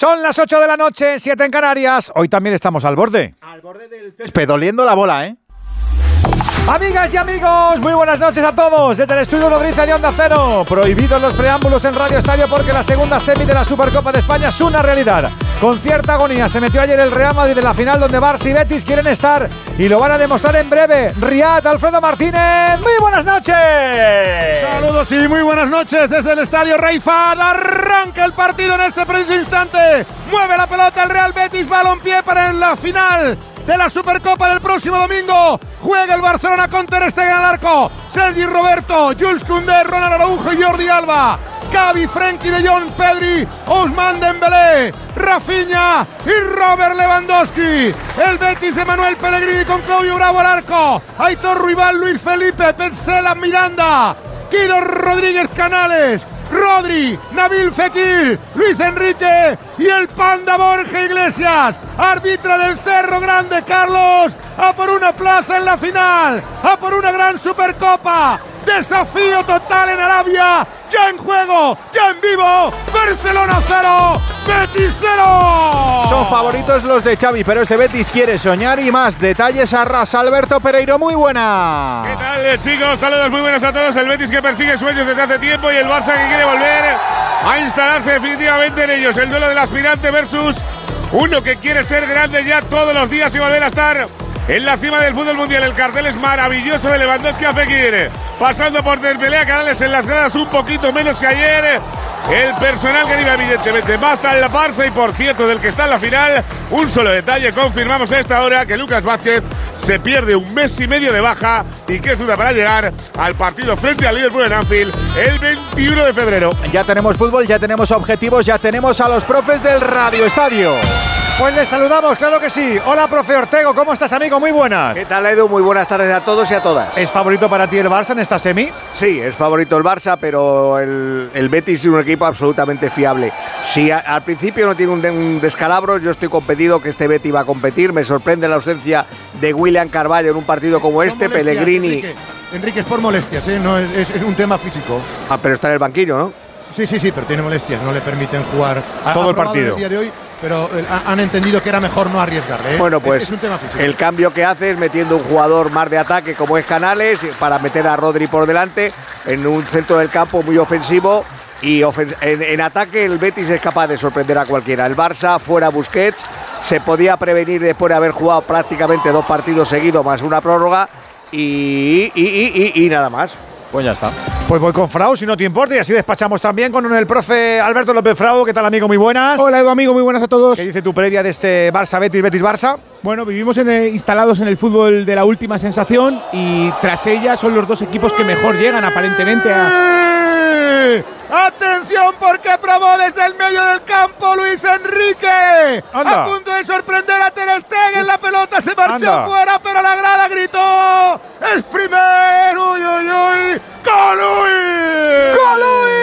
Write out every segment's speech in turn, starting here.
Son las 8 de la noche, 7 en Canarias. Hoy también estamos al borde. Al borde del césped, doliendo la bola, ¿eh? Amigas y amigos, muy buenas noches a todos. Desde el estudio Nodriza de Onda Cero. Prohibidos los preámbulos en Radio Estadio porque la segunda semi de la Supercopa de España es una realidad. Con cierta agonía se metió ayer el Real Madrid en la final donde Barça y Betis quieren estar y lo van a demostrar en breve. Riad, Alfredo Martínez, muy buenas noches. Saludos y muy buenas noches desde el estadio Rey Fahd. Arranca el partido en este preciso instante. Mueve la pelota el Real Betis, balón-pie para en la final de la Supercopa del próximo domingo. Juega el Barcelona con Ter Stegen al arco. Sergi Roberto, Jules Koundé, Ronald Araujo y Jordi Alba. Gaby, Frenkie de Jong, Pedri, Ousmane Dembélé, Rafinha y Robert Lewandowski. El Betis de Manuel Pellegrini con Claudio Bravo al arco. Aitor Ruibal, Luis Felipe, Petzela, Miranda. Guido Rodríguez Canales. Rodri, Nabil Fekir, Luis Enrique y el Panda Borja Iglesias. Arbitra del Cerro Grande, Carlos. A por una plaza en la final. A por una gran Supercopa. Desafío total en Arabia. Ya en juego, ya en vivo. Barcelona 0, Betis 0. Son favoritos los de Xavi, pero este Betis quiere soñar y más. Detalles a ras. Alberto Pereiro, muy buena. ¿Qué tal, chicos? Saludos muy buenos a todos. El Betis que persigue sueños desde hace tiempo y el Barça que quiere volver a instalarse definitivamente en ellos. El duelo del aspirante versus uno que quiere ser grande ya todos los días y volver a estar en la cima del fútbol mundial. El cartel es maravilloso de Lewandowski a Fekir. Pasando por Dembélé Canales en las gradas un poquito menos que ayer. El personal que anima evidentemente más al Barça y por cierto del que está en la final. Un solo detalle, confirmamos a esta hora que Lucas Vázquez se pierde un mes y medio de baja y que es duda para llegar al partido frente al Liverpool en Anfield el 21 de febrero. Ya tenemos fútbol, ya tenemos objetivos, ya tenemos a los profes del Radio Estadio. Pues les saludamos, claro que sí. Hola, profe Ortego, ¿cómo estás, amigo? Muy buenas. ¿Qué tal, Edu? Muy buenas tardes a todos y a todas. ¿Es favorito para ti el Barça en esta semi? Sí, es favorito el Barça, pero el, el Betis es un equipo absolutamente fiable. Si a- al principio no tiene un, de- un descalabro, yo estoy competido que este Betis va a competir. Me sorprende la ausencia de William Carvalho en un partido como este. Molestias, Pellegrini. Enrique, Enrique, es por molestias, ¿eh? no, es, es- un tema físico. Ah, pero está en el banquillo, ¿no? Sí, sí, sí, pero tiene molestias, no le permiten jugar Ha- Todo ha el partido. El día de hoy, pero eh, ha- han entendido que era mejor no arriesgarle. ¿eh? Bueno, Es- pues es un tema físico. el cambio que hace es metiendo un jugador más de ataque como es Canales para meter a Rodri por delante en un centro del campo muy ofensivo. Y ofen- en, en ataque el Betis es capaz de sorprender a cualquiera. El Barça fuera Busquets se podía prevenir después de haber jugado prácticamente dos partidos seguidos más una prórroga y, y- y- y- y nada más. Pues ya está. Pues voy con Frau, si no te importa, y así despachamos también con el profe Alberto López Frau. ¿Qué tal, amigo? Muy buenas. Hola Edu amigo, muy buenas a todos. ¿Qué dice tu previa de este Barça Betis, Betis Barça? Bueno, vivimos en, eh, instalados en el fútbol de la última sensación y tras ella son los dos equipos que mejor llegan aparentemente a... ¡Eh! ¡Atención porque probó desde el medio del campo Luis Enrique! Anda. A punto de sorprender a Ter Stegen, la pelota se marchó Anda. fuera, pero la grada gritó ¡Es primero! ¡Uy, uy, uy! ¡Golui! ¡Golui!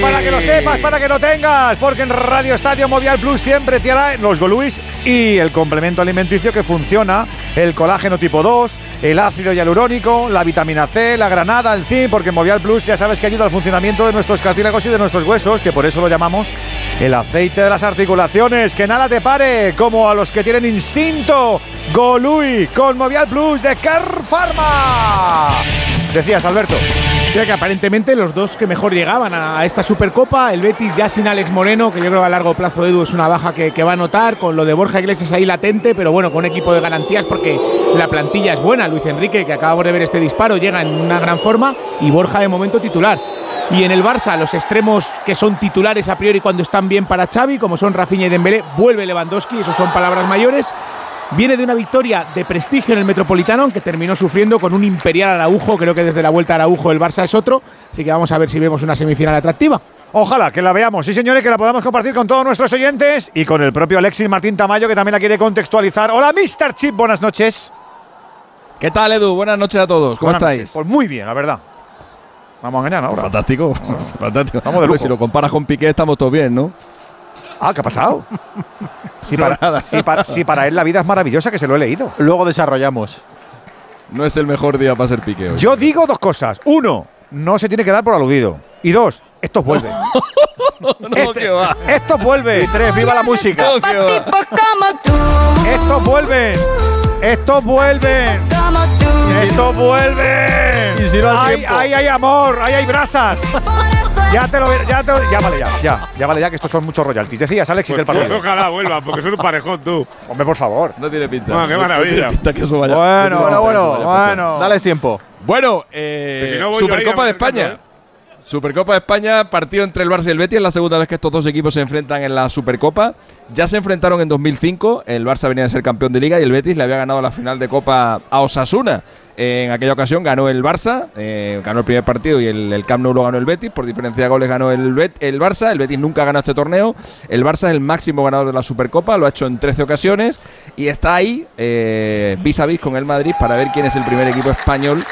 Para que lo sepas, para que lo tengas, porque en Radio Estadio Movial Plus siempre te hará los Goluis y el complemento alimenticio que funciona, el colágeno tipo 2, el ácido hialurónico, la vitamina C, la granada, el zinc, porque Movial Plus ya sabes que ayuda al funcionamiento de nuestros cartílagos y de nuestros huesos, que por eso lo llamamos el aceite de las articulaciones, que nada te pare, como a los que tienen instinto, Golui con Movial Plus de Car Pharma. Decías, Alberto. Ya que aparentemente los dos que mejor llegaban a esta Supercopa, el Betis ya sin Alex Moreno, que yo creo a largo plazo Edu es una baja que, va a notar, con lo de Borja Iglesias ahí latente, pero bueno, con equipo de garantías porque la plantilla es buena. Luis Enrique, que acabamos de ver este disparo, llega en una gran forma y Borja de momento titular. Y en el Barça, los extremos que son titulares a priori cuando están bien para Xavi, como son Rafinha y Dembélé, vuelve Lewandowski, eso son palabras mayores. Viene de una victoria de prestigio en el Metropolitano, aunque terminó sufriendo con un imperial Araujo. Creo que desde la vuelta a Araujo el Barça es otro. Así que vamos a ver si vemos una semifinal atractiva. Ojalá que la veamos, sí señores, que la podamos compartir con todos nuestros oyentes y con el propio Alexis Martín Tamayo, que también la quiere contextualizar. Hola, Mr. Chip, buenas noches. ¿Qué tal, Edu? Buenas noches a todos. ¿Cómo Buenas estáis? noches. Pues muy bien, la verdad. Vamos a engañar ahora. Fantástico, fantástico. Vamos de lujo. Si lo comparas con Piqué, estamos todos bien, ¿no? Ah, ¿qué ha pasado? Si para, nada. si para- si para él la vida es maravillosa, que se lo he leído. Luego desarrollamos. No es el mejor día para ser Piqué hoy. Yo digo dos cosas. Uno, no se tiene que dar por aludido. Y dos, Estos vuelven. no, Este- va. Estos vuelven. Tres, viva la música. No. Estos vuelven. Estos vuelven. Estos vuelven. Y si no al Ay, tiempo. ay, hay amor, ahí hay brasas. Ya te lo ya te lo- ya vale ya, ya, ya vale ya que estos son muchos royalties. Decías Alexis del Pues, partido. ojalá vuelvan, porque son un parejón tú. Hombre, por favor. No tiene pinta. Ah, qué No- no maravilla. tiene pinta que eso vaya. Bueno, Bueno, bueno, a bueno. Dale tiempo. Bueno, eh, si no ahí Supercopa a de España. Supercopa de España, partido entre el Barça y el Betis, es la segunda vez que estos dos equipos se enfrentan en la Supercopa. Ya se enfrentaron en 2005, el Barça venía de ser campeón de liga y el Betis le había ganado la final de Copa a Osasuna. En aquella ocasión ganó el Barça, eh, ganó el primer partido y el, Camp Nou lo ganó el Betis, por diferencia de goles ganó el, el Barça, el Betis nunca ganado este torneo, el Barça es el máximo ganador de la Supercopa, lo ha hecho en 13 ocasiones y está ahí vis a vis con el Madrid para ver quién es el primer equipo español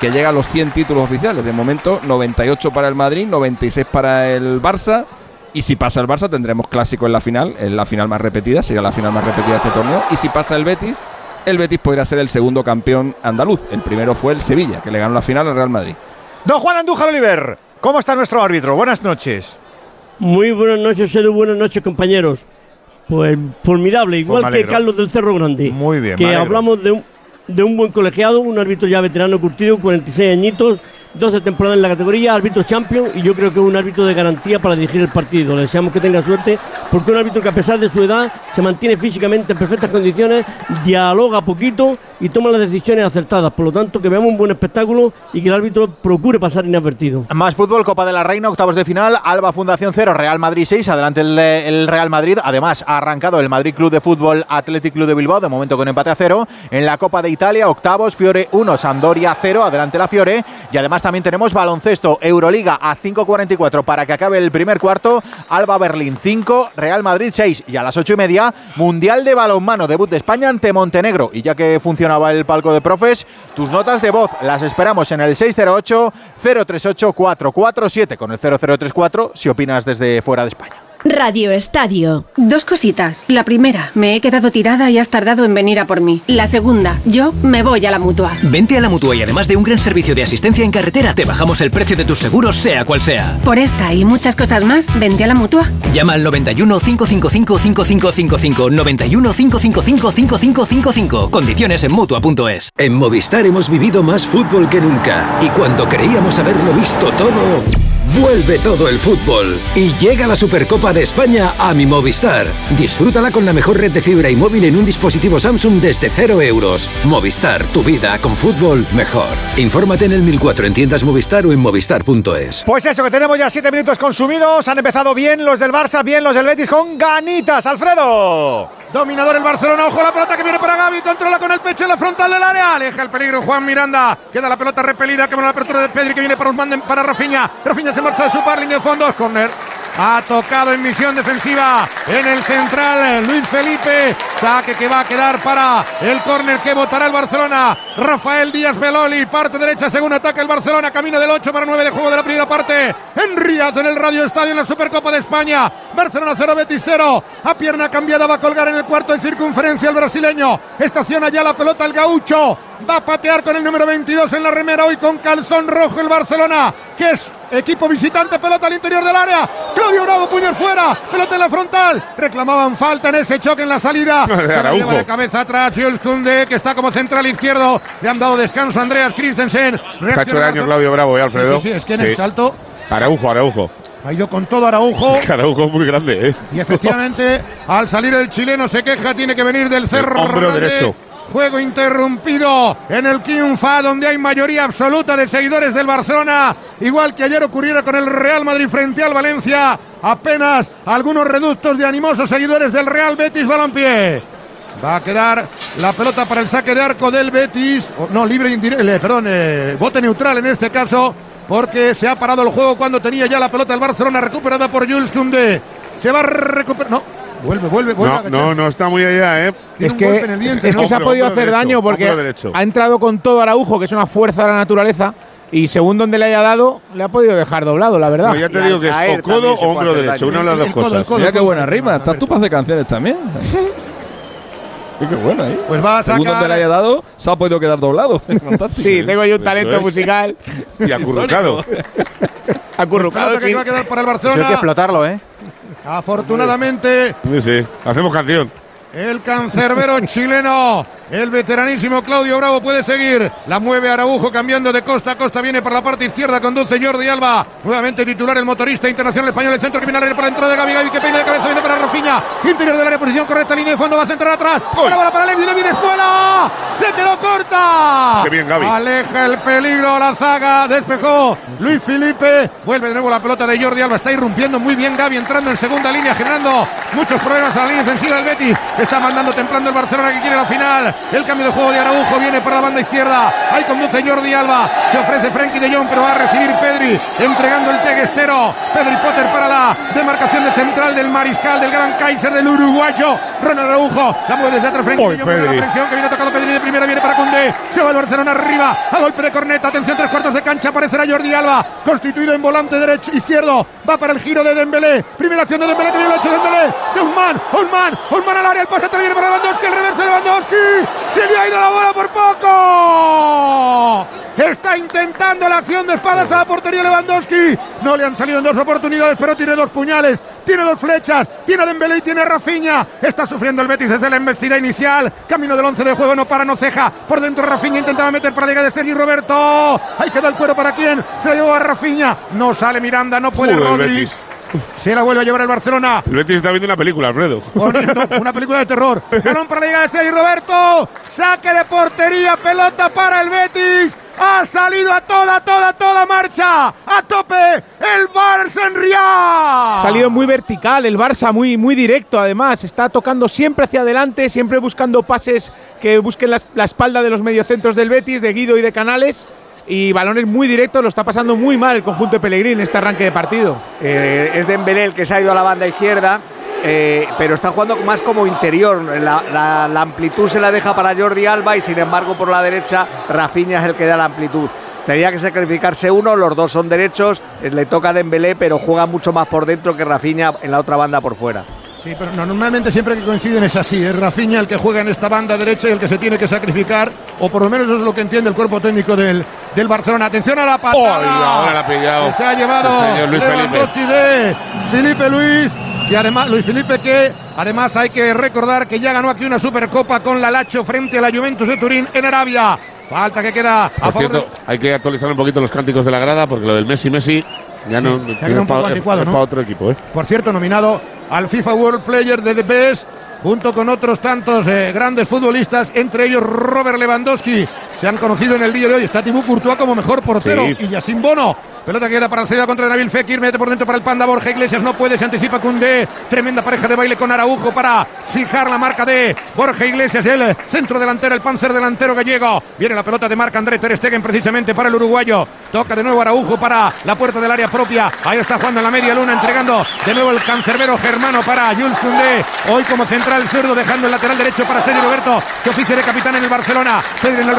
que llega a los 100 títulos oficiales. De momento, 98 para el Madrid, 96 para el Barça. Y si pasa el Barça, tendremos clásico en la final, en la final más repetida, sería la final más repetida de este torneo. Y si pasa el Betis, el Betis podría ser el segundo campeón andaluz. El primero fue el Sevilla, que le ganó la final al Real Madrid. Don Juan Andújar Oliver, ¿cómo está nuestro árbitro? Buenas noches. Muy buenas noches, Edu. Buenas noches, compañeros. Pues formidable, igual me que. Carlos del Cerro Grande. Muy bien, Que hablamos de un, de un buen colegiado, un árbitro ya veterano curtido, 46 añitos, 12 temporadas en la categoría, árbitro champion y yo creo que es un árbitro de garantía para dirigir el partido. Le deseamos que tenga suerte porque un árbitro que a pesar de su edad se mantiene físicamente en perfectas condiciones, dialoga poquito y toma las decisiones acertadas. Por lo tanto, que veamos un buen espectáculo y que el árbitro procure pasar inadvertido. Más fútbol, Copa de la Reina, octavos de final, Alba Fundación 0, Real Madrid 6, adelante el, el Real Madrid. Además, ha arrancado el Madrid Club de Fútbol Athletic Club de Bilbao, de momento con empate a 0. En la Copa de Italia, octavos, Fiore 1, Sampdoria 0, adelante la Fiore. Y además también tenemos baloncesto, Euroliga a 5.44 para que acabe el primer cuarto, Alba Berlín 5, Real Madrid 6. Y a las 8 y media, Mundial de Balonmano, debut de España ante Montenegro. Y ya que funcionaba el palco de profes, tus notas de voz las esperamos en el 608-038-447 con el 0034 si opinas desde fuera de España. Radio Estadio. Dos cositas. La primera, me he quedado tirada y has tardado en venir a por mí. La segunda, yo me voy a la mutua. Vente a la mutua y además de un gran servicio de asistencia en carretera, te bajamos el precio de tus seguros, sea cual sea. Por esta y muchas cosas más, vente a la mutua. Llama al 91 555 5555 91 555 5555. Condiciones en mutua.es. En Movistar hemos vivido más fútbol que nunca y cuando creíamos haberlo visto todo, vuelve todo el fútbol y llega la Supercopa de España a mi Movistar. Disfrútala con la mejor red de fibra y móvil en un dispositivo Samsung desde 0 euros. Movistar, tu vida con fútbol mejor. Infórmate en el 1004 en tiendas Movistar o en movistar.es. Pues eso, que tenemos ya siete minutos consumidos. Han empezado bien los del Barça, bien los del Betis con ganitas. Alfredo. Dominador el Barcelona, ojo la pelota que viene para Gaby, controla con el pecho en la frontal del área, aleja el peligro Juan Miranda, queda la pelota repelida, que la apertura de Pedri que viene para Usman, para Rafinha, Rafinha se marcha de su par, línea de fondos, corner. Ha tocado en misión defensiva en el central Luis Felipe. Saque que va a quedar para el córner que votará el Barcelona. Rafael Díaz Beloli, parte derecha según ataca el Barcelona. Camino del 8 para 9 de juego de la primera parte. En en el Radio Estadio, en la Supercopa de España. Barcelona 0, Betis 0. A pierna cambiada va a colgar en el cuarto de circunferencia el brasileño. Estaciona ya la pelota el gaucho. Va a patear con el número 22 en la remera hoy con calzón rojo el Barcelona, que equipo visitante, pelota al interior del área. Claudio Bravo, puño fuera, pelota en la frontal. Reclamaban falta en ese choque en la salida. No, de Se la Araujo. lleva de cabeza atrás Jules Koundé, que está como central izquierdo. Le han dado descanso a Andreas Christensen. Se ha hecho Reacciona daño. Claudio Bravo, ¿eh, Alfredo? Sí, sí, sí, es que en el salto Araujo, Araujo. ha ido con todo Araujo. Araujo es muy grande, ¿eh? Y efectivamente, al salir el chileno se queja, tiene que venir del cerro. hombro Hernández. derecho. Juego interrumpido en el Kiunfa, donde hay mayoría absoluta de seguidores del Barcelona, igual que ayer ocurriera con el Real Madrid frente al Valencia. Apenas algunos reductos de animosos seguidores del Real Betis Balompié. Va a quedar la pelota para el saque de arco del Betis. No, libre perdón, eh, bote neutral en este caso, porque se ha parado el juego cuando tenía ya la pelota el Barcelona recuperada por Jules Koundé. Se va a recuperar. Vuelve, vuelve, vuelve. No, no, no está muy allá, ¿eh? Tiene Es un que, golpe en el vientre, es que ¿no? se ha podido hacer derecho, daño porque ha entrado con todo Araujo, que es una fuerza de la naturaleza, y según donde le haya dado, le ha podido dejar doblado, la verdad. No, ya te Y digo que es o codo o hombro derecho, daño. una de las dos el cosas. codo. Mira qué buena rima. Estás tú para hacer canciones también. Qué bueno, ¿eh? Pues va a Según sacar- donde le haya dado, se ha podido quedar doblado. Sí, tengo yo un talento es. musical. Y acurrucado. Acurrucado, que sí. va a quedar para el Eso hay que Barcelona. explotarlo, ¿eh? Afortunadamente, Sí, sí. Hacemos canción. El cancerbero chileno, el veteranísimo Claudio Bravo puede seguir. La mueve Araujo cambiando de costa a costa. Viene por la parte izquierda, conduce Jordi Alba. Nuevamente titular el motorista internacional español. El centro criminal para la entrada de Gaby Gaby que peina de cabeza. Viene para Rafinha. Interior del área, posición correcta. Línea de fondo va a centrar atrás. La bola para Levi. Levi de escuela. Se quedó corta. Qué bien, Gaby. Aleja el peligro la zaga. Despejó Luis Felipe. Vuelve de nuevo la pelota de Jordi Alba. Está irrumpiendo muy bien Gaby entrando en segunda línea, generando muchos problemas a la línea ofensiva del Betis. Está mandando templando el Barcelona que quiere la final. El cambio de juego de Araujo viene para la banda izquierda. Ahí conduce Jordi Alba. Se ofrece Frenkie de Jong, pero va a recibir Pedri. Entregando el teguestero. Pedri Potter para la demarcación de central del mariscal del gran Kaiser del uruguayo. Ronald Araujo. La mueve desde atrás de viene Pedri. La presión que viene tocando Pedri de primera. Viene para Cundé. Se va el Barcelona arriba. A golpe de corneta. Atención, tres cuartos de cancha. Aparecerá Jordi Alba. Constituido en volante derecho izquierdo. Va para el giro de Dembélé. Primera acción de Dembélé. También lo ha hecho Dembélé. De Usman. Usman. Usman al área. El pase atrás viene para Lewandowski. El reverso de Lewandowski. Se le ha ido la bola por poco. Está intentando la acción de espadas a la portería Lewandowski. No le han salido en dos oportunidades, pero tiene dos puñales. Tiene dos flechas. Tiene a Dembélé y tiene a Rafinha. Está sufriendo el Betis desde la embestida inicial. Camino del 11 de juego. No para, no ceja. Por dentro Rafinha intentaba meter para la llegada de Sergi Roberto. Ahí queda el cuero para quién. Se la llevó a Rafinha. No sale Miranda. No puede Rodri. Se la vuelve a llevar el Barcelona. El Betis está viendo una película, Alfredo. Una película de terror. Balón para la llegada de Sergi Roberto. Saque de portería. Pelota para el Betis. Ha salido a toda, toda, toda marcha. A tope. El Barça en Riad. Ha salido muy vertical el Barça, muy, muy directo además. Está tocando siempre hacia adelante, siempre buscando pases que busquen la, la espalda de los mediocentros del Betis, de Guido y de Canales. Y balones muy directos, lo está pasando muy mal el conjunto de Pellegrini en este arranque de partido. Eh, es Dembélé el que se ha ido a la banda izquierda, eh, pero está jugando más como interior. La, amplitud se la deja para Jordi Alba y sin embargo por la derecha Rafinha es el que da la amplitud. Tenía que sacrificarse uno, los dos son derechos, le toca a Dembélé, pero juega mucho más por dentro que Rafinha en la otra banda por fuera. Sí, pero no, normalmente siempre que coinciden es así. Es Rafinha el que juega en esta banda derecha y el que se tiene que sacrificar, o por lo menos eso es lo que entiende el cuerpo técnico del, del Barcelona. Atención a la patada. Ahora la ha pillado. Se ha llevado El señor Luis Lewandowski de Felipe Luis. Y además, Luis Felipe que además hay que recordar que ya ganó aquí una Supercopa con la Lacho frente a la Juventus de Turín en Arabia. Falta que queda a Por favor cierto, hay que actualizar un poquito los cánticos de la grada porque lo del Messi Messi ya no se ha quedado un poco anticuado, ¿no? para otro equipo, ¿eh? por cierto, nominado al FIFA World Player de Best, junto con otros tantos eh, grandes futbolistas, entre ellos Robert Lewandowski. Se han conocido en el día de hoy. Está Thibaut Courtois como mejor portero Sí. y Yacine Bono. Pelota que queda para la salida contra Nabil Fekir, mete por dentro para el Panda Borja Iglesias, no puede, se anticipa Cundé, tremenda pareja de baile con Araujo para fijar la marca de Borja Iglesias, el centro delantero, el panzer delantero gallego, viene la pelota de marca André Ter Stegen precisamente para el uruguayo, toca de nuevo Araujo para la puerta del área propia, ahí está jugando en la media luna, entregando de nuevo el cancerbero germano para Jules Cundé, hoy como central zurdo, dejando el lateral derecho para Sergio Roberto, que oficia de capitán en el Barcelona, Pedri en el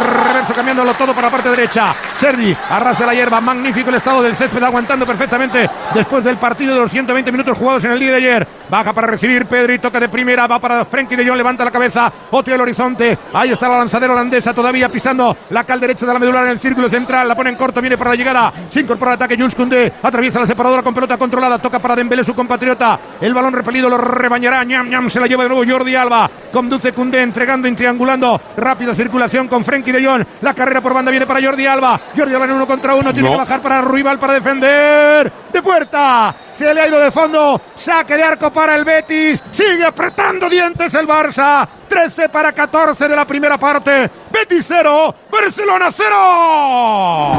cambiándolo todo para la parte derecha, Sergi arrastra la hierba, magnífico el estado del césped, aguantando perfectamente después del partido de los 120 minutos jugados en el día de ayer, baja para recibir Pedri, toca de primera, va para Frenkie de Jong, levanta la cabeza, otro el horizonte, ahí está la lanzadera holandesa todavía pisando la cal derecha de la medular en el círculo central, la pone en corto, viene para la llegada, se incorpora el ataque Jules Koundé, atraviesa la separadora con pelota controlada, toca para Dembélé su compatriota, el balón repelido lo rebañará, ñam ñam, se la lleva de nuevo Jordi Alba, conduce Koundé entregando y triangulando, rápida circulación con Frenkie de Jong, la carrera por banda viene para Jordi Alba, Jordi Alba en uno contra uno, tiene No. que bajar para Ruibal para defender, de puerta, se le ha ido de fondo, saque de arco para el Betis, sigue apretando dientes el Barça, 13 para 14 de la primera parte, Betis 0, Barcelona 0.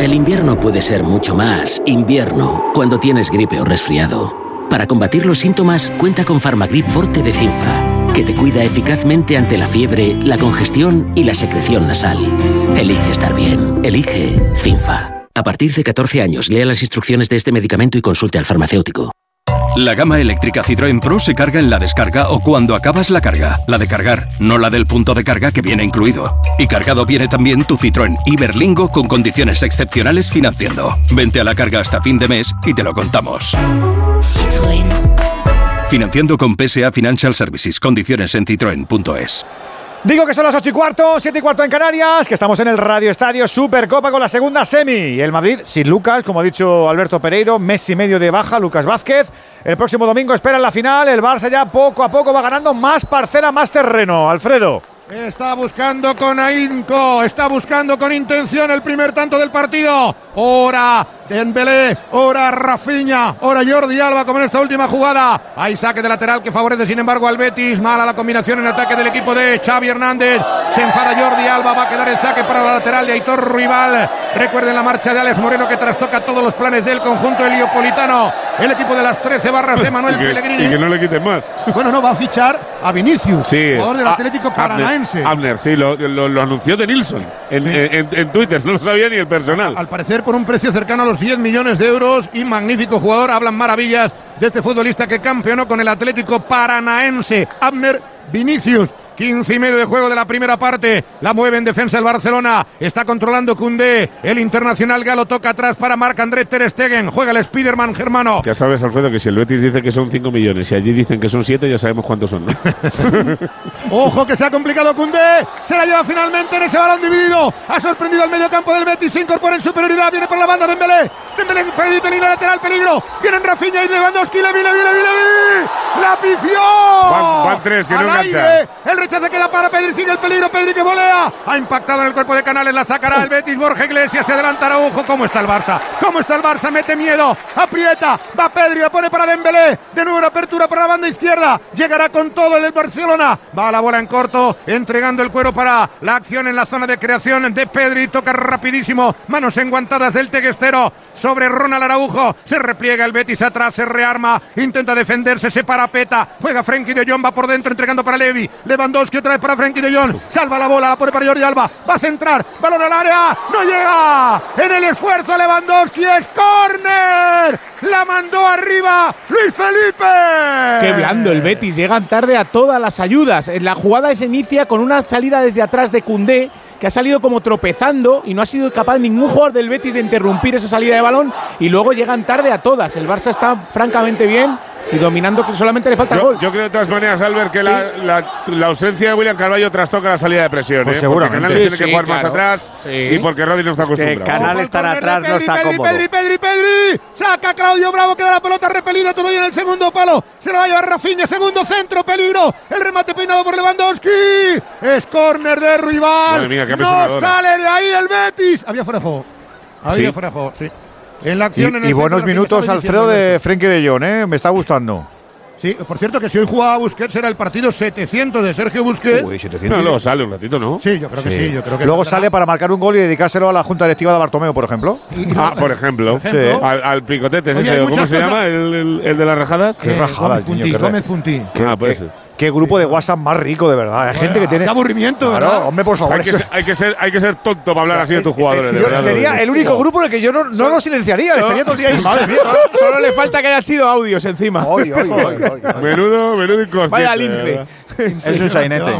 El invierno puede ser mucho más invierno. Cuando tienes gripe o resfriado. Para combatir los síntomas, cuenta con Farmagrip Forte de Cinfa, que te cuida eficazmente ante la fiebre, la congestión y la secreción nasal. Elige estar bien. Elige Cinfa. A partir de 14 años, lea las instrucciones de este medicamento y consulte al farmacéutico. La gama eléctrica Citroën Pro se carga en la descarga o cuando acabas la carga. La de cargar, no la del punto de carga que viene incluido. Y cargado viene también tu Citroën Iberlingo con condiciones excepcionales financiando. Vente a la carga hasta fin de mes y te lo contamos. Citroën. Financiando con PSA Financial Services. Condiciones en citroen.es. Digo que son las 8 y cuarto, 7 y cuarto en Canarias, que estamos en el Radio Estadio Supercopa con la segunda semi. Y el Madrid sin Lucas, como ha dicho Alberto Pereiro, mes y medio de baja, Lucas Vázquez. El próximo domingo espera la final, el Barça ya poco a poco va ganando más parcela, más terreno. Alfredo. Está buscando con ahínco, está buscando con intención el primer tanto del partido. Ora Dembélé, ora Rafinha, ora Jordi Alba como en esta última jugada. Hay saque de lateral que favorece sin embargo al Betis. Mala la combinación en ataque del equipo de Xavi Hernández. Se enfada Jordi Alba, va a quedar el saque para la lateral de Aitor Rival. Recuerden la marcha de Alex Moreno que trastoca todos los planes del conjunto heliopolitano. El equipo de las 13 barras de Manuel Y que, Pellegrini. y que no le quiten más. Bueno, no, va a fichar a Vinicius, Sí. jugador del Ah, Atlético Paranaense. Abner, sí, lo, lo- lo anunció de Nilsson en, en- en Twitter, no lo sabía ni el personal. Al parecer por un precio cercano a los 10 millones de euros y magnífico jugador. Hablan maravillas de este futbolista que campeonó con el Atlético Paranaense. Abner Vinicius. 15 y medio de juego de la primera parte. La mueve en defensa el Barcelona. Está controlando Cundé. El internacional galo toca atrás para Marc André Ter Stegen. Juega el Spiderman germano. Ya sabes, Alfredo, que si el Betis dice que son 5 millones y allí dicen que son 7, ya sabemos cuántos son, ¿no? Ojo que se ha complicado Cundé. Se la lleva finalmente en ese balón dividido. Ha sorprendido al medio campo del Betis. Se incorpora en superioridad. Viene por la banda Dembélé. Dembélé pedito en línea lateral. Peligro. Vienen Rafinha y Lewandowski. Levi, Levi, Levi, Levi. La pifió. Van- van tres, que no engancha. aire. El rechazo queda para Pedri. Sigue el peligro. Pedri que volea. Ha impactado en el cuerpo de Canales. La sacará el Betis. Borja Iglesias. Se adelanta Araujo. ¿Cómo está el Barça? ¿Cómo está el Barça? Mete miedo. Aprieta. Va Pedri. La pone para Dembélé. De nuevo una apertura para la banda izquierda. Llegará con todo el Barcelona. Va la bola en corto. Entregando el cuero para la acción en la zona de creación de Pedri. Toca rapidísimo. Manos enguantadas del teguestero sobre Ronald Araujo. Se repliega el Betis atrás. Se rearma. Intenta defenderse. Se parapeta. Juega Frenkie de Jong. Va por dentro entregando para Levi. Lewandowski otra vez para Frenkie de Jong. Salva la bola. La pone para Jordi Alba. Va a centrar. Balón al área. No llega. En el esfuerzo Lewandowski es córner. La mandó arriba Luis Felipe. Qué blando el Betis, llegan tarde a todas las ayudas. La jugada se inicia con una salida desde atrás de Cundé, que ha salido como tropezando y no ha sido capaz ningún jugador del Betis de interrumpir esa salida de balón y luego llegan tarde a todas. El Barça está francamente bien y dominando que solamente le falta Yo, gol. yo creo de todas maneras, Albert, que la, la- la ausencia de William Carvalho trastoca la salida de presión. Pues ¿eh? seguramente. Porque Canales Sí, tiene que sí, jugar más atrás Sí. y porque Rodri no está acostumbrado. Canales estar atrás no está Pedri, cómodo. Pedri, Pedri, Pedri. Saca Claudio Bravo, queda la pelota repelida todavía en el segundo palo. Se la va a llevar Rafinha, segundo centro, peligro. El remate peinado por Lewandowski. Es córner de rival. Madre mía, qué no sale de ahí el Betis. Había fuera de juego. Había Sí. fuera de juego, sí. En la Y, acción en el y buenos centro, minutos, Alfredo, de Frenkie de Jong, ¿eh? Me está gustando. Sí, por cierto que si hoy jugaba Busquets era el partido 700 de Sergio Busquets. Uy, 700. No, luego sale un ratito, ¿no? Sí, yo creo que sí, yo creo que Luego sale para marcar un gol y dedicárselo a la Junta Directiva de Bartomeu, por ejemplo. Ah, por ejemplo. Por ejemplo. Al, al picotete, Oye, ese, ¿cómo se llama? ¿El, el- el de las rajadas? Qué Eh, rajada, Gómez niño, Puntí, qué re- Gómez Puntí. Ah, puede qué- ser. Qué grupo de WhatsApp más rico, de verdad. Hay gente que tiene. Qué aburrimiento, Claro, ¿verdad? hombre, por favor. Hay que, ser, hay, que ser, hay que ser tonto para hablar o sea, así de tus jugadores. de verdad, sería el único grupo en el que yo no, no lo silenciaría. Estaría todo el día ahí. Madre mía. Solo le falta que haya sido audios encima. Oy, oy, oy, oy, oy. Menudo, menudo inconsciente. Vaya lince. Es un sainete.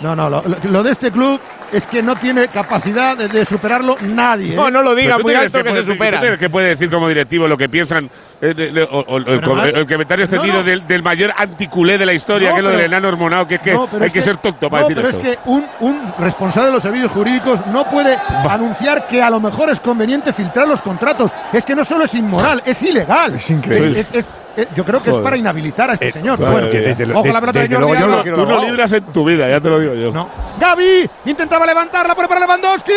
No, no, lo, lo- de este club es que no tiene capacidad de, de superarlo nadie. ¿eh? No, no lo diga muy alto que se decir- supera. tienes que puede decir como directivo lo que piensan eh, o- o- el, comentario extendido no, no. Del, del mayor anticulé de la historia, No, que es lo del enano hormonado, que es que hay es que, ser tonto para no, decir pero eso. es que un, un responsable de los servicios jurídicos no puede anunciar que a lo mejor es conveniente filtrar los contratos. Es que no solo es inmoral, es ilegal. Es increíble. Es- es- es- yo creo que es Joder. para inhabilitar a este Eh, señor. claro, Bueno, desde ojo la pelota de Jordi luego yo no Tú no libras en tu vida, ya te lo digo yo. No. Gaby intentaba levantarla, pone para Lewandowski.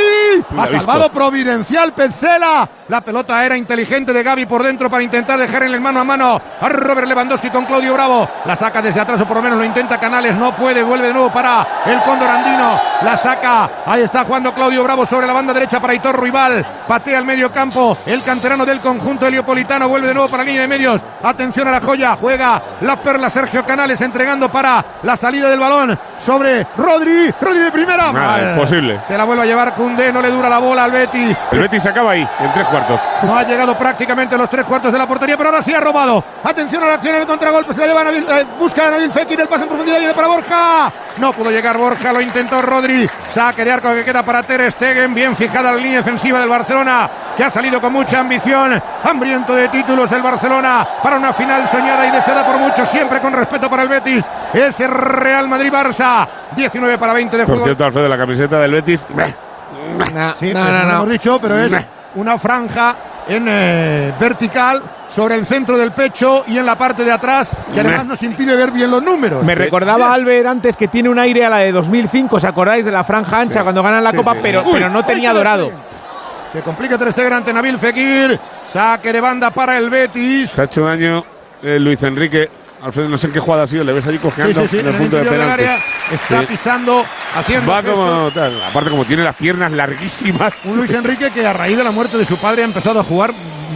Ha visto. salvado providencial Petzela. La pelota era inteligente de Gaby por dentro para intentar dejar en el mano a mano a Robert Lewandowski con Claudio Bravo. La saca desde atrás o por lo menos lo intenta Canales. No puede, vuelve de nuevo para el Cóndor Andino. La saca. Ahí está jugando Claudio Bravo sobre la banda derecha para Hitor Rival. Patea al medio campo. El canterano del conjunto heliopolitano vuelve de nuevo para la línea de medios. Atención a la joya. Juega la perla Sergio Canales entregando para la salida del balón sobre Rodri. Rodri de primera. Nada, imposible. Se la vuelve a llevar Cundé. No le dura la bola al Betis. El Betis se acaba ahí, en tres cuartos. No ha llegado prácticamente a los tres cuartos de la portería, pero ahora sí ha robado. Atención a la acción en el contragolpe. Se la lleva a Nabil, eh, busca a Nabil Fekir. El pase en profundidad viene para Borja. No pudo llegar Borja, lo intentó Rodri. Saque de arco que queda para Ter Stegen. Bien fijada la línea defensiva del Barcelona. que ha salido con mucha ambición, hambriento de títulos el Barcelona para una final soñada y deseada por muchos, siempre con respeto para el Betis. Ese Real Madrid-Barça, 19 para 20 de Por juego. cierto, Alfredo, la camiseta del Betis. Sí, no, no, lo no. hemos dicho, pero es. Una franja en eh, vertical sobre el centro del pecho y en la parte de atrás, que además nos impide ver bien los números. Me recordaba Albert antes que tiene un aire a la de 2005, ¿os acordáis de la franja ancha Sí. cuando ganan la Sí, Copa? sí. Pero, Uy, pero no ¡ay, tenía dorado. Se complica Ter Stegen ante Nabil Fekir. Saque de banda para el Betis. Se ha hecho daño eh, Luis Enrique. Alfredo, no sé en qué jugada ha sido, le ves Sí, cojeando sí, sí, en el en punto de penalti. área está pisando, haciendo Va como tal. Aparte, como tiene las piernas larguísimas. Un Luis Enrique que a raíz de la muerte de su padre ha empezado a jugar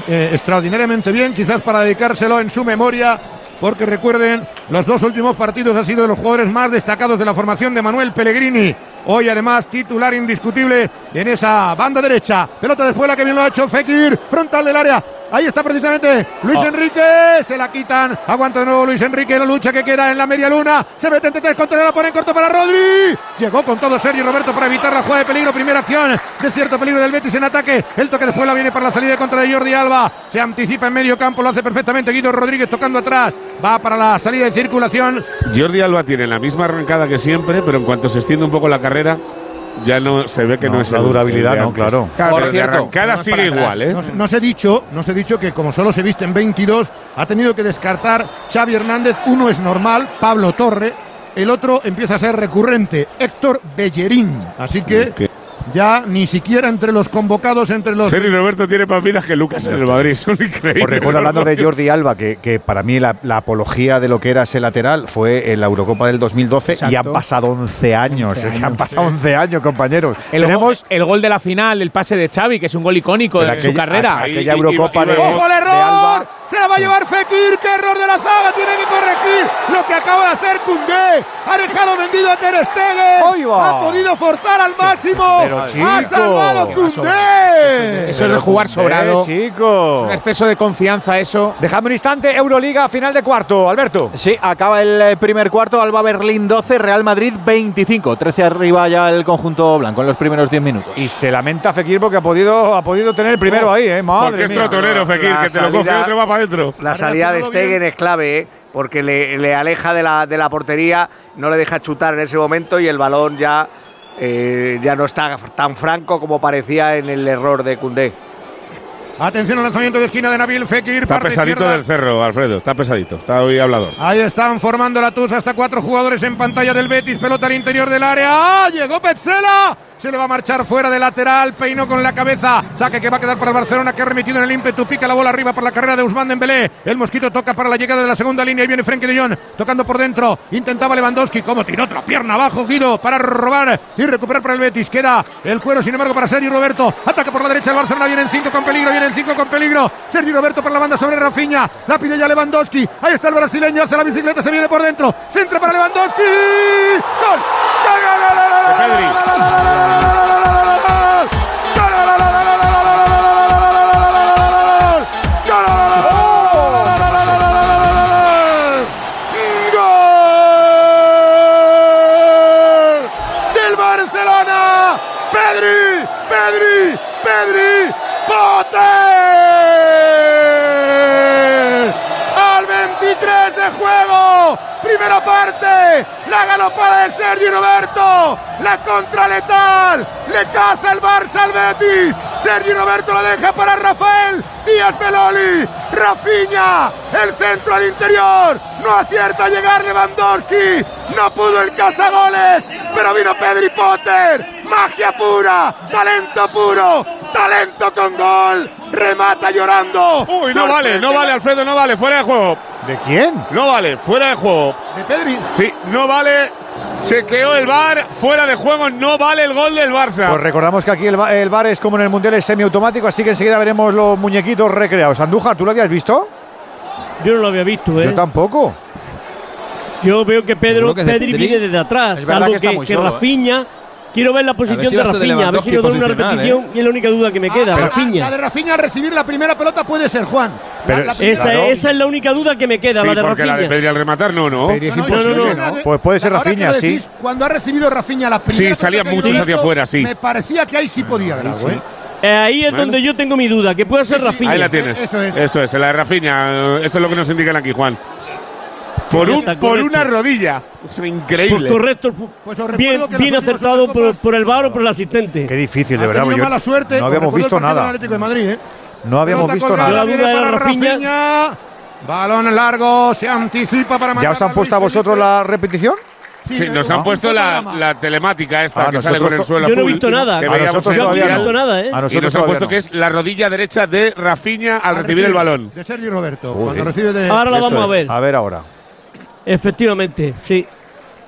eh, extraordinariamente bien, quizás para dedicárselo en su memoria, porque recuerden, los dos últimos partidos ha sido de los jugadores más destacados de la formación de Manuel Pellegrini. Hoy además titular indiscutible en esa banda derecha. Pelota después la que bien lo ha hecho Fekir, frontal del área. Ahí está precisamente Luis Oh. Enrique, se la quitan, aguanta de nuevo Luis Enrique, la lucha que queda en la media luna, se mete entre tres contra la pone en corto para Rodri, llegó con todo Sergio Roberto para evitar la jugada de peligro, primera acción de cierto peligro del Betis en ataque, el toque después la viene para la salida contra de Jordi Alba, se anticipa en medio campo, lo hace perfectamente Guido Rodríguez tocando atrás, va para la salida de circulación, Jordi Alba tiene la misma arrancada que siempre, pero en cuanto se extiende un poco la carrera, ya no se ve que no, No, es la durabilidad no, claro. Pero Por de cierto, arrancada sigue igual, ¿eh? Nos, nos he dicho, nos he dicho que como solo se viste en 22, ha tenido que descartar Xavi Hernández. Uno es normal, Pablo Torre. El otro empieza a ser recurrente, Héctor Bellerín. Así que Que- ya ni siquiera entre los convocados, entre los Sergio Roberto tiene más vidas que Lucas en el Madrid. Son increíbles. Os recuerdo hablando de Jordi Alba, que, que para mí la, la apología de lo que era ese lateral fue en la Eurocopa del 2012 y Exacto. han pasado 11 años. 11 es que han años, pasado 11 años, compañeros. El, Tenemos gol, el gol de la final, el pase de Xavi, que es un gol icónico Pero de su carrera. Aquella y- y- Eurocopa y- de, ¡Ojo al de error! Alba. Se la va a llevar Fekir, qué error de la zaga, tiene que corregir lo que acaba de hacer Koundé. Ha dejado vendido a Ter Stegen. Ha podido forzar al máximo. Pero, ha chico. Eso es de jugar sobrado. Eh, chico. Un exceso de confianza, eso. Dejadme un instante, Euroliga, final de cuarto, Alberto. Sí, acaba el eh, primer cuarto, Alba Berlín 12, Real Madrid 25. 13 arriba ya el conjunto blanco en los primeros 10 minutos. Y se lamenta Fekir porque ha podido, ha podido tener el primero ahí, ¿eh? Madre Porque es mía. trotonero, Fekir, La que te lo coge otro va para adentro. La salida de Stegen es clave, ¿eh? porque le, le aleja de la, de la portería, no le deja chutar en ese momento y el balón ya, eh, ya no está tan franco como parecía en el error de Koundé. Atención al lanzamiento de esquina de Nabil Fekir. Está pesadito izquierda. del cerro, Alfredo. Está pesadito. Está hoy hablador. Ahí están formando la tusa hasta cuatro jugadores en pantalla del Betis. Pelota al interior del área. ¡Ah! Llegó Petzela. Se le va a marchar fuera de lateral. Peinó con la cabeza. Saque que va a quedar para el Barcelona que ha remitido en el ímpetu. Pica la bola arriba por la carrera de Usman Dembélé. El mosquito toca para la llegada de la segunda línea. Y viene Frenkie de Jong tocando por dentro. Intentaba Lewandowski. Como tiró otra pierna abajo Guido para robar y recuperar para el Betis. Queda el cuero sin embargo para Sergio Roberto. Ataca por la derecha el Barcelona. Vienen cinco con peligro. Cinco con peligro. Sergio Roberto por la banda sobre Rafinha. La pide ya Lewandowski. Ahí está el brasileño. Hace la bicicleta. Se viene por dentro. Centra para Lewandowski. ¡Gol! ¡Gol, gol, gol, gol, gol, gol, gol, ¡Gol! Primera parte, la galopada de Sergio Roberto, la contra letal, le caza el Barça al Betis, Sergio Roberto la deja para Rafael Díaz Beloli, Rafinha, el centro al interior, no acierta a llegar Lewandowski, no pudo el cazagoles, pero vino Pedri Potter, magia pura, talento puro, talento con gol, remata llorando. Uy, no vale, no vale, Alfredo, no vale. Fuera de juego. ¿De quién? No vale, fuera de juego. De Pedri. Sí, no vale. Se quedó el bar, fuera de juego, no vale el gol del Barça. Pues recordamos que aquí el, el bar es como en el Mundial, es semiautomático, así que enseguida veremos los muñequitos recreados. Andújar, ¿tú lo habías visto? Yo no lo había visto, ¿eh? Yo tampoco. Yo veo que Pedro que Pedri viene desde atrás, Es verdad salvo que está que, que ¿eh? Rafinha. Quiero ver la si posición de va a ser de Rafinha, a ver si nos da una posicional, repetición. Y es la única duda que me queda, Ah, Rafinha. La de Rafinha al recibir la primera pelota puede ser Juan. La- Pero la primera- Esa, Claro. esa es la única duda que me queda, sí, la de porque la de. Pedri al rematar, no, no. Pedri es No, no, imposible, no, Pues puede ser lo sí. decís, Cuando ha recibido Rafinha las primeras Sí, salían muchos hacia afuera, sí. Me parecía que ahí sí podía haber algo, ¿eh? Eh, ahí es Bueno. donde yo tengo mi duda, que puede ser Rafinha. Ahí la tienes. Eso es. Eso es, la de Rafinha. Eso es lo que nos indican aquí, Juan. Por, un, por una rodilla. Es increíble. correcto, Pues bien, bien acertado por, el VAR o por el asistente. Qué difícil, de Ha verdad. yo- mala suerte. no Os habíamos visto nada. Atlético de Madrid, ¿eh? No habíamos visto nada. viene La duda para era Rafinha. Rafinha. Balón largo, se anticipa para ¿Ya os han puesto a vosotros la repetición? Sí, nos han puesto la, la telemática esta Ah, que sale con el suelo Yo no he visto nada. que A nosotros todavía no visto nada, ¿eh? A Y nos han puesto no. que es la rodilla derecha de Rafinha al recibir el balón. De Sergio Roberto. Joder. Cuando recibe de. Ahora la vamos a ver. A ver ahora. Efectivamente, sí.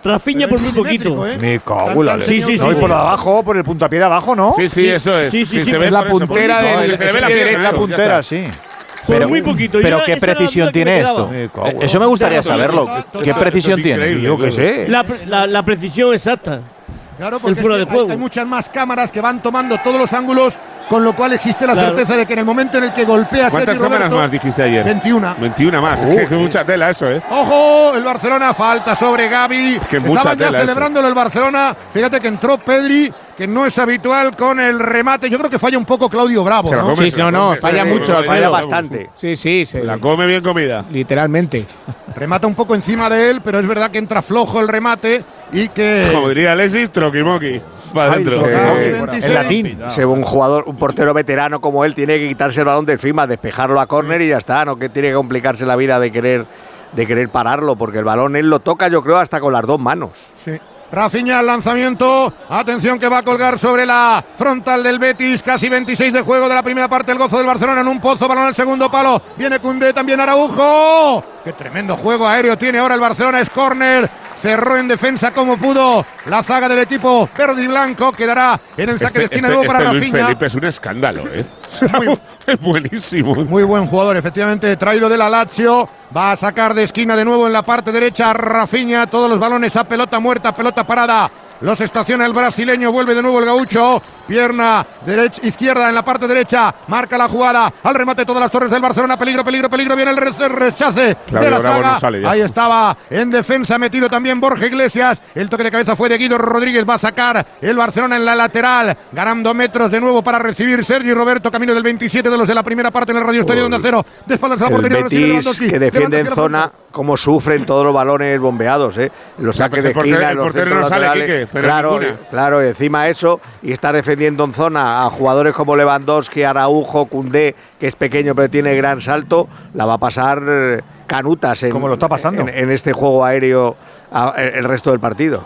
Rafinha Pero por muy poquito. ¿eh? Me cago la Sí, leche. sí, No, sí, y por sí. abajo, por el puntapié de abajo, ¿no? Sí, sí, eso es. Sí, Sí, sí, sí, se ve la puntera del- se ve la Sí, puntera, sí. Por Pero- muy poquito. Pero qué precisión tiene esto. Me cago en Eso me gustaría Total, saberlo. total, ¿Qué total. precisión tiene? Yo qué sé. La, la- la precisión exacta. Claro, El porque fuera es de que hay, juego. hay muchas más cámaras que van tomando todos los ángulos, con lo cual existe la Claro. certeza de que en el momento en el que golpea a ¿Cuántas Sergio cámaras Roberto, más dijiste ayer? 21. 21 más. Uh, es que es mucha tela eso, ¿eh? Ojo, el Barcelona falta sobre Gaby. que mucha Estaban ya tela eso. celebrándolo el Barcelona. Fíjate que entró Pedri, que no es habitual con el remate. Yo creo que falla un poco Claudio Bravo. Se la ¿no? Sí, se la no, falla mucho, falla bastante. Sí, sí, se- La come bien comida. literalmente. Remata un poco encima de él, pero es verdad que entra flojo el remate y que. Como diría Alexis, troquimoqui. Para adentro. sí, Eh, en 26. latín. Se un jugador, un portero veterano como él tiene que quitarse el balón de encima, despejarlo a córner y ya está, no que tiene que complicarse la vida de querer de querer pararlo, porque el balón él lo toca, yo creo, hasta con las dos manos. Sí. Rafinha al lanzamiento. Atención que va a colgar sobre la frontal del Betis. Casi 26 de juego de la primera parte. El gozo del Barcelona en un pozo. Balón al segundo palo. Viene Cundé, también Araujo. Qué tremendo juego aéreo tiene ahora el Barcelona. Es córner. Cerró en defensa como pudo la zaga del equipo verde y blanco. Quedará en el saque de Este, esquina este- luego para este Luis Rafinha. Felipe es un escándalo, ¿eh? Muy- es buenísimo. Muy buen jugador, efectivamente, traído de la Lazio. Va a sacar de esquina de nuevo en la parte derecha Rafinha. Todos los balones a pelota muerta, pelota parada. Los estaciona el brasileño, vuelve de nuevo el gaucho. Pierna derecha, izquierda en la parte derecha. Marca la jugada al remate todas las torres del Barcelona. Peligro, peligro, peligro. Viene el re- rechace Claudio de la Bravo zaga. no sale ya. Ahí estaba en defensa metido también Borja Iglesias. El toque de cabeza fue de Guido Rodríguez. Va a sacar el Barcelona en la lateral. Ganando metros de nuevo para recibir Sergi Roberto. Camino del 27 de los de la primera parte en el Radio Estadio Onda Cero. De espaldas a la El portería. Betis que defiende en zona, como sufren todos los balones bombeados, ¿eh? Los saques de esquina, el los portero centros no sale, pero claro, ninguna. claro, y encima eso, y está defendiendo en zona a jugadores como Lewandowski, Araujo, Cundé, que es pequeño pero tiene gran salto, la va a pasar eh, canutas en, Como lo está pasando. en, en este juego aéreo el resto del partido.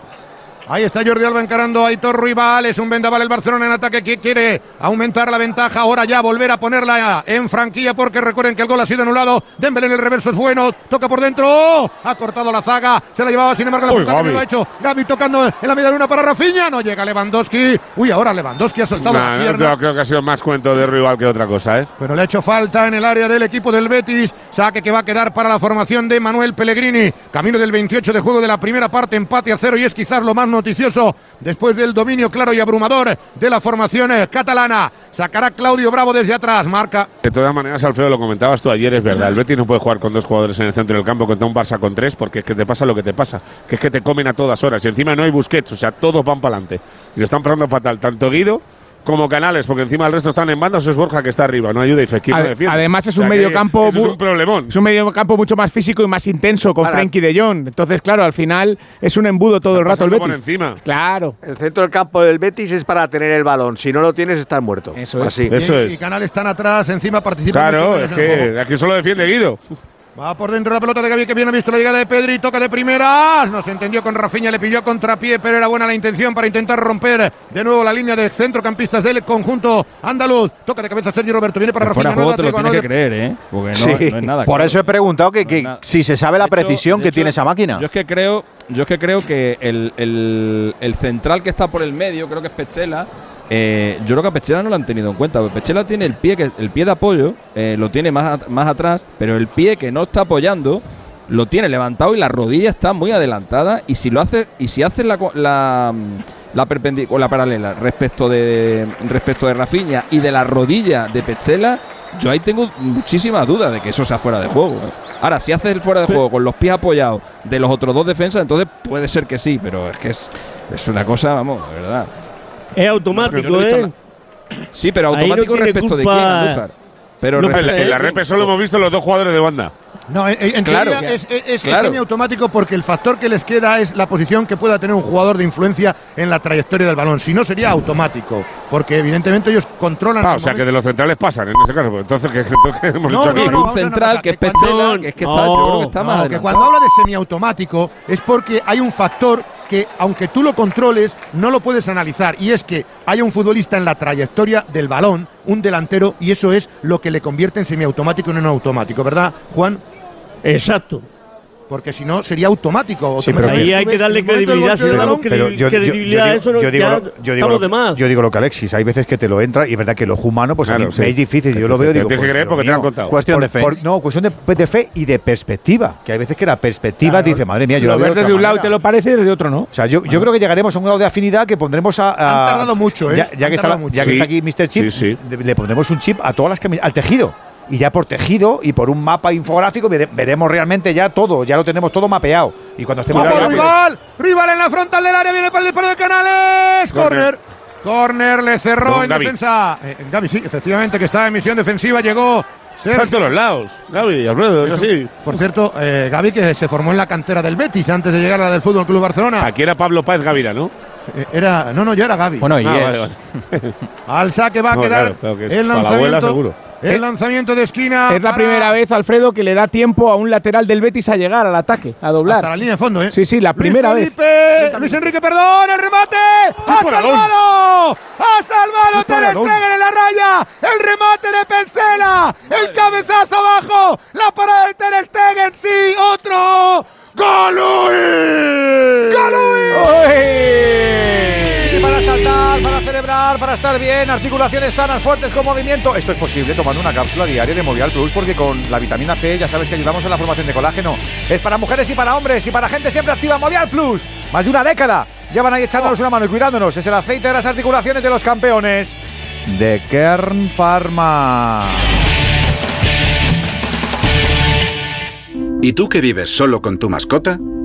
Ahí está Jordi Alba encarando a Aitor Rival. Es un vendaval el Barcelona en ataque que quiere aumentar la ventaja. Ahora ya volver a ponerla en franquilla porque recuerden que el gol ha sido anulado. Dembélé en el reverso es bueno. Toca por dentro. ¡Oh! Ha cortado la zaga. Se la llevaba sin embargo la Uy, punta que Gavi. lo ha hecho. Gaby tocando en la media luna para Rafinha. No llega Lewandowski. Uy, ahora Lewandowski ha soltado Nah, la no, pierna. creo, creo que ha sido más cuento de rival que otra cosa, ¿eh? Pero le ha hecho falta en el área del equipo del Betis. Saque que va a quedar para la formación de Manuel Pellegrini. Camino del 28 de juego de la primera parte. Empate a cero y es quizás lo más noticioso después del dominio claro y abrumador de la formación eh, catalana. Sacará Claudio Bravo desde atrás. Marca. De todas maneras, Alfredo, lo comentabas tú ayer, es verdad. El Betis no puede jugar con dos jugadores en el centro del campo contra un Barça con tres, porque es que te pasa lo que te pasa, que es que te comen a todas horas. Y encima no hay Busquets, o sea, todos van para adelante. Y lo están pasando fatal, tanto Guido como Canales, porque encima el resto están en bandas, o es Borja que está arriba, no ayuda y Fekir no Ade- defiende. además es O sea, un que medio campo es un problemón. Es un medio campo mucho más físico y más intenso con Para- Frenkie de Jong. Entonces, claro, al final es un embudo todo el rato el Betis. encima. Claro. El centro del campo del Betis es para tener el balón. Si no lo tienes, estás muerto. Eso es. Así. Eso y, es. y Canales están atrás. Encima participan. mucho Claro, es que aquí solo defiende Guido. Va por dentro la pelota de Gaby que bien ha visto la llegada de Pedri, toca de primeras, no se entendió con Rafinha, le pilló a contrapié, pero era buena la intención para intentar romper de nuevo la línea de centrocampistas del conjunto andaluz. Toca de cabeza Sergio Roberto, viene para Que Rafinha. fuera no juego te lo tienes no que creer, ¿eh? Porque no, Sí, no es nada. por claro. eso he preguntado que, si se sabe la hecho- precisión que hecho, tiene esa máquina. Yo es que creo, yo es que creo que el, el- el central que está por el medio, creo que es Pechela. Eh, yo creo que a Pechela no lo han tenido en cuenta. porque Pechela tiene el pie que el pie de apoyo, eh, lo tiene más, at- más atrás, pero el pie que no está apoyando lo tiene levantado y la rodilla está muy adelantada. Y si lo hace, y si haces la, la, la perpendic- o la paralela respecto de respecto de Rafinha y de la rodilla de Pechela, yo ahí tengo muchísimas dudas de que eso sea fuera de juego. Ahora, si haces el fuera de juego con los pies apoyados de los otros dos defensas, entonces puede ser que sí, pero es que es, es una cosa, vamos, de verdad. Es automático, no ¿eh? Sí, pero no automático tiene respecto de quién, Andújar. Pero No, En la, en la de repe solo hemos visto los dos jugadores de banda. No, en, en Claro. teoría es, es- es Claro. semiautomático porque el factor que les queda es la posición que pueda tener un jugador de influencia en la trayectoria del balón. Si no, sería automático. Porque evidentemente ellos controlan. Ah, el o sea que de los centrales pasan en ese caso. Pues entonces, ¿qué, entonces, ¿qué hemos No, hecho no, aquí? no, un vamos a central que es que cuando- Petzela, que es que está, yo creo que está No, más que adelantado. cuando habla de semiautomático es porque hay un factor que, aunque tú lo controles, no lo puedes analizar. Y es que haya un futbolista en la trayectoria del balón, un delantero, y eso es lo que le convierte en semiautomático en automático, ¿verdad, Juan? Exacto. Porque si no, sería automático. Sí, pero. Ahí hay que darle credibilidad. yo, digo, lo- yo, digo lo, de más. yo digo lo que Alexis, hay veces que te lo entra y es verdad que el ojo humano pues a mí sí. me es difícil, yo lo veo digo, tienes que pues, creer Dios porque te lo han mío. contado. Cuestión Por- de fe. por- no, cuestión de, de fe y de perspectiva, que hay veces que la perspectiva Claro. dice, madre mía, yo Lo veo ves de un lado y manera". te lo parece y desde otro no. O sea, yo, yo creo que llegaremos a un grado de afinidad que pondremos a. a- Han tardado mucho, ¿eh? Ya, que, está, aquí Mr. Chip, le- le pondremos un chip a todas las camisas, al tejido. Y ya por tejido y por un mapa infográfico vere- veremos realmente ya todo, ya lo tenemos todo mapeado. Y cuando estemos ¡Ojo, rápido- rival! ¡Rival en la frontal del área! ¡Viene para el disparo de Canales! ¡Corner! Corner, le cerró Con en Gavi. defensa. Eh, Gavi, sí, efectivamente, que está en misión defensiva. Llegó Sergio. todos los lados. Gaby, Alfredo, es así. Por cierto, eh, Gavi que se formó en la cantera del Betis antes de llegar a la del Fútbol Club Barcelona. Aquí era Pablo Páez Gavira, ¿no? Eh, Era, no, no, ya era Gavi. Bueno, y Ah, es- vale, vale. Al saque va a No, quedar claro, claro que el para la abuela, lanzamiento. seguro. El lanzamiento de esquina. Es la primera vez, Alfredo, que le da tiempo a un lateral del Betis a llegar al ataque, a doblar. Hasta la línea de fondo, ¿eh? Sí, sí, la Luis primera vez. Felipe, Luis Enrique, perdón, el remate. ¡Ha salvado! ¡Ha salvado Ter Stegen en la raya! ¡El remate de Pencela! ¡El cabezazo abajo! ¡La parada de Ter Stegen! ¡Sí! ¡Otro! ¡Galui! Para saltar, para celebrar, para estar bien, articulaciones sanas, fuertes con movimiento. Esto es posible tomando una cápsula diaria de Movial Plus porque con la vitamina C ya sabes que ayudamos en la formación de colágeno. Es para mujeres y para hombres y para gente siempre activa Movial Plus. Más de una década. Llevan ahí echándonos una mano y cuidándonos. Es el aceite de las articulaciones de los campeones. De Kern Pharma. ¿Y tú que vives solo con tu mascota?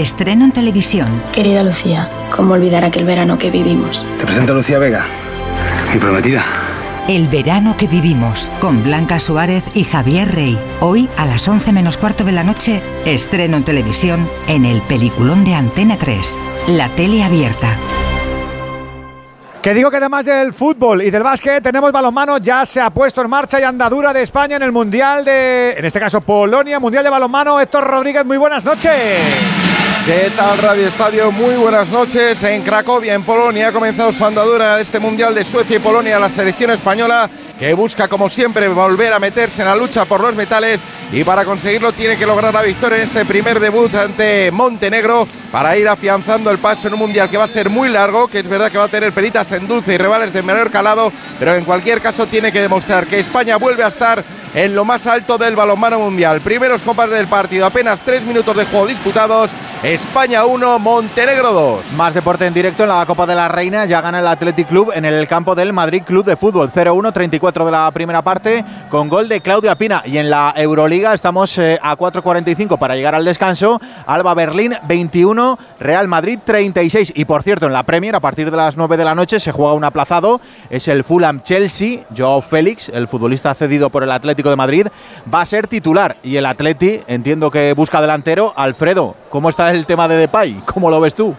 Estreno en televisión. Querida Lucía, ¿cómo olvidar aquel verano que vivimos? Te presento a Lucía Vega, mi prometida. El verano que vivimos, con Blanca Suárez y Javier Rey. Hoy, a las 11 menos cuarto de la noche, estreno en televisión en el peliculón de Antena 3, La Tele Abierta. Que digo que además del fútbol y del básquet tenemos balonmano, ya se ha puesto en marcha y andadura de España en el Mundial de, en este caso Polonia, Mundial de Balonmano. Héctor Rodríguez, muy buenas noches. ¿Qué tal Radio Estadio? Muy buenas noches. En Cracovia, en Polonia, ha comenzado su andadura este Mundial de Suecia y Polonia, la selección española que busca como siempre volver a meterse en la lucha por los metales y para conseguirlo tiene que lograr la victoria en este primer debut ante Montenegro para ir afianzando el paso en un mundial que va a ser muy largo, que es verdad que va a tener peritas en dulce y rivales de menor calado, pero en cualquier caso tiene que demostrar que España vuelve a estar en lo más alto del balonmano mundial. Primeros copas del partido, apenas tres minutos de juego disputados. España 1, Montenegro 2. Más deporte en directo en la Copa de la Reina. Ya gana el Athletic Club en el campo del Madrid Club de Fútbol. 0-1, 34 de la primera parte, con gol de Claudia Pina. Y en la Euroliga estamos eh, a 4.45 para llegar al descanso. Alba Berlín 21, Real Madrid 36. Y por cierto, en la Premier, a partir de las 9 de la noche, se juega un aplazado. Es el Fulham Chelsea. Joao Félix, el futbolista cedido por el Atlético de Madrid, va a ser titular. Y el Atleti, entiendo que busca delantero. Alfredo, ¿cómo está el tema de Depay? ¿Cómo lo ves tú?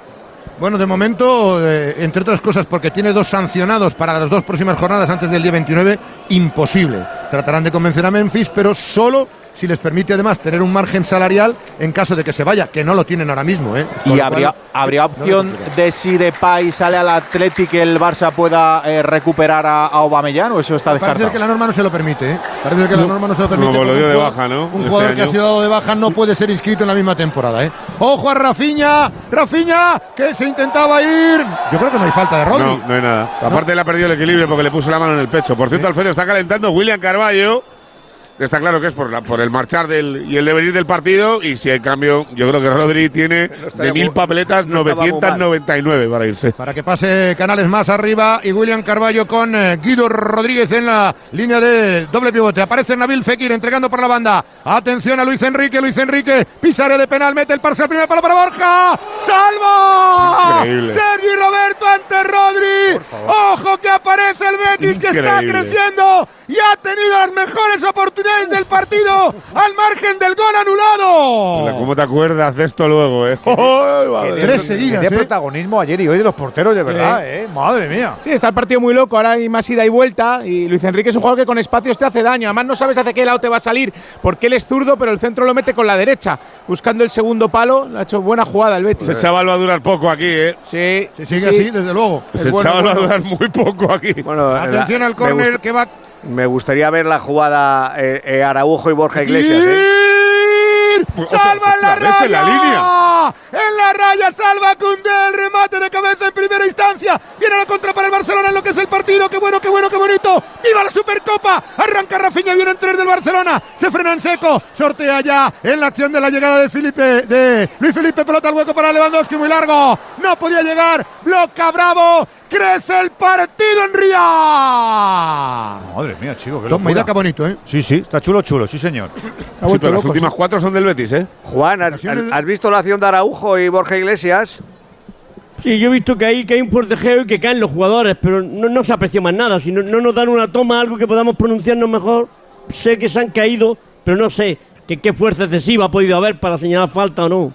Bueno, de momento, eh, entre otras cosas, porque tiene dos sancionados para las dos próximas jornadas antes del día 29, imposible. tratarán de convencer a Memphis, pero solo si les permite además tener un margen salarial en caso de que se vaya, que no lo tienen ahora mismo. ¿eh? ¿Y habría, cual, habría opción de si Depay sale al Athletic el Barça pueda eh, recuperar a, a Aubameyang o eso está Parece descartado? que la norma no se lo permite, ¿eh? Parece que la norma no se lo permite. No, lo porque dio un de jugador- baja, ¿no? Un Este jugador que ha sido dado de baja no puede ser inscrito en la misma temporada, ¿eh? ¡Ojo a Rafinha! ¡Rafinha! Que se intentaba ir. Yo creo que no hay falta de Rodri. No, no hay nada. Aparte, le ha perdido el equilibrio porque le puso la mano en el pecho. Por cierto, Alfredo está calentando William Carballo. Está claro que es por, la- por el marchar del, y el devenir del partido. Y si hay cambio, yo creo que Rodri tiene de mil papeletas no estaba muy mal. 999 para irse. Para que pase Canales más arriba y William Carballo con eh, Guido Rodríguez en la línea de doble pivote. Aparece Nabil Fekir entregando por la banda. Atención a Luis Enrique, Luis Enrique, pisa área de penal, mete el parcial primer palo para Borja. ¡Salvo! Increíble. Sergio Roberto ante Rodri. Ojo que aparece el Betis que está creciendo y ha tenido las mejores oportunidades del partido al margen del gol anulado. ¿Cómo te acuerdas de esto luego, eh? Tres seguidas, de ¿eh? protagonismo ayer y hoy de los porteros, de verdad, ¿eh? Madre mía. Sí, está el partido muy loco, ahora hay más ida y vuelta y Luis Enrique es un jugador que con espacios te hace daño, además no sabes hacia qué lado te va a salir, porque él es zurdo, pero el centro lo mete con la derecha, buscando el segundo palo, le ha hecho buena jugada el Betis. Ese chaval va a durar poco aquí, ¿eh? Sí, Si sigue así, desde luego. Ese bueno, chaval va a durar muy poco aquí. Bueno, Atención la- al córner que va Me gustaría ver la jugada eh, eh, Araujo y Borja Iglesias, ¿eh? ¡Salva en la raya! en la línea. En la raya salva Cundé el remate de cabeza en primera instancia. Viene la contra para el Barcelona en lo que es el partido. ¡Qué bueno, qué bueno, qué bonito! ¡Viva la Supercopa! Arranca Rafinha, viene en tres del Barcelona. Se frena en seco. Sortea ya en la acción de la llegada de Felipe, de Luis Felipe. Pelota al hueco para Lewandowski, muy largo. No podía llegar. Bloca Bravo. Crece el partido en Ría. Madre mía, chico. Qué Toma, mira qué bonito, ¿eh? Sí, sí, está chulo, chulo, sí, señor. Sí, pero las últimas cuatro son del Betis, ¿eh? Juan, ¿has, has visto la acción de Araujo y Borja Iglesias? Sí, yo he visto que hay, que hay un forcejeo y que caen los jugadores, pero no, no se aprecia más nada. Si no, no nos dan una toma, algo que podamos pronunciarnos mejor, sé que se han caído, pero no sé que, qué fuerza excesiva ha podido haber para señalar falta o no.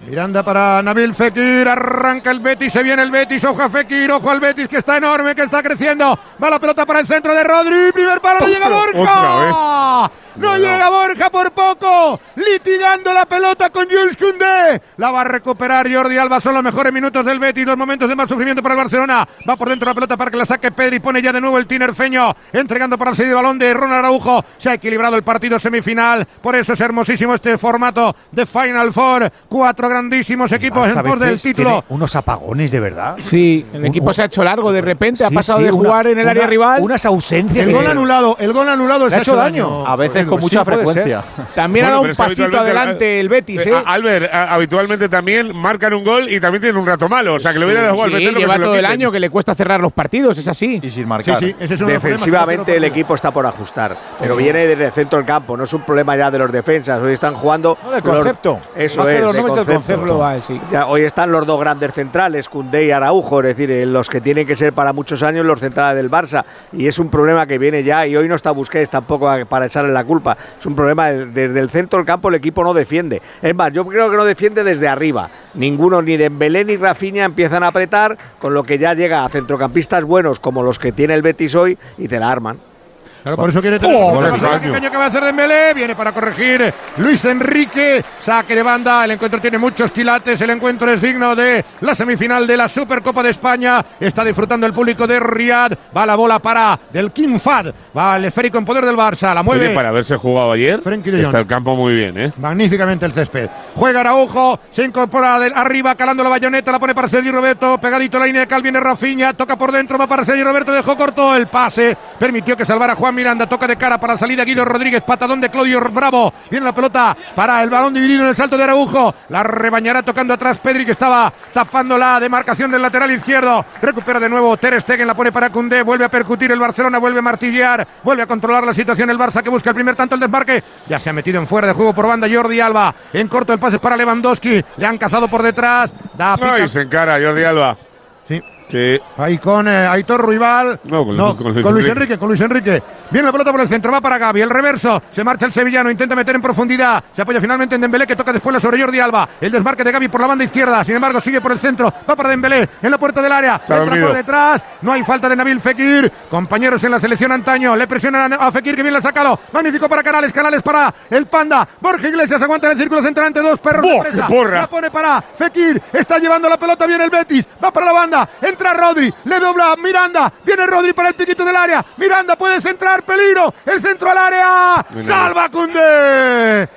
Miranda para Nabil Fekir, arranca el Betis, se viene el Betis, ojo a Fekir, ojo al Betis que está enorme, que está creciendo. Va la pelota para el centro de Rodri, primer palo, no llega Borja. No llega Borja por poco, litigando la pelota con Jules Koundé. La va a recuperar Jordi Alba, son los mejores minutos del Betis, los momentos de más sufrimiento para el Barcelona. Va por dentro la pelota para que la saque Pedri, pone ya de nuevo el tinerfeño, entregando para el segundo balón de Ronald Araujo. Se ha equilibrado el partido semifinal, por eso es hermosísimo este formato de Final Four. Cuatro grandísimos equipos en a pos del título. tiene unos apagones, de verdad. Sí, el equipo se ha hecho largo de repente, ha pasado sí, de una- jugar en el una- área rival. Unas ausencias. El gol anulado, el gol anulado Le se ha hecho daño. A veces con mucha sí, frecuencia. También ha dado un pasito adelante el Betis, Eh, ¿eh? Albert, habitualmente también marcan un gol y también tienen un rato malo. O sea, que le hubiera dejado al que lleva todo el año que le cuesta cerrar los partidos, es así. Y sin marcar. Defensivamente el equipo está por ajustar, pero viene desde el centro del campo, no es un problema ya de los defensas, hoy están jugando No, del los- concepto. Eso es, concepto. Global, sí. Ya, hoy están los dos grandes centrales, Cundé y Araujo, es decir, eh, los que tienen que ser para muchos años los centrales del Barça. Y es un problema que viene ya, y hoy no está Busquets tampoco para echarle la culpa. Es un problema de- desde el centro del campo el equipo no defiende. Es más, yo creo que no defiende desde arriba. Ninguno, ni Dembélé ni Rafinha empiezan a apretar, con lo que ya llega a centrocampistas buenos como los que tiene el Betis hoy y te la arman. Claro, por eso quiere tener Oh, cuenta qué más allá. caño. ¿Qué caño que va a hacer Dembélé? Viene para corregir Luis Enrique. Saque de banda. El encuentro tiene muchos quilates. El encuentro es digno de la semifinal de la Supercopa de España. Está disfrutando el público de Riyadh. Va la bola para del King Fad. Va el esférico en poder del Barça. La mueve. Oye, para haberse jugado ayer, está el campo muy bien, ¿eh? Magníficamente el césped. Juega Araujo, se incorpora del arriba, calando la bayoneta, la pone para Sergio Roberto, pegadito a la línea de Cal, viene Rafinha, toca por dentro, va para Sergio Roberto, dejó corto el pase, permitió que salvara a Juan Miranda, toca de cara para la salida Guido Rodríguez, patadón de Claudio Bravo, viene la pelota para el balón dividido en el salto de Araujo, la rebañará tocando atrás Pedri que estaba tapando la demarcación del lateral izquierdo, recupera de nuevo Ter Stegen, la pone para Cundé, vuelve a percutir el Barcelona, vuelve a martillear, vuelve a controlar la situación el Barça que busca el primer tanto el desmarque, ya se ha metido en fuera de juego por banda Jordi Alba, en corto el pase para Lewandowski, le han cazado por detrás, da pica- Ay, se encara Jordi Alba. Sí. Ahí con eh, Aitor Ruibal. No, con- No, con Luis con Luis Enrique. Enrique, con Luis Enrique. Viene la pelota por el centro, va para Gaby, el reverso, se marcha el sevillano, intenta meter en profundidad, se apoya finalmente en Dembélé que toca después la sobre Jordi Alba, el desmarque de Gaby por la banda izquierda, sin embargo sigue por el centro, va para Dembélé en la puerta del área, ha entra por detrás, no hay falta de Nabil Fekir, compañeros en la selección antaño, le presionan a Fekir que bien le ha sacado, magnífico para Canales, Canales para el Panda, Borja Iglesias aguanta en el círculo central ante dos perros de ¡Buah, presa, qué porra! la pone para Fekir, está llevando la pelota bien el Betis, va para la banda, entra Rodri, le dobla Miranda, viene Rodri para el piquito del área, Miranda puede centrar, peligro, el centro al área, salva Cundé,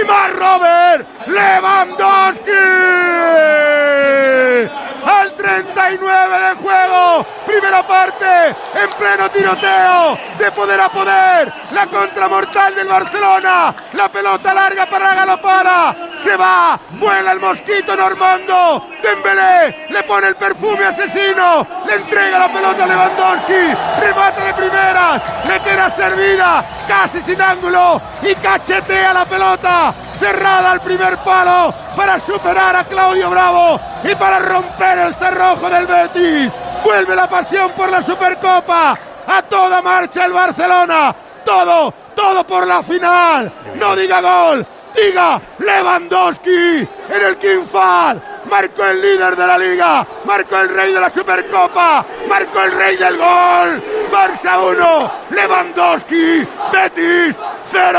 y más Robert. Lewandowski. Al 39 de juego. Primera parte. En pleno tiroteo. De poder a poder. La contramortal del Barcelona. La pelota larga para la galopada. Se va. Vuela el mosquito Normando. Dembélé le pone el perfume asesino. Le entrega la pelota a Lewandowski. Remata de primeras. Le queda servida. Casi sin ángulo. Y cachetea la pelota. Cerrada al primer palo. Para superar a Claudio Bravo. Y para romper el cerrojo del Betis. Vuelve la pasión por la Supercopa. A toda marcha el Barcelona. Todo, todo por la final. No diga gol. Diga Lewandowski en el Quinfal. Marcó el líder de la liga. Marcó el rey de la Supercopa. Marcó el rey del gol. Barça 1. Lewandowski. Betis 0.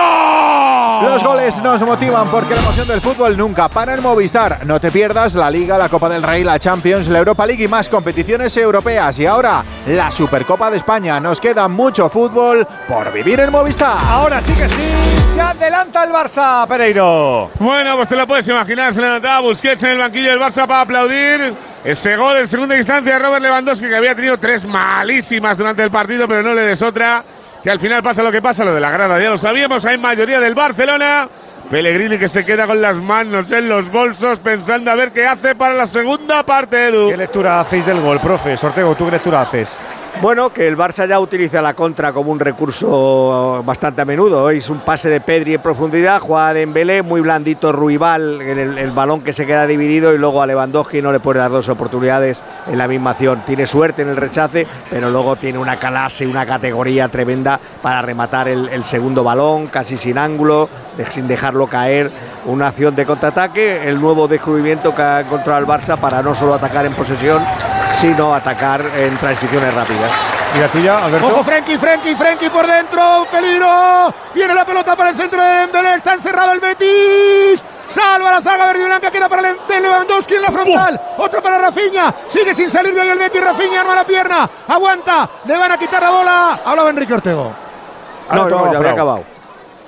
Los goles nos motivan porque la emoción del fútbol nunca para en Movistar. No te pierdas la Liga, la Copa del Rey, la Champions, la Europa League y más competiciones europeas. Y ahora, la Supercopa de España. Nos queda mucho fútbol por vivir en Movistar. Ahora sí que sí, se adelanta el Barça, Pereiro. Bueno, pues te lo puedes imaginar, se levantaba Busquets en el banquillo del Barça para aplaudir. Ese gol en segunda instancia de Robert Lewandowski, que había tenido tres malísimas durante el partido, pero no le des otra. Que al final pasa lo que pasa, lo de la grada, ya lo sabíamos, hay mayoría del Barcelona. Pellegrini que se queda con las manos en los bolsos pensando a ver qué hace para la segunda parte, Edu. ¿Qué lectura hacéis del gol, profe? Sortego, ¿tú qué lectura haces? Bueno, que el Barça ya utiliza la contra como un recurso bastante a menudo. Es un pase de Pedri en profundidad, juega de Dembélé, muy blandito Ruibal, el, el balón que se queda dividido y luego a Lewandowski no le puede dar dos oportunidades en la misma acción. Tiene suerte en el rechace, pero luego tiene una clase, una categoría tremenda para rematar el, segundo balón, casi sin ángulo, sin dejarlo caer. Una acción de contraataque, el nuevo descubrimiento que ha encontrado el Barça para no solo atacar en posesión, sino atacar en transiciones rápidas. ¿Y la tuya, Alberto? Ojo, Frenkie, Frenkie, Frenkie por dentro. Peligro. Viene la pelota para el centro de Dembélé. Está encerrado el Betis. Salva la zaga verde y blanca. Queda para Lewandowski en la frontal. Otro para Rafinha. Sigue sin salir de ahí el Betis. Rafinha arma la pierna. Aguanta. Le van a quitar la bola. Hablaba Enrique Ortego. No, no, ya había acabado.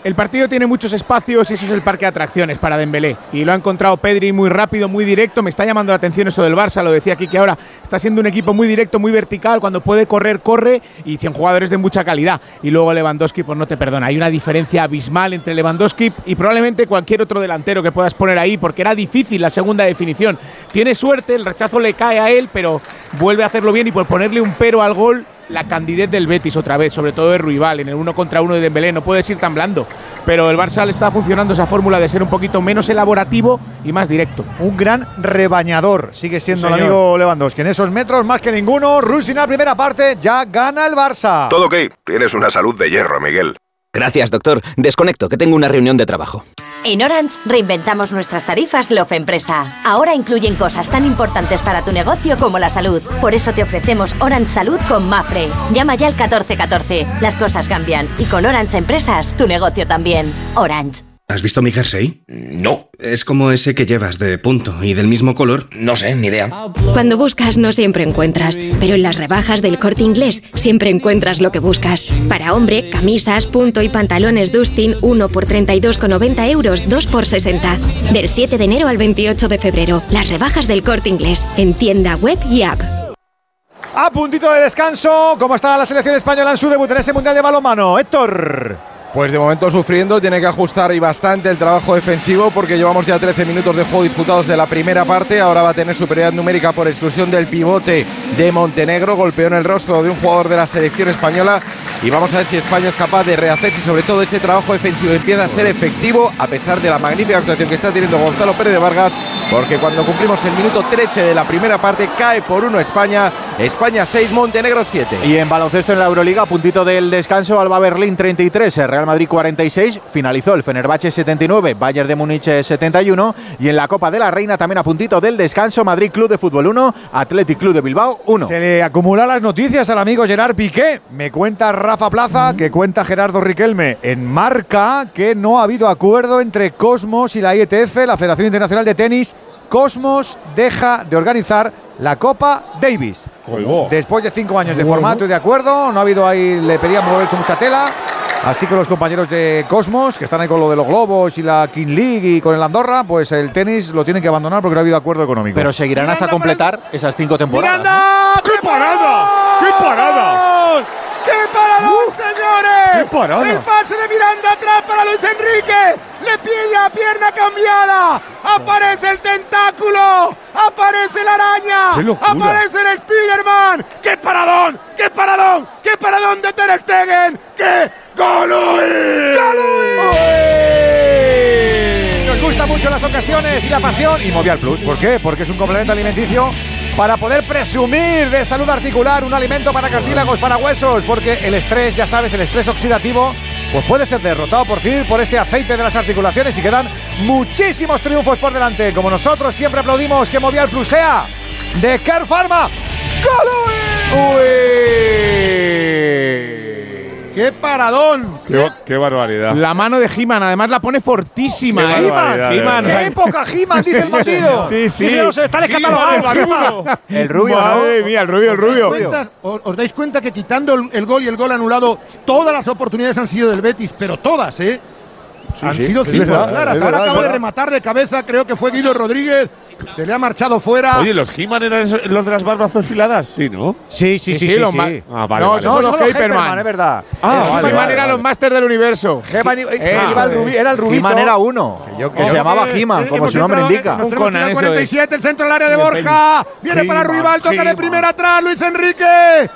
El partido tiene muchos espacios y eso es el parque de atracciones para Dembélé. Y lo ha encontrado Pedri muy rápido, muy directo. Me está llamando la atención eso del Barça, lo decía aquí que ahora está siendo un equipo muy directo, muy vertical. Cuando puede correr, corre y 100 jugadores de mucha calidad. Y luego Lewandowski, pues no te perdona. Hay una diferencia abismal entre Lewandowski y probablemente cualquier otro delantero que puedas poner ahí, porque era difícil la segunda definición. Tiene suerte, el rechazo le cae a él, pero vuelve a hacerlo bien y por ponerle un pero al gol la candidez del Betis otra vez, sobre todo de Ruibal, en el uno contra uno de Dembélé, no puedes ir tan blando. Pero el Barça le está funcionando esa fórmula de ser un poquito menos elaborativo y más directo. Un gran rebañador sigue siendo el amigo Lewandowski. En esos metros, más que ninguno, Rusina, primera parte, ya gana el Barça. Todo ok. Tienes una salud de hierro, Miguel. Gracias, doctor. Desconecto, que tengo una reunión de trabajo. En Orange reinventamos nuestras tarifas Love Empresa. Ahora incluyen cosas tan importantes para tu negocio como la salud. Por eso te ofrecemos Orange Salud con Mafre. Llama ya al 1414. Las cosas cambian y con Orange Empresas tu negocio también. Orange. ¿Has visto mi jersey? No. Es como ese que llevas, de punto y del mismo color. No sé, ni idea. Cuando buscas no siempre encuentras, pero en las rebajas del corte inglés siempre encuentras lo que buscas. Para hombre, camisas, punto y pantalones Dustin 1 por 32,90 euros, 2 por 60. Del 7 de enero al 28 de febrero, las rebajas del corte inglés, en tienda web y app. A puntito de descanso, ¿cómo está la selección española en su debut en ese Mundial de Balonmano? Héctor. Pues de momento sufriendo, tiene que ajustar y bastante el trabajo defensivo porque llevamos ya 13 minutos de juego disputados de la primera parte. Ahora va a tener superioridad numérica por exclusión del pivote de Montenegro. Golpeó en el rostro de un jugador de la selección española. Y vamos a ver si España es capaz de rehacerse y sobre todo ese trabajo defensivo empieza a ser efectivo a pesar de la magnífica actuación que está teniendo Gonzalo Pérez de Vargas. Porque cuando cumplimos el minuto 13 de la primera parte cae por uno España. España 6, Montenegro 7. Y en baloncesto en la Euroliga, puntito del descanso, Alba Berlín 33, el Real Madrid 46, finalizó el Fenerbahce 79, Bayern de Múnich 71 y en la Copa de la Reina también a puntito del descanso, Madrid Club de Fútbol 1, Athletic Club de Bilbao 1. Se le acumulan las noticias al amigo Gerard Piqué. Me cuenta Rafa Plaza, que cuenta Gerardo Riquelme en marca que no ha habido acuerdo entre Cosmos y la IETF, la Federación Internacional de Tenis. Cosmos deja de organizar la Copa Davis. Después de cinco años de formato y de acuerdo, no ha habido ahí, le pedían mover mucha tela. Así que los compañeros de Cosmos, que están ahí con lo de los globos y la King League y con el Andorra, pues el tenis lo tienen que abandonar porque no ha habido acuerdo económico. Pero seguirán hasta completar esas cinco temporadas. ¿no? ¡Miranda! ¡Qué parada! ¡Qué parada! ¡Qué paradón, señores! ¡Qué parada! El pase de Miranda atrás para Luis Enrique. Le pilla pierna cambiada. Aparece el tentáculo. Aparece la araña. Aparece el Spiderman. ¡Qué paradón! ¡Qué paradón! ¡Qué paradón de Ter Stegen! ¡Qué golui! Nos gusta mucho las ocasiones y la pasión y Movial Plus. ¿Por qué? Porque es un complemento alimenticio para poder presumir de salud articular, un alimento para cartílagos, para huesos, porque el estrés, ya sabes, el estrés oxidativo, pues puede ser derrotado por fin por este aceite de las articulaciones y quedan muchísimos triunfos por delante. Como nosotros siempre aplaudimos que Movial Plus sea de Care Pharma. ¡Qué paradón! ¡Qué, qué barbaridad! La mano de He-Man, además la pone fortísima. Qué ¿eh? barbaridad, He-Man. ¡Qué época He-Man! Dice el bandido. Sí, sí. no se está descatalogado. El rubio, ¿no? Madre mía, el rubio, el rubio. ¿Os dais cuenta- ¿Os, os dais cuenta que quitando el, el gol y el gol anulado, todas las oportunidades han sido del Betis, pero todas, ¿eh? Han sí, sido cinco verdad, claras. Ahora acaba de rematar de cabeza, creo que fue Guido Rodríguez. Se le ha marchado fuera. Oye, ¿los He-Man eran los de las barbas perfiladas? Sí, ¿no? Sí, sí, sí, sí. los sí. ma- Ah, vale, no, vale. son No, los los Hyperman. Es verdad. Ah, Los vale, He-Man vale, eran vale. los Masters del Universo. He-Man, eh, era el rubito. He-Man era uno, que se llamaba Eh, He-Man, eh, como su nombre indica. Un tenemos Conan, que ir al eso es. 47, el centro del área de Borja. Viene para Ruibal, toca de primera atrás, Luis Enrique.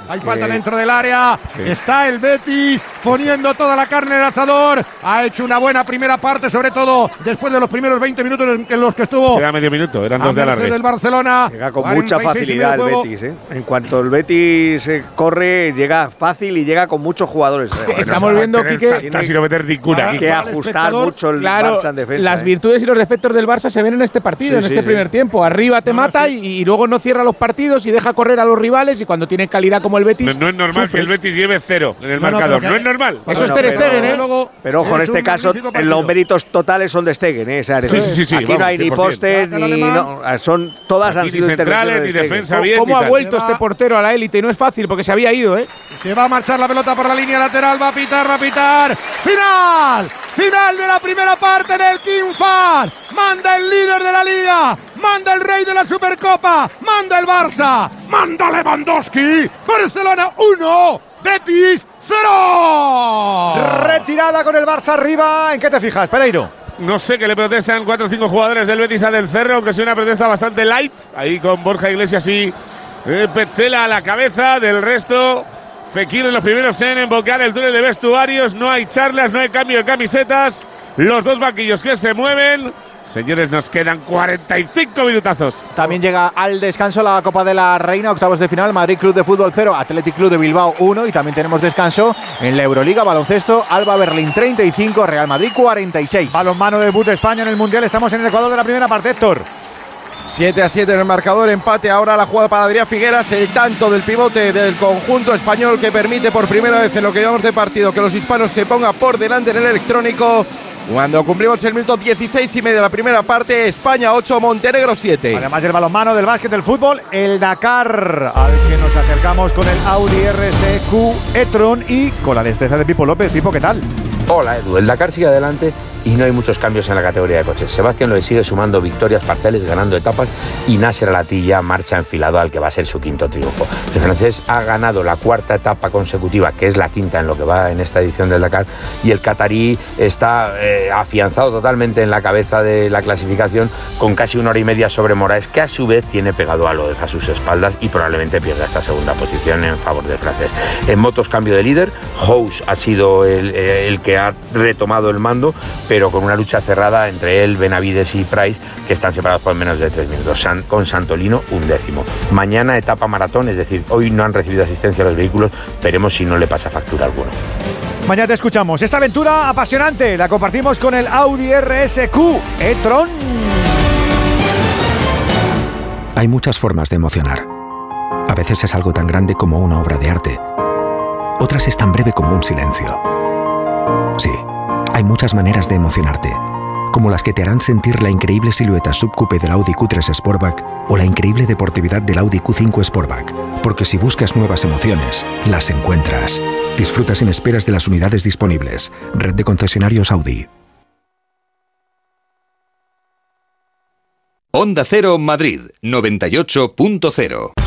Hay falta dentro del área. Está el Betis poniendo toda la carne en el asador. Ha hecho una buena primera parte, sobre todo después de los primeros 20 minutos en los que estuvo Era medio minuto, eran dos de alargue. del Barcelona. Llega con 46 mucha facilidad el juego. Betis, ¿eh? En cuanto el Betis eh, corre, llega fácil y llega con muchos jugadores. ¿eh? Estamos viendo, Quique, Casi no meter ninguna. Hay que ajustar mucho el Claro, Barça en defensa. las ¿eh? virtudes y los defectos del Barça se ven en este partido, Sí, en sí, este sí. primer tiempo. Arriba te mata y, y luego no cierra los partidos y deja correr a los rivales y cuando tiene calidad como el Betis. no es normal que el Betis lleve cero en el marcador. No, es normal. Eso Bueno, es Ter pero- Stegen, ¿eh? Luego, Pero ojo, en es este caso, en los méritos totales son de Stegen, ¿eh? O sea, es Sí, sí, sí, aquí vamos, no hay ni 100%. postes, el ni. son, todas Aquí han sido centrales, ni defensa bien. ¿Cómo ha vuelto este portero a la élite? Y no es fácil porque se había ido, ¿eh? Se va a marchar la pelota por la línea lateral, va a pitar, va a pitar. ¡Final! ¡Final de la primera parte del King Fahd! Manda el líder de la liga, manda el rey de la Supercopa, manda el Barça, manda Lewandowski. Barcelona 1, Betis 0. Retirada con el Barça arriba. ¿En qué te fijas, Pereiro? No sé que le protestan cuatro o cinco jugadores del Betis a del Cerro, aunque sea una protesta bastante light. Ahí con Borja Iglesias y eh, Petzela a la cabeza. Del resto, Fekir en los primeros en embocar el túnel de vestuarios. No hay charlas, no hay cambio de camisetas. Los dos banquillos que se mueven. Señores, nos quedan 45 minutazos. También llega al descanso la Copa de la Reina, octavos de final, Madrid Club de Fútbol 0, Athletic Club de Bilbao 1 y también tenemos descanso en la Euroliga, baloncesto, Alba Berlín 35, Real Madrid 46. Balonmano debut de España en el Mundial. Estamos en el Ecuador de la primera parte, Héctor. 7 a 7 en el marcador, empate ahora la jugada para Adrián Figueras, el tanto del pivote del conjunto español que permite por primera vez en lo que llevamos de partido que los hispanos se pongan por delante en el electrónico. Cuando cumplimos el minuto 16 y medio de la primera parte, España 8, Montenegro 7. Además del balonmano, del básquet, del fútbol, el Dakar, al que nos acercamos con el Audi RSQ e-tron y con la destreza de Pipo López. Pipo, ¿qué tal? Hola Edu, el Dakar sigue adelante y no hay muchos cambios en la categoría de coches. Sebastián Loeb sigue sumando victorias parciales, ganando etapas y Nasser Alatilla marcha enfilado al que va a ser su quinto triunfo. El francés ha ganado la cuarta etapa consecutiva, que es la quinta en lo que va en esta edición del Dakar, y el catarí está eh, afianzado totalmente en la cabeza de la clasificación con casi una hora y media sobre Moraes, que a su vez tiene pegado a Loeb a sus espaldas y probablemente pierda esta segunda posición en favor del francés. En motos cambio de líder, House ha sido el, eh, el que ha retomado el mando, con una lucha cerrada entre él, Benavides y Price, que están separados por menos de tres minutos, San- con Santolino un décimo. Mañana etapa maratón, es decir, hoy no han recibido asistencia los vehículos, veremos si no le pasa factura alguno. Mañana te escuchamos. Esta aventura apasionante la compartimos con el Audi RSQ e-tron. Hay muchas formas de emocionar. A veces es algo tan grande como una obra de arte. Otras es tan breve como un silencio. Sí, hay muchas maneras de emocionarte, como las que te harán sentir la increíble silueta subcoupe del Audi Q3 Sportback o la increíble deportividad del Audi Q5 Sportback, porque si buscas nuevas emociones, las encuentras. Disfruta sin esperas de las unidades disponibles. Red de concesionarios Audi. Onda Cero Madrid 98.0.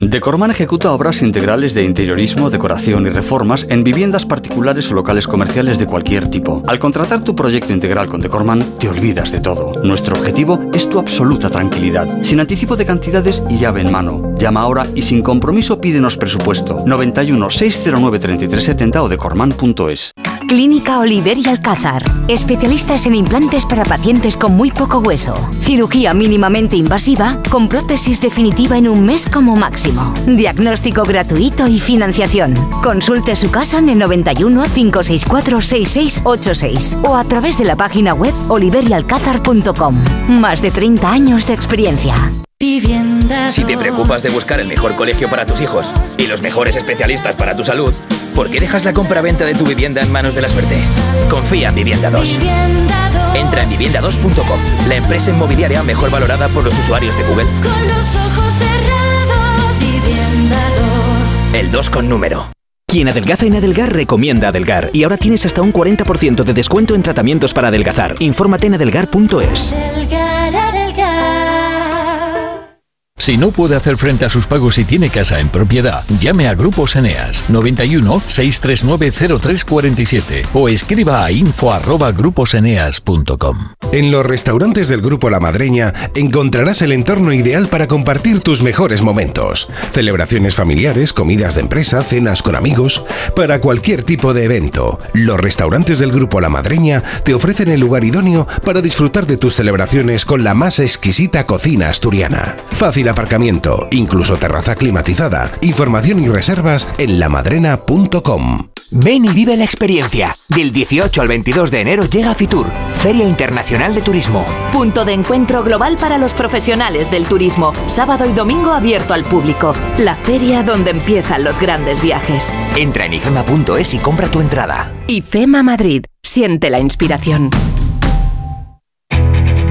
Decorman ejecuta obras integrales de interiorismo, decoración y reformas en viviendas particulares o locales comerciales de cualquier tipo. Al contratar tu proyecto integral con Decorman, te olvidas de todo. Nuestro objetivo es tu absoluta tranquilidad, sin anticipo de cantidades y llave en mano. Llama ahora y sin compromiso pídenos presupuesto 91 609 3370 o decorman.es. Clínica Oliver y Alcázar. Especialistas en implantes para pacientes con muy poco hueso. Cirugía mínimamente invasiva con prótesis definitiva en un mes como máximo. Diagnóstico gratuito y financiación. Consulte su caso en el 91 564 6686 o a través de la página web oliverialcázar.com. Más de 30 años de experiencia. Si te preocupas de buscar el mejor colegio para tus hijos y los mejores especialistas para tu salud, ¿por qué dejas la compra-venta de tu vivienda en manos de la suerte? Confía en Vivienda 2. Entra en vivienda2.com, la empresa inmobiliaria mejor valorada por los usuarios de Google. Con los ojos 2. El 2 con número. Quien adelgaza en Adelgar recomienda Adelgar y ahora tienes hasta un 40% de descuento en tratamientos para adelgazar. Infórmate en adelgar.es. Si no puede hacer frente a sus pagos y tiene casa en propiedad, llame a Grupos Eneas 91 639 0347 o escriba a info@gruposeneas.com. En los restaurantes del Grupo La Madreña encontrarás el entorno ideal para compartir tus mejores momentos. Celebraciones familiares, comidas de empresa, cenas con amigos, para cualquier tipo de evento. Los restaurantes del Grupo La Madreña te ofrecen el lugar idóneo para disfrutar de tus celebraciones con la más exquisita cocina asturiana. Fácil aparcamiento, incluso terraza climatizada. Información y reservas en lamadrena.com. Ven y vive la experiencia. Del 18 al 22 de enero llega Fitur, Feria Internacional de Turismo. Punto de encuentro global para los profesionales del turismo. Sábado y domingo abierto al público. La feria donde empiezan los grandes viajes. Entra en ifema.es y compra tu entrada. IFEMA Madrid. Siente la inspiración.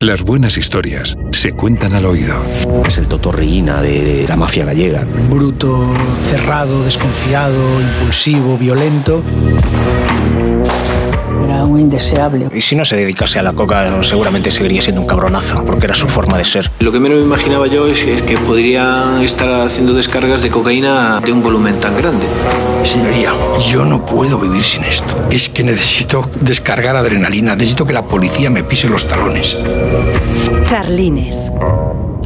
Las buenas historias se cuentan al oído. Es el totorreína de la mafia gallega. Bruto, cerrado, desconfiado, impulsivo, violento. Un indeseable. Y si no se dedicase a la coca, seguramente seguiría siendo un cabronazo, porque era su forma de ser. Lo que menos me imaginaba yo es que podría estar haciendo descargas de cocaína de un volumen tan grande. Señoría, yo no puedo vivir sin esto. Es que necesito descargar adrenalina, necesito que la policía me pise los talones. Carlines.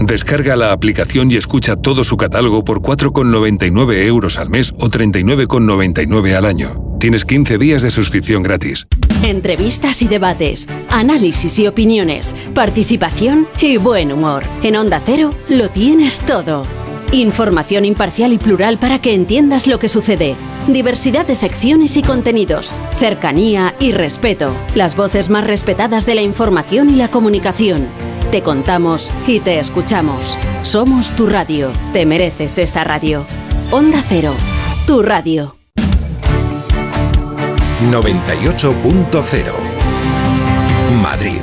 Descarga la aplicación y escucha todo su catálogo por 4,99 euros al mes o 39,99 al año. Tienes 15 días de suscripción gratis. Entrevistas y debates, análisis y opiniones, participación y buen humor. En Onda Cero lo tienes todo. Información imparcial y plural para que entiendas lo que sucede. Diversidad de secciones y contenidos. Cercanía y respeto. Las voces más respetadas de la información y la comunicación. Te contamos y te escuchamos. Somos tu radio. Te mereces esta radio. Onda Cero. Tu radio. 98.0 Madrid.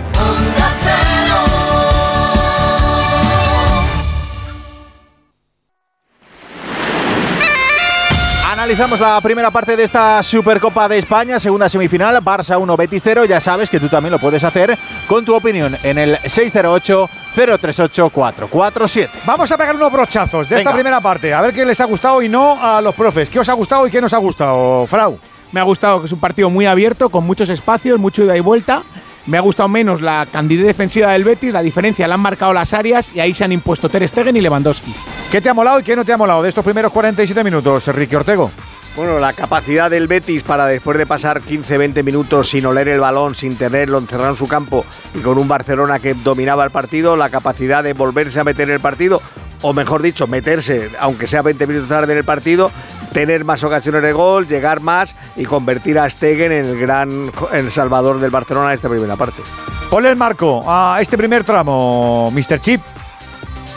Analizamos la primera parte de esta Supercopa de España, segunda semifinal, Barça 1, Betis 0. Ya sabes que tú también lo puedes hacer con tu opinión en el 608-038-447. Vamos a pegar unos brochazos de esta Venga. primera parte, a ver qué les ha gustado y no a los profes. ¿Qué os ha gustado y qué no os ha gustado, Frau? Me ha gustado que es un partido muy abierto, con muchos espacios, mucho ida y vuelta. Me ha gustado menos la candidez defensiva del Betis, la diferencia la han marcado las áreas y ahí se han impuesto Ter Stegen y Lewandowski. ¿Qué te ha molado y qué no te ha molado de estos primeros 47 minutos, Enrique Ortego? Bueno, la capacidad del Betis para después de pasar 15-20 minutos sin oler el balón, sin tenerlo encerrado en su campo y con un Barcelona que dominaba el partido, la capacidad de volverse a meter en el partido, o mejor dicho, meterse, aunque sea 20 minutos tarde en el partido, tener más ocasiones de gol, llegar más y convertir a Stegen en el gran salvador del Barcelona en esta primera parte. Ponle el marco a este primer tramo, Mr. Chip.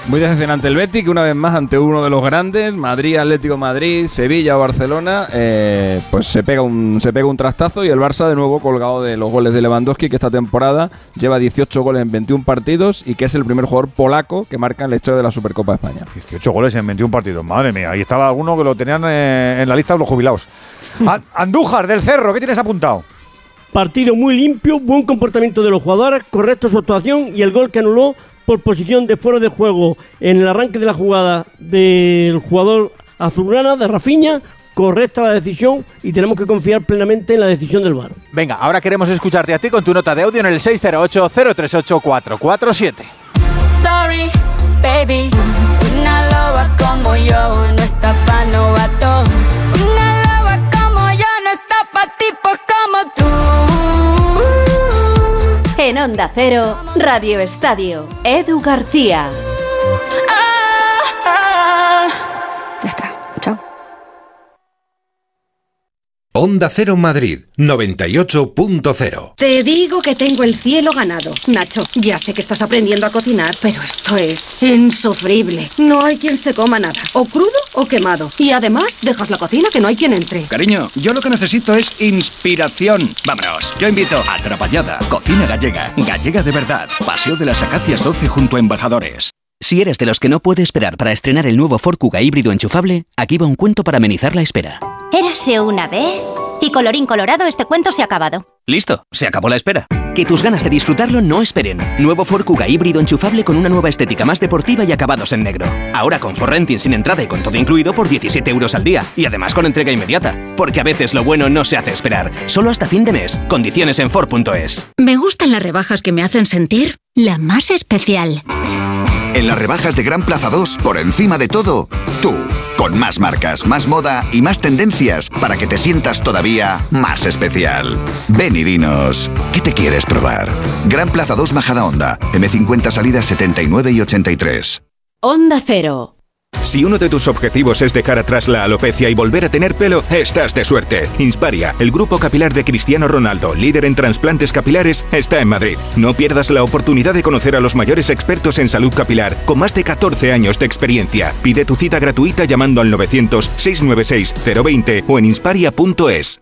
Muy decepcionante el Betis, que una vez más ante uno de los grandes, Madrid, Atlético Madrid, Sevilla o Barcelona, eh, pues se pega, un, se pega un trastazo y el Barça de nuevo colgado de los goles de Lewandowski, que esta temporada lleva 18 goles en 21 partidos y que es el primer jugador polaco que marca en la historia de la Supercopa de España. 18 goles en 21 partidos, madre mía. Ahí estaba alguno que lo tenían eh, en la lista de los jubilados. An- Andújar del Cerro, ¿qué tienes apuntado? Partido muy limpio, buen comportamiento de los jugadores, correcta su actuación y el gol que anuló por posición de fuera de juego en el arranque de la jugada del jugador azulgrana de Rafiña, correcta la decisión y tenemos que confiar plenamente en la decisión del VAR. Venga, ahora queremos escucharte a ti con tu nota de audio en el 608-038-447. Sorry, baby. Una loba como yo no está pa' novato. Una loba como yo no está pa' tipos En Onda Cero, Radio Estadio, Edu García. Ah, Onda Cero Madrid 98.0 Te digo que tengo el cielo ganado. Nacho, ya sé que estás aprendiendo a cocinar, pero esto es insufrible. No hay quien se coma nada, o crudo o quemado. Y además, dejas la cocina que no hay quien entre. Cariño, yo lo que necesito es inspiración. Vámonos. Yo invito a Atrapallada, cocina gallega, gallega de verdad. Paseo de las Acacias 12 junto a Embajadores. Si eres de los que no puede esperar para estrenar el nuevo Ford Kuga híbrido enchufable, aquí va un cuento para amenizar la espera. Érase una vez. Y colorín colorado, este cuento se ha acabado. Listo, se acabó la espera. Que tus ganas de disfrutarlo no esperen. Nuevo Ford Kuga híbrido enchufable con una nueva estética más deportiva y acabados en negro. Ahora con Ford Renting sin entrada y con todo incluido por 17 euros al día. Y además con entrega inmediata. Porque a veces lo bueno no se hace esperar. Solo hasta fin de mes. Condiciones en Ford.es. Me gustan las rebajas que me hacen sentir la más especial. En las rebajas de Gran Plaza 2, por encima de todo, tú. con más marcas, más moda y más tendencias para que te sientas todavía más especial. Ven y dinos, ¿qué te quieres probar? Gran Plaza 2 Majada Honda, M50 salidas 79 y 83. Onda Cero. Si uno de tus objetivos es dejar atrás la alopecia y volver a tener pelo, estás de suerte. Insparia, el grupo capilar de Cristiano Ronaldo, líder en trasplantes capilares, está en Madrid. No pierdas la oportunidad de conocer a los mayores expertos en salud capilar, con más de 14 años de experiencia. Pide tu cita gratuita llamando al 900-696-020 o en insparia.es.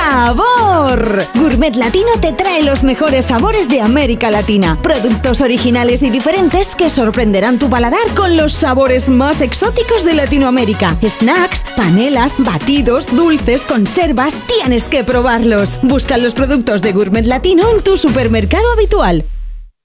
¡Sabor! Gourmet Latino te trae los mejores sabores de América Latina. Productos originales y diferentes que sorprenderán tu paladar con los sabores más exóticos de Latinoamérica. Snacks, panelas, batidos, dulces, conservas. Tienes que probarlos. Busca los productos de Gourmet Latino en tu supermercado habitual.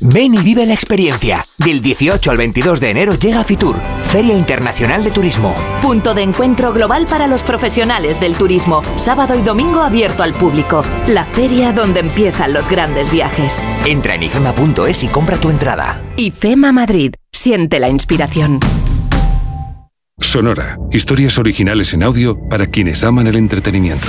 Ven y vive la experiencia. Del 18 al 22 de enero llega Fitur, Feria Internacional de Turismo. Punto de encuentro global para los profesionales del turismo. Sábado y domingo abierto al público. La feria donde empiezan los grandes viajes. Entra en ifema.es y compra tu entrada. IFEMA Madrid. Siente la inspiración. Sonora. Historias originales en audio para quienes aman el entretenimiento.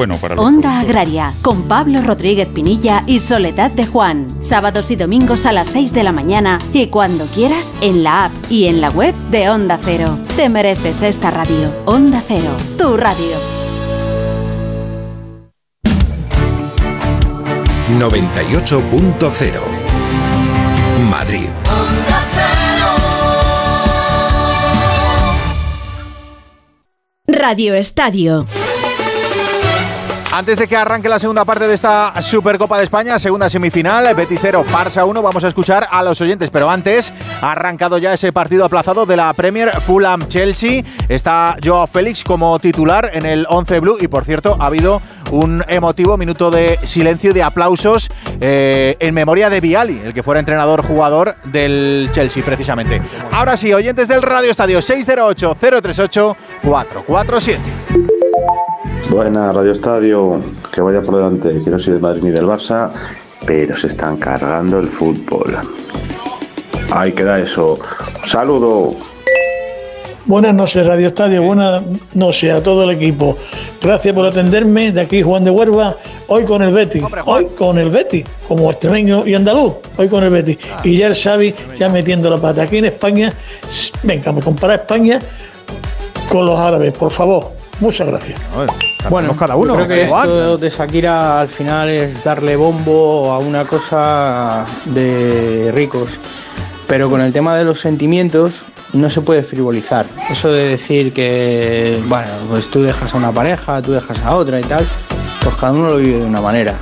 para los Onda Agraria, con Pablo Rodríguez Pinilla y Soledad de Juan. Sábados y domingos a las 6 de la mañana y cuando quieras en la app y en la web de Onda Cero. Te mereces esta radio. Onda Cero, tu radio. 98.0 Madrid. Radio Estadio. Antes de que arranque la segunda parte de esta Supercopa de España, segunda semifinal, Betis 0, Barça 1, vamos a escuchar a los oyentes. Pero antes, ha arrancado ya ese partido aplazado de la Premier Fulham-Chelsea. Está Joao Félix como titular en el 11 Blue y, por cierto, ha habido un emotivo minuto de silencio y de aplausos eh, en memoria de Viali, el que fuera entrenador-jugador del Chelsea, precisamente. Ahora sí, oyentes del Radio Estadio 608-038-447. Buena Radio Estadio, que vaya por delante, que no soy del Madrid ni del Barça, pero se están cargando el fútbol. Ahí queda eso. Saludo. Buenas noches, Radio Estadio. Buenas noches a todo el equipo. Gracias por atenderme. De aquí, Juan de Huerva. hoy con el Betis, hoy con el Betis, como extremeño y andaluz, hoy con el Betis. Y ya el Xavi ya metiendo la pata. Aquí en España, venga, me compara España con los árabes, por favor. Muchas gracias. Bueno, cada uno. Creo que esto de Shakira al final es darle bombo a una cosa de ricos. Pero con el tema de los sentimientos no se puede frivolizar. Eso de decir que, bueno, pues tú dejas a una pareja, tú dejas a otra y tal, pues cada uno lo vive de una manera.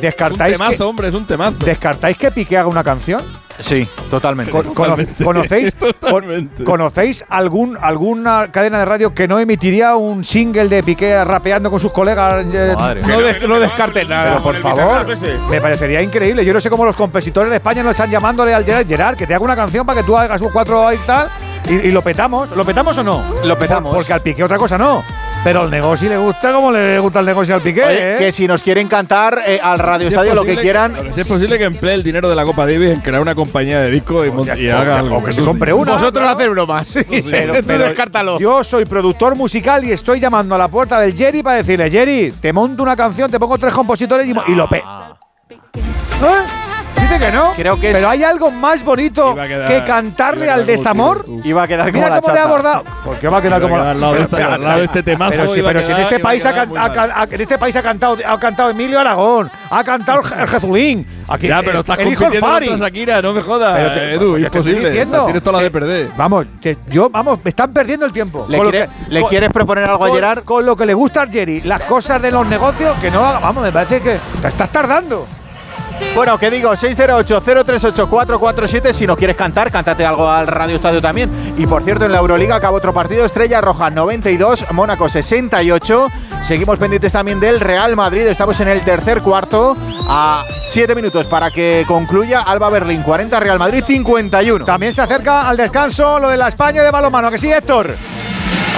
¿Descartáis Es un temazo, que, hombre, es un temazo. ¿Descartáis que Piqué haga una canción? Sí, totalmente. Con- cono- Totalmente. ¿Conocéis, con- ¿Conocéis algún, alguna cadena de radio que no emitiría un single de Piqué rapeando con sus colegas? eh, No, des- no descartes nada. Pero por favor, me parecería increíble. Yo no sé cómo los compositores de España no están llamándole al Gerard, Gerard, que te haga una canción para que tú hagas sus cuatro y tal. Y, y lo petamos. ¿Lo petamos o no? Lo petamos. Por- porque al Piqué otra cosa no. Pero al negocio le gusta como le gusta el negocio al Piqué. Oye, ¿eh? que si nos quieren cantar al Radio Si es posible que- si es posible que emplee el dinero de la Copa Davis en crear una compañía de disco y, haga algo. o que se compre una. Vosotros hacer bromas. Pero, Tú pero descártalo. Yo soy productor musical y estoy llamando a la puerta del Jerry para decirle, Jerry, te monto una canción, te pongo tres compositores y, lo pe. ¿Eh? Dice que no. Creo que es- Pero hay algo más bonito que cantarle al desamor. Iba a quedar como Mira la cómo le ha abordado. ¿Por qué va a quedar Iba a como la quedar al lado de este- al lado de este temazo, Pero, sí, si en este país ha, quedar can- muy ha mal. can- ha- en este país ha cantado ha cantado Emilio Aragón, ha cantado el, Jezulín. Aquí, Ya, pero estás el hijo compitiendo Fari. contra Shakira, no me jodas, Pero te- Edu, pues, te imposible. diciendo. Tienes toda la de perder. Vamos, que yo, vamos, me están perdiendo el tiempo. ¿Le Con lo quiere- que- le con- quieres proponer algo a Gerard? Con lo que le gusta a Jerry, las cosas de los negocios, que no haga. Vamos, me parece que te estás tardando. Bueno, ¿qué digo? 608-038-447. Si nos quieres cantar, cántate algo al Radio Estadio también. Y por cierto, en la Euroliga acaba otro partido. Estrella Roja 92, Mónaco 68. Seguimos pendientes también del Real Madrid. Estamos en el tercer cuarto. A 7 minutos para que concluya Alba Berlín 40, Real Madrid 51. También se acerca al descanso lo de la España de balonmano, que sí, Héctor.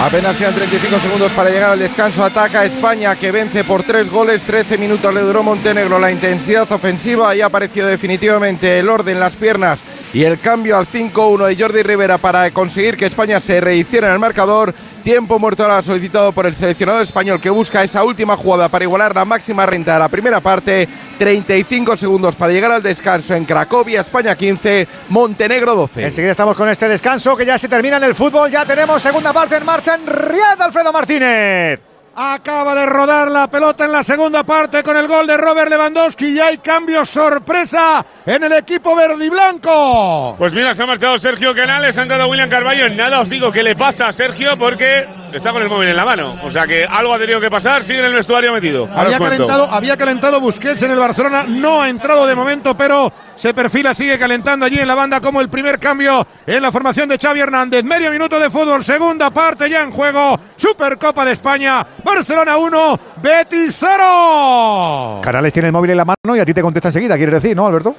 Apenas quedan 35 segundos para llegar al descanso. Ataca España que vence por tres goles. 13 minutos le duró Montenegro la intensidad ofensiva y ha aparecido definitivamente el orden, las piernas y el cambio al 5-1 de Jordi Rivera para conseguir que España se rehiciera en el marcador. Tiempo muerto ahora solicitado por el seleccionador español que busca esa última jugada para igualar la máxima renta de la primera parte. 35 segundos para llegar al descanso en Cracovia, España 15, Montenegro 12. Enseguida estamos con este descanso que ya se termina en el fútbol. Ya tenemos segunda parte en marcha en Riad, Alfredo Martínez. Acaba de rodar la pelota en la segunda parte con el gol de Robert Lewandowski y hay cambio sorpresa en el equipo verde y blanco. Pues mira, se ha marchado Sergio Canales, ha entrado William Carballo. En nada os digo qué le pasa a Sergio porque está con el móvil en la mano. O sea que algo ha tenido que pasar, sigue en el vestuario metido. Había calentado, había calentado Busquets en el Barcelona, no ha entrado de momento, pero se perfila, sigue calentando allí en la banda como el primer cambio en la formación de Xavi Hernández. Medio minuto de fútbol, segunda parte ya en juego. Supercopa de España, Barcelona 1, Betis 0. Canales tiene el móvil en la mano y a ti te contesta enseguida, quieres decir, ¿no, Alberto?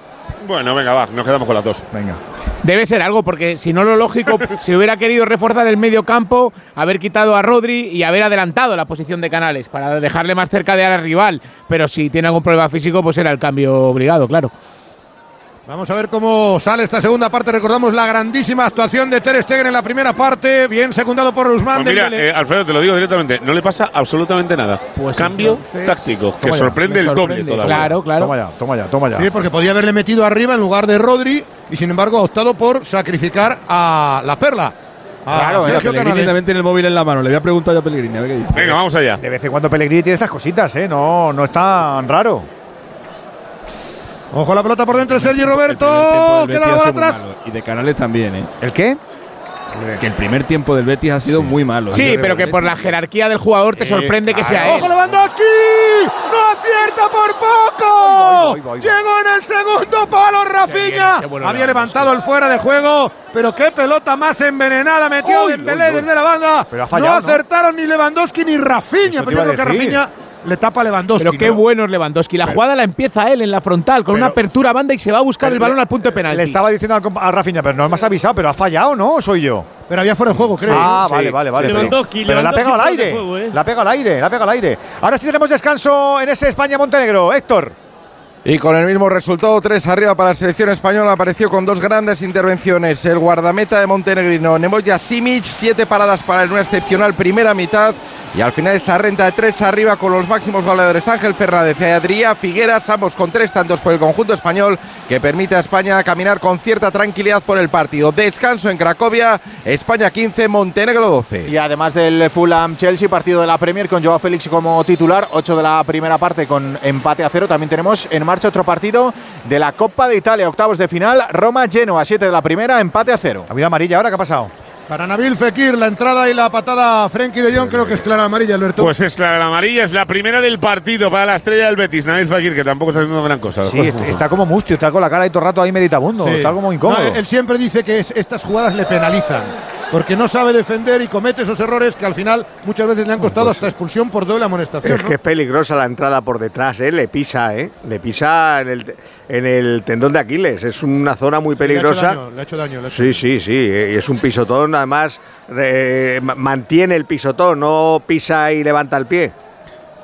Bueno, venga, va, nos quedamos con las dos. Venga. Debe ser algo, porque si no lo lógico, si hubiera querido reforzar el medio campo, haber quitado a Rodri y haber adelantado la posición de Canales para dejarle más cerca de al rival. Pero si tiene algún problema físico, pues era el cambio obligado, claro. Vamos a ver cómo sale esta segunda parte. Recordamos la grandísima actuación de Ter Stegen en la primera parte, bien secundado por Usman. Pues mira, eh, Alfredo, te lo digo directamente, no le pasa absolutamente nada. Cambio entonces- táctico, que Toma ya, sorprende el doble todavía. Claro, claro. Toma ya, toma ya, toma ya. Sí, porque podía haberle metido arriba en lugar de Rodri y sin embargo ha optado por sacrificar a la perla. A Claro, eh, Sergio Pellegrini también tiene el móvil en la mano. Le voy a preguntar yo a Pellegrini, a ver qué dice. Venga, vamos allá. De vez en cuando Pellegrini tiene estas cositas, ¿eh? No, no es tan raro. Ojo la pelota por dentro, Sergi El primer Roberto. Queda la bola atrás. malo. Y de Canales también, ¿eh? ¿El qué? Que el primer tiempo del Betis ha sido muy malo. Sí, pero que por la jerarquía del jugador te Eh, sorprende que sea él. ¡Ojo Lewandowski! ¡No acierta por poco! Llegó en el segundo palo Rafinha. qué bueno Había levantado el fuera de juego, pero qué pelota más envenenada metió uy, uy. desde la banda. Pero ha fallado, no ¿no? acertaron ni Lewandowski ni Rafinha. Pero yo creo que. Rafinha le tapa Lewandowski. Pero qué ¿no? bueno es Lewandowski. La jugada la empieza él en la frontal, con una apertura a banda y se va a buscar el balón al punto de penalti. Le estaba diciendo a Rafinha, pero no me has avisado, pero ha fallado, ¿no? ¿O soy yo? Pero había fuera de juego, creo. Ah, Sí. vale, vale, vale. Pero, Lewandowski, pero la ha pegado al Lewandowski aire. juego, ¿eh? La ha pegado al aire, la ha pegado al aire. Ahora sí tenemos descanso en ese España-Montenegro. Héctor. Y con el mismo resultado, 3 arriba para la selección española, apareció con dos grandes intervenciones. El guardameta de Montenegrino, Nemoya Simic, siete paradas para él, una excepcional primera mitad. Y al final esa renta de tres arriba con los máximos goleadores Ángel Fernández y Adrián Figueras, ambos con tres tantos por el conjunto español, que permite a España caminar con cierta tranquilidad por el partido. Descanso en Cracovia, España 15, Montenegro 12. Y además del Fulham Chelsea, partido de la Premier con Joao Félix como titular, 8 de la primera parte con empate a cero. También tenemos en marcha otro partido de la Copa de Italia, octavos de final, Roma-Genoa, 7 de la primera, empate a cero. Ha habido amarilla ahora, ¿qué ha pasado? Para Nabil Fekir, la entrada y la patada a Frenkie de Jong creo que es clara amarilla, Alberto. Pues es clara la amarilla, es la primera del partido para la estrella del Betis, Nabil Fekir, que tampoco está haciendo gran cosa. Sí, está, está como mustio, está con la cara ahí todo el rato ahí meditabundo, Sí. está como incómodo. No, él siempre dice que es- estas jugadas le penalizan. Porque no sabe defender y comete esos errores que al final muchas veces le han costado hasta expulsión por doble amonestación. Es ¿no? que es peligrosa la entrada por detrás, ¿eh? Le pisa, ¿eh? Le pisa en el, en el tendón de Aquiles. Es una zona muy Sí, le ha hecho peligrosa. daño, le ha hecho daño, le ha hecho Sí, sí, sí. eh, Y es un pisotón, además, eh, ma- mantiene el pisotón, no pisa y levanta el pie.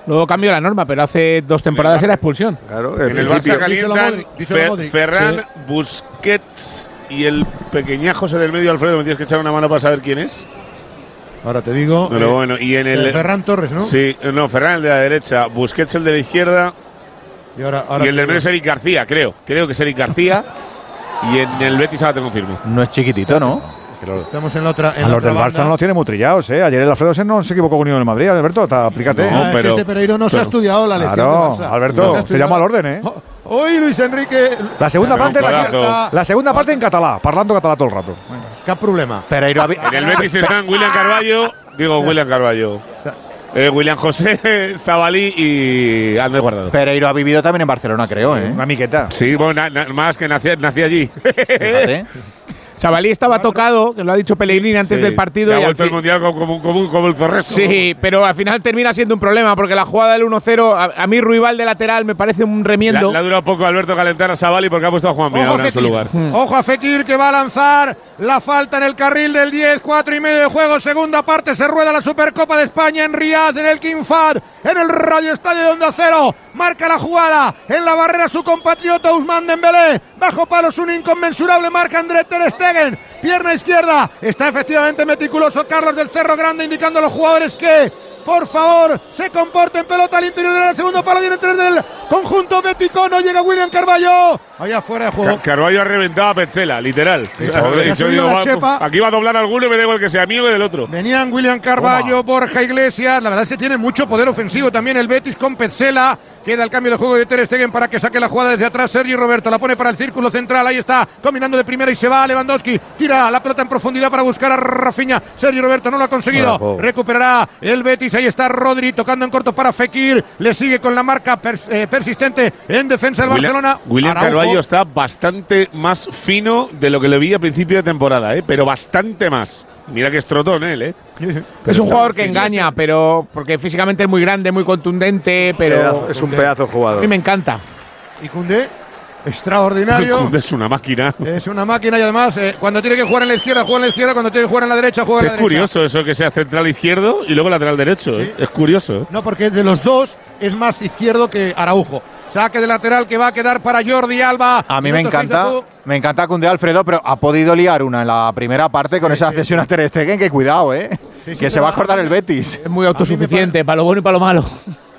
Luego cambió la norma, pero hace dos temporadas era expulsión. Claro, En el Barça calientan Fe- Ferran, Busquets y el pequeñajo ese del medio, Alfredo, me tienes que echar una mano para saber quién es. Ahora te digo. Pero eh, bueno, y en el. eh, Ferran Torres, ¿no? Sí, no, Ferran el de la derecha, Busquets el de la izquierda. Y, ahora, ahora y el del medio es Eric García, creo. Creo que es Eric García. y en el Betis ahora te confirmo. No es chiquitito, ¿no? Estamos en la otra. En A la los otra del Barça banda. no los tiene muy trillados, ¿eh? Ayer el Alfredo se no se equivocó con uno del Madrid, Alberto, ta- aplícate. Ah, es que este Pereiro no se ha estudiado la lección. Claro, del Barça. Alberto, No te llamo al orden, ¿eh? Hoy Luis Enrique. La segunda Pero parte, la, la segunda parte en catalá, parlando catalá todo el rato. ¿Qué problema? Pereiro En el Betis están William Carballo, digo William Carballo, eh, William José, Sabalí y Andrés Guardado. Pereiro ha vivido también en Barcelona, creo, ¿eh? Una miqueta. Sí, bueno, na- na- más que nací, nací allí. Fíjate. Sabalí estaba tocado, que lo ha dicho Pellegrini antes Sí, del partido. que ha y al vuelto el mundial como, como, como, como el Zorresco. Sí, pero al final termina siendo un problema porque la jugada del 1-0, a, a mí Ruibal de lateral me parece un remiendo. le ha durado poco a Alberto calentar a Sabali porque ha puesto a Juan Ojo a, ahora en su lugar. Ojo a Fekir que va a lanzar la falta en el carril del 10, 4 y medio de juego, segunda parte, se rueda la Supercopa de España en Riyadh, en el King Fahd, en el Radio Estadio de Onda Cero, marca la jugada, en la barrera su compatriota Usman Dembélé, bajo palos un inconmensurable marca André Ter Stegen, pierna izquierda, está efectivamente meticuloso Carlos del Cerro Grande indicando a los jugadores que por favor, se comporten pelota al interior del segundo palo, viene tres del conjunto bético, no llega William Carballo, allá fuera de juego. Ca- Carballo ha reventado a Petzela, literal. O sea, joder. digo, va- aquí va a doblar alguno y me da igual que sea mío que del otro. Venían William Carballo, Borja Iglesias. La verdad es que tiene mucho poder ofensivo también el Betis con Petzela. Queda el cambio de juego de Ter Stegen para que saque la jugada desde atrás. Sergio Roberto la pone para el círculo central. Ahí está, combinando de primera y se va. Lewandowski tira la pelota en profundidad para buscar a Rafinha. Sergio Roberto no lo ha conseguido. Bravo. Recuperará el Betis. Ahí está Rodri tocando en corto para Fekir. Le sigue con la marca pers- eh, persistente en defensa el William, Barcelona. William Araujo. Carballo está bastante más fino de lo que le vi a principio de temporada, ¿eh? pero bastante más. Mira que es trotón él, ¿eh? es un jugador que engaña, pero porque físicamente es muy grande, muy contundente, pero Pedazo- es un pedazo de a jugador. mí me encanta. Y Koundé, extraordinario. Es una máquina. Es una máquina y además eh, cuando tiene que jugar en la izquierda juega en la izquierda, cuando tiene que jugar en la derecha juega en la Es derecha. curioso eso que sea central izquierdo y luego lateral derecho. ¿eh? Es curioso. No, porque de los dos es más izquierdo que Araujo. Saque de lateral que va a quedar para Jordi Alba. A mí me encanta, me encanta Cunde Alfredo, pero ha podido liar una en la primera parte con esa cesión a Ter Stegen, que cuidado, ¿eh? Sí, sí, que se va a a- acordar el Betis. Es muy autosuficiente, para lo bueno y para lo malo.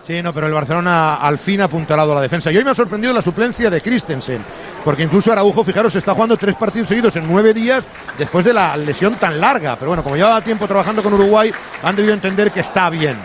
Sí, no, pero el Barcelona al fin ha apuntalado a la defensa. Y hoy me ha sorprendido la suplencia de Christensen, porque incluso Araujo, fijaros, está jugando tres partidos seguidos en nueve días después de la lesión tan larga. Pero bueno, como llevaba tiempo trabajando con Uruguay, han debido entender que está bien.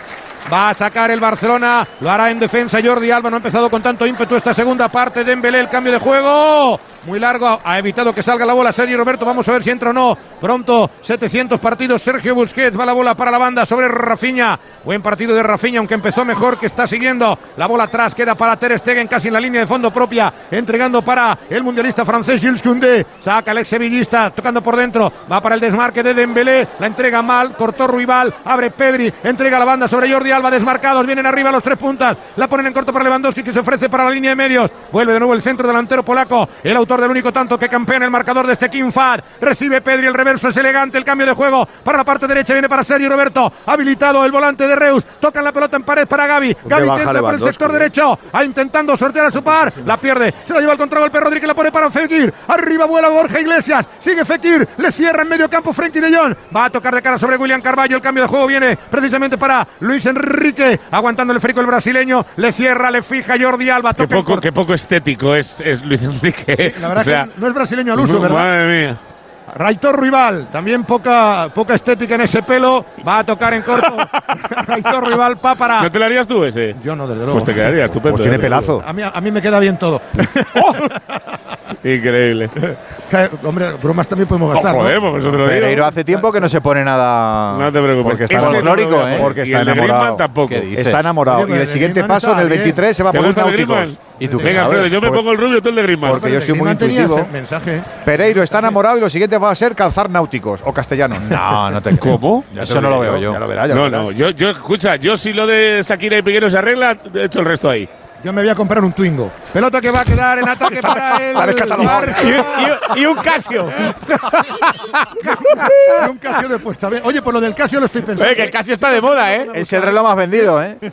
Va a sacar el Barcelona, lo hará en defensa Jordi Alba, no ha empezado con tanto ímpetu esta segunda parte, Dembélé. El cambio de juego, muy largo, ha evitado que salga la bola Sergio Roberto, vamos a ver si entra o no, pronto 700 partidos, Sergio Busquets, va la bola para la banda sobre Rafinha, buen partido de Rafinha, aunque empezó mejor que está siguiendo, la bola atrás queda para Ter Stegen casi en la línea de fondo propia, entregando para el mundialista francés Jules Koundé, saca el ex sevillista, tocando por dentro, va para el desmarque de Dembélé, la entrega mal, cortó Ruibal, abre Pedri, entrega la banda sobre Jordi Alba, desmarcados, vienen arriba los tres puntas, la ponen en corto para Lewandowski que se ofrece para la línea de medios, vuelve de nuevo el centro delantero polaco, el autor autor del único tanto que campea en el marcador de este King Fat. Recibe Pedri, el reverso es elegante, el cambio de juego para la parte derecha viene para Sergio Roberto. Habilitado el volante de Reus, tocan la pelota en pared para Gaby. Gaby intenta por el sector derecho, a intentando sortear a su par, la pierde, se la lleva el contragolpe Rodríguez, la pone para Fekir. Arriba vuela Borja Iglesias, sigue Fekir, le cierra en medio campo Frenkie de Jong. Va a tocar de cara sobre William Carballo, el cambio de juego viene precisamente para Luis Enrique, aguantando el frico el brasileño, le cierra, le fija Jordi Alba. Qué poco, qué poco estético es, es Luis Enrique. La verdad O sea, que no es brasileño al uso, ¿verdad? Madre mía. Raitor Rival, también poca, poca estética en ese pelo, va a tocar en corto. Raitor Rival, pa para. ¿No te lo harías tú ese? Yo no, desde luego. Pues te quedaría estupendo. Pues tiene luego. A mí, a mí me queda bien todo. Increíble. Hombre, bromas también podemos gastar. Joder, ¿no? pues eso te lo digo. Pereiro hace tiempo que no se pone nada. No te preocupes. Porque está folclórico, a ¿eh? poner. Porque Y está enamorado. Está Oye, enamorado. Y el siguiente paso, en el está bien. 23, se va ¿Te por los gusta el de náuticos. ¿Y tú qué Venga? Alfredo, yo me pongo el rubio, tú el de Griezmann. Porque yo soy muy intuitivo. mensaje. Pereiro está enamorado y lo siguiente va a ser calzar náuticos o castellanos. No, no te ¿Cómo? Eso no lo veo yo. Ya lo verás, ya No, lo verás. no, yo, yo, escucha, yo si lo de Shakira y Piqué no se arregla, he hecho el resto ahí. Yo me voy a comprar un Twingo. Pelota que va a quedar en ataque para el. Barça. Y, y un Casio. Y un Casio después también. Oye, por lo del Casio lo estoy pensando. Oye, que el Casio está de moda, ¿eh? Es el reloj más vendido, ¿eh? Sí,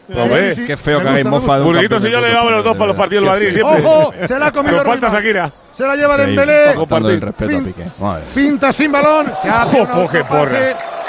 sí. Qué feo Me que hagáis gusta, me mofa de un Burguitos y yo le mundo, los dos para los partidos del. Madrid siempre. ¡Ojo! Se la ha comido Nos falta. Shakira. Se la lleva. Dembélé. Faltando el Fin- respeto a fin- Piqué. Madre. Finta sin balón. Se hace Ojo,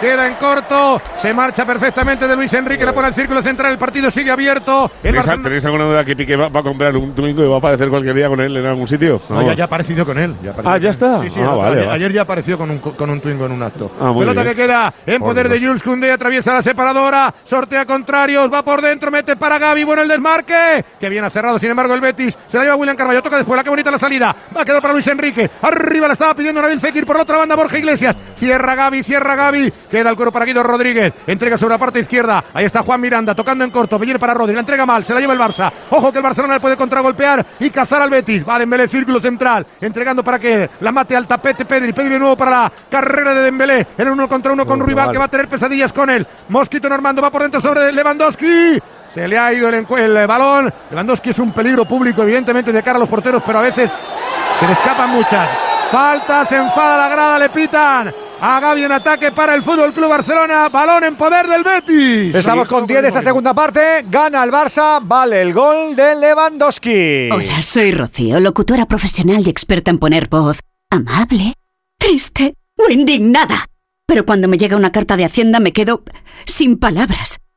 Queda en corto. Se marcha perfectamente de Luis Enrique. La pone al círculo central. El partido sigue abierto. El ¿Tenéis, Barcelona- tenéis alguna duda que Piqué va, va a comprar un domingo y va a aparecer cualquier día con él en algún sitio? No, ya, ya ha aparecido con él. Ya ha aparecido Ah, ¿ya está? Sí, sí, Ah, vale, ayer, ya apareció con un, con un Twingo en un acto. Ah, Pelota bien. que queda en Por poder de. Jules Koundé. Atraviesa la separadora. Sortea contrarios. Va por dentro. Mete para Gaby. Bueno el desmarque. Que bien ha cerrado. Sin embargo, el Betis se la lleva William Carballo. Toca después. La que bonita la salida. Va a quedar para Luis Enrique. Arriba la estaba pidiendo Nabil Fekir. Por la otra banda, Borja Iglesias. Cierra Gaby. Cierra Gaby. Queda el cuero para Guido Rodríguez. Entrega sobre la parte izquierda. Ahí está Juan Miranda. Tocando en corto. Bellier para Rodri. La entrega mal. Se la lleva el Barça. Ojo que el Barcelona le puede contragolpear y cazar al Betis. Vale, Dembélé, círculo central. Entregando para que la mate al tapete Pedri. Pedri de nuevo para la carrera de Dembélé. En el uno contra uno con Rival que va a tener pesadillas con él. Mosquito Normando va por dentro sobre Lewandowski. Se le ha ido el, el balón. Lewandowski es un peligro público, evidentemente, de cara a los porteros, pero a veces se le escapan muchas. Falta, se enfada la grada, le pitan. A Gaby en ataque para el Fútbol Club Barcelona. Balón en poder del Betis. Estamos con 10 de esa segunda parte. Gana el Barça. Vale el gol de Lewandowski. Hola, soy Rocío, locutora profesional y experta en poner voz amable, triste o indignada. Pero cuando me llega una carta de Hacienda me quedo sin palabras.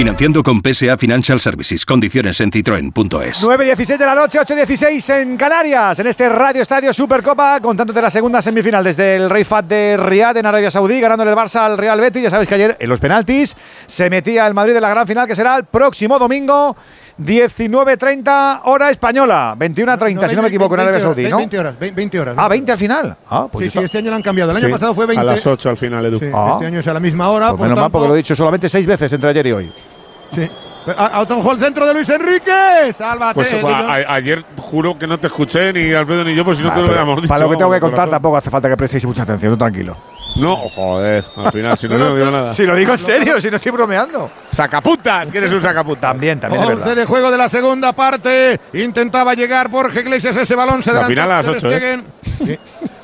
Financiando con PSA Financial Services. Condiciones en citroen.es. 9.16 de la noche, 8.16 en Canarias, en este Radio Estadio Supercopa, contándote la segunda semifinal desde el Rey Fat de Riyadh en Arabia Saudí, ganándole el Barça al Real Betis. Ya sabéis que ayer en los penaltis se metía el Madrid en la gran final, que será el próximo domingo, 19.30 hora española, 21.30 si no me equivoco, en Arabia Saudí, ¿no? 20 horas, 20 horas. Ah, 20 al final. Ah, pues sí, está- sí, este año lo han cambiado. El año Sí, pasado fue 20. A las 8 al final, Edu. Sí, Ah. Este año es a la misma hora. Pues por menos mal, tanto- porque lo he dicho solamente seis veces entre ayer y hoy. Sí. A- Autonjo el centro de Luis Enrique. Sálvate. Pues a- a- ayer juro que no te escuché ni Alfredo ni yo, pues si no Ah, te lo hubiéramos dicho. para lo que tengo que contar tampoco hace falta que prestéis mucha atención, tú tranquilo. No, joder, al final, si no, no digo nada. Si lo digo en serio, si no estoy bromeando. Sacapuntas, que eres un sacapuntas. También, también es 11 verdad. de juego de la segunda parte. Intentaba llegar Borja Iglesias. Ese balón se La final a las Ter 8, ¿eh? Sí.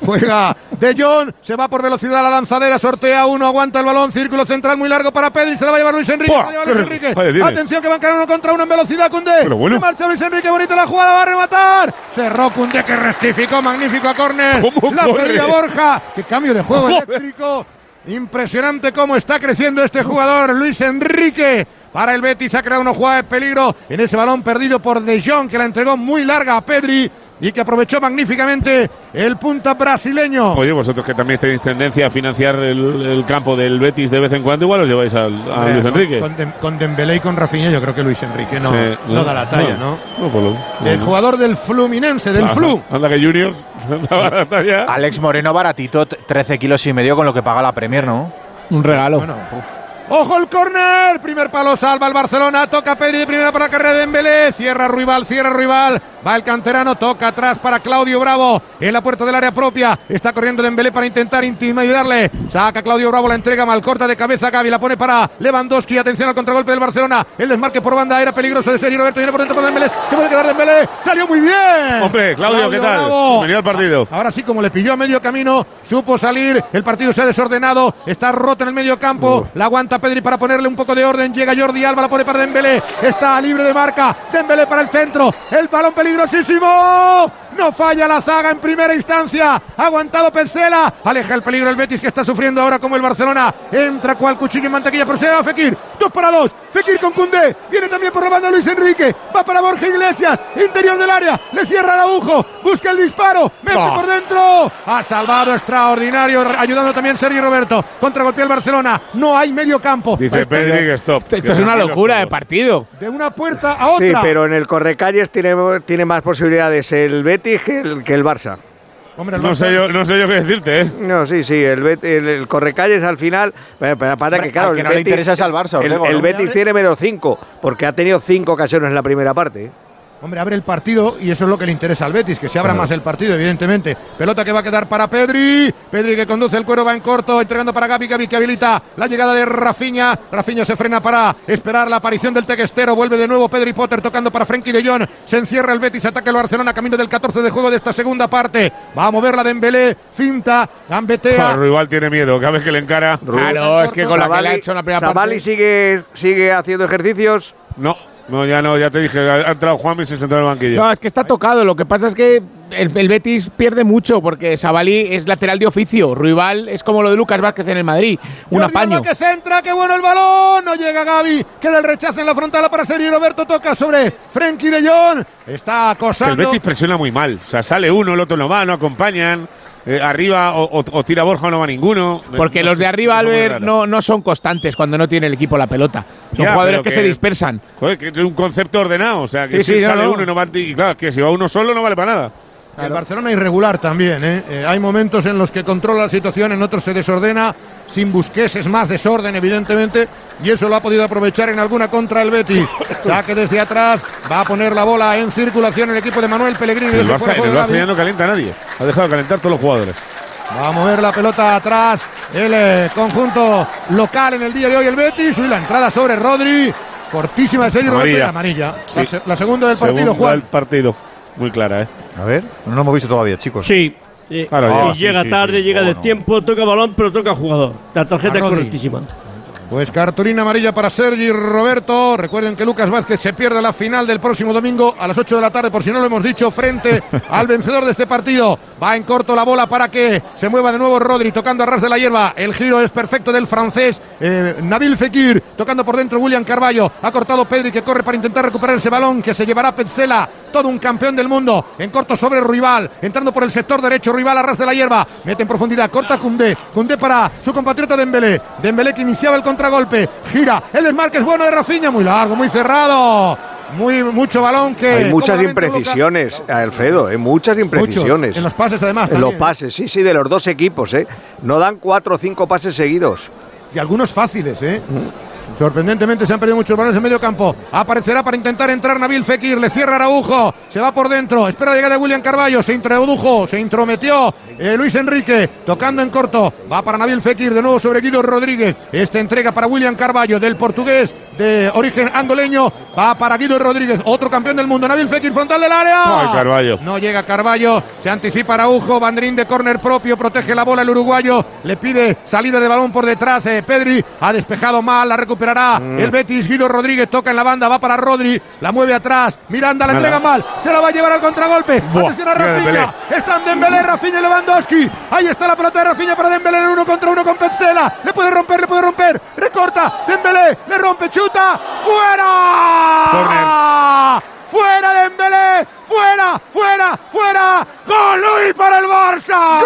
Juega De Jong. Se va por velocidad a la lanzadera. Sortea uno. Aguanta el balón. Círculo central muy largo para Pedri. Se la va a llevar Luis Enrique. Lleva ¡Qué Luis Enrique. Vale. Atención que van a caer uno contra uno en velocidad. Cundé. Bueno. Se marcha Luis Enrique. Bonita la jugada. Va a rematar. Cerró Cundé que rectificó. Magnífico a córner. ¿Cómo La pedía Borja. Qué cambio de juego Joder. eléctrico. Impresionante cómo está creciendo este jugador, Luis Enrique. Para el Betis ha creado una jugada de peligro en ese balón perdido por De Jong, que la entregó muy larga a Pedri. Y que aprovechó magníficamente el punta brasileño. Oye, vosotros que también tenéis tendencia a financiar el, el campo del Betis de vez en cuando, igual os lleváis al, a Hombre, Luis con- Enrique. Con, Dem- con Dembélé y con Rafinha yo creo que Luis Enrique no, Sí, no da la talla, ¿no? No, por lo- El no. jugador del Fluminense, del Flu. Anda que Juniors daba la talla. Alex Moreno baratito, t- 13 kilos y medio con lo que paga la Premier, ¿no? Un regalo. ¡Ojo el córner! Primer palo salva el Barcelona. Toca Pedri de primera para la carrera de Dembélé. Cierra Ruibal, cierra Ruibal. Va el canterano, toca atrás para Claudio Bravo. En la puerta del área propia. Está corriendo Dembélé para intentar intimidarle. Saca Claudio Bravo, la entrega mal corta de cabeza. Gaby la pone para Lewandowski. Atención al contragolpe del Barcelona. El desmarque por banda era peligroso de Sergio Roberto. Viene por dentro para Dembélé. Se puede quedar Dembélé. Salió muy bien. Hombre, Claudio, ¿qué tal? Bravo. Bienvenido al partido. Ahora sí, como le pilló a medio camino, supo salir. El partido se ha desordenado. Está roto en el medio campo. La aguanta Pedri para ponerle un poco de orden. Llega Jordi Alba, la pone para Dembélé. Está libre de marca. Dembélé para el centro. El balón peligrosísimo. No falla la zaga en primera instancia. Aguantado Petzela. Aleja el peligro el Betis que está sufriendo ahora como el Barcelona. Entra cual cuchillo en mantequilla, pero se va Fekir. Dos para dos. Fekir con Cundé. Viene también por la banda Luis Enrique. Va para Borja Iglesias. Interior del área. Le cierra el agujo. Busca el disparo. Mete por dentro. Ha salvado extraordinario. Ayudando también Sergio Roberto. Contragolpea el Barcelona. No hay medio campo. Dice Esto- Pedri que stop. Esto es una locura de partido. De una puerta a Sí, otra. pero en el Correcalles tiene, tiene más posibilidades el Betis que el, que el Barça. Hombre, el No Barça- sé yo, no sé yo qué decirte, ¿eh? No, sí, sí, el, Bet- el, el Correcalles al final. Pero, pero Hombre, que, claro, al que el no le Betis, interesa es al Barça, el, el. Betis tiene menos 5, porque ha tenido 5 ocasiones en la primera parte. Hombre, abre el partido y eso es lo que le interesa al Betis, que se abra más el partido, evidentemente. Pelota que va a quedar para Pedri. Pedri que conduce el cuero, va en corto, entregando para Gaby, Gaby que habilita la llegada de Rafinha. Rafinha se frena para esperar la aparición del tequestero. Vuelve de nuevo Pedri Potter tocando para Frenkie de Jong. Se encierra el Betis, ataca el Barcelona, camino del 14 de juego de esta segunda parte. Va a mover la Dembélé, cinta, gambetea. El rival tiene miedo cada vez que le encara. Claro, es que con la que le ha hecho la primera parte. sigue, sigue haciendo ejercicios. No, no, ya no, ya te dije. Ha entrado Juan y se sentó en el banquillo. No, es que está tocado. Lo que pasa es que el, el Betis pierde mucho porque Sabalí es lateral de oficio. Ruibal es como lo de Lucas Vázquez en el Madrid. Un Jordi apaño. Que centra, qué bueno el balón. No llega Gaby. Queda el rechazo en la frontal para Sergio Roberto. Toca sobre Frenkie de Jong. Está Que el acosando. Betis presiona muy mal. O sea, sale uno, el otro no va, no acompañan. Eh, arriba o, o- o tira Borja o no va ninguno. Porque No los sé, de arriba, Albert, no, no son constantes cuando no tiene el equipo la pelota. Son Ya, jugadores que, que- se dispersan. Joder, que es un concepto ordenado. O sea, que Sí, si sí, sale no. uno y no va. Y claro, que si va uno solo no vale para nada. El Barcelona irregular también. ¿eh? Eh, hay momentos en los que controla la situación, en otros se desordena. Sin Busquets es más desorden, evidentemente. Y eso lo ha podido aprovechar en alguna contra el Betis. Saque desde atrás. Va a poner la bola en circulación el equipo de Manuel Pellegrini. El Barça, el Barça ya no calienta a nadie. Ha dejado de calentar todos los jugadores. Va a mover la pelota atrás el eh, conjunto local en el día de hoy, el Betis. Y la entrada sobre Rodri. Fortísima de Sergio Amarilla. amarilla. Sí. La, se- la segunda del partido, Segunda Juan. del partido. Muy clara, ¿eh? A ver, no lo hemos visto todavía, chicos. Sí. eh, Claro, y. Sí, llega sí, tarde, sí. llega Oh, de no. tiempo, toca balón, pero toca jugador. La tarjeta es correctísima. Pues cartulina amarilla para Sergi Roberto. Recuerden que Lucas Vázquez se pierde la final del próximo domingo a las 8 de la tarde, por si no lo hemos dicho, frente al vencedor de este partido. Va en corto la bola para que se mueva de nuevo Rodri, tocando a ras de la hierba. El giro es perfecto del francés eh, Nabil Fekir, tocando por dentro William Carballo. Ha cortado Pedri que corre para intentar recuperar ese balón que se llevará Petzela, todo un campeón del mundo. En corto sobre Rival, entrando por el sector derecho, Rival a ras de la hierba. Mete en profundidad, corta Cundé. Cundé para su compatriota Dembélé. Dembélé que iniciaba el contragolpe. Gira, el desmarque es bueno de Rafinha, muy largo, muy cerrado. Muy, mucho balón que. Hay muchas imprecisiones, Alfredo, hay muchas imprecisiones. Muchos, en los pases además. En los pases, sí, sí, de los dos equipos, ¿eh? No dan cuatro o cinco pases seguidos. Y algunos fáciles, ¿eh? Sorprendentemente se han perdido muchos balones en medio campo. Aparecerá para intentar entrar Nabil Fekir. Le cierra Araujo. Se va por dentro. Espera la llegada de William Carballo. Se introdujo. Se intrometió eh, Luis Enrique. Tocando en corto. Va para Nabil Fekir. De nuevo sobre Guido Rodríguez. Esta entrega para William Carballo. Del portugués de origen angoleño. Va para Guido Rodríguez. Otro campeón del mundo. Nabil Fekir. Frontal del área. Carballo. No llega Carballo, se anticipa Araujo, Bandrín de córner propio, protege la bola el uruguayo, le pide salida de balón por detrás, eh, Pedri ha despejado mal, la Mm. el Betis, Guido Rodríguez toca en la banda, va para Rodri, la mueve atrás, Miranda la Nada. entrega mal, se la va a llevar al contragolpe, Buah, atención a Rafinha, están Dembélé, Rafinha y Lewandowski, ahí está la pelota de Rafinha para Dembélé en uno contra uno con Petzela, le puede romper, le puede romper, recorta, Dembélé, le rompe, chuta, fuera, fuera Dembélé, fuera, fuera, fuera, fuera. ¡Golui para el Barça!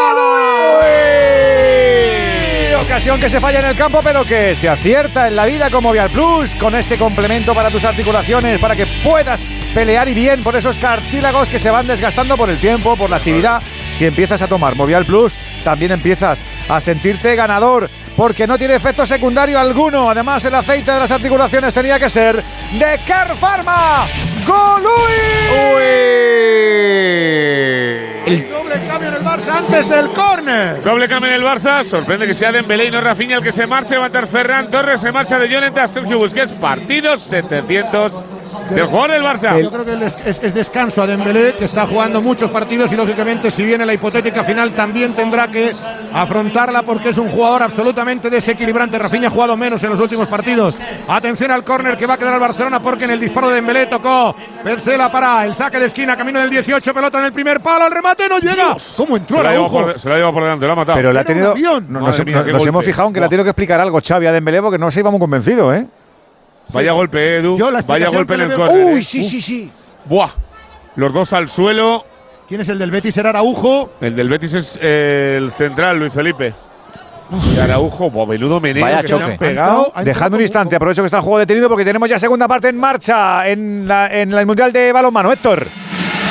Ocasión que se falla en el campo, pero que se acierta en la vida como Vial Plus, con ese complemento para tus articulaciones, para que puedas pelear y bien por esos cartílagos que se van desgastando por el tiempo, por la actividad. Si empiezas a tomar Movial Plus, también empiezas a sentirte ganador, porque no tiene efecto secundario alguno. Además, el aceite de las articulaciones tenía que ser de Car Pharma. ¡Golui! El doble cambio en el Barça antes del córner. Doble cambio en el Barça. Sorprende que sea Dembélé y no Rafinha el que se marche. Va a estar Ferran Torres. Se marcha de Jonathan Sergio Busquets. Partidos 700 del jugador del Barça. Yo creo que es, es- es descanso a Dembélé, que está jugando muchos partidos y lógicamente si viene la hipotética final también tendrá que afrontarla porque es un jugador absolutamente desequilibrante. Rafinha ha jugado menos en los últimos partidos. Atención al córner que va a quedar al Barcelona porque en el disparo de Dembélé tocó Persela para el saque de esquina, camino del 18, pelota en el primer palo, al remate no llega. ¿Cómo entró Se la, lleva por, se la lleva por delante, lo ha matado. Pero le ha tenido. avión. no- nos mía, qué nos hemos fijado en que le ha tenido que explicar algo Xavi a Dembélé porque no se iba muy convencido, ¿eh? Vaya golpe, Edu. Yo la Vaya golpe en el córner. Uy, ¿eh? sí, sí, sí. Buah. Los dos al suelo. ¿Quién es el del Betis? Era Araujo. El del Betis es eh, el central, Luis Felipe. Y Araujo, buah, menudo meneo Vaya que se choque. han pegado. Dejadme un instante, aprovecho que está el juego detenido porque tenemos ya segunda parte en marcha en, la- en el Mundial de Balonmano. Héctor.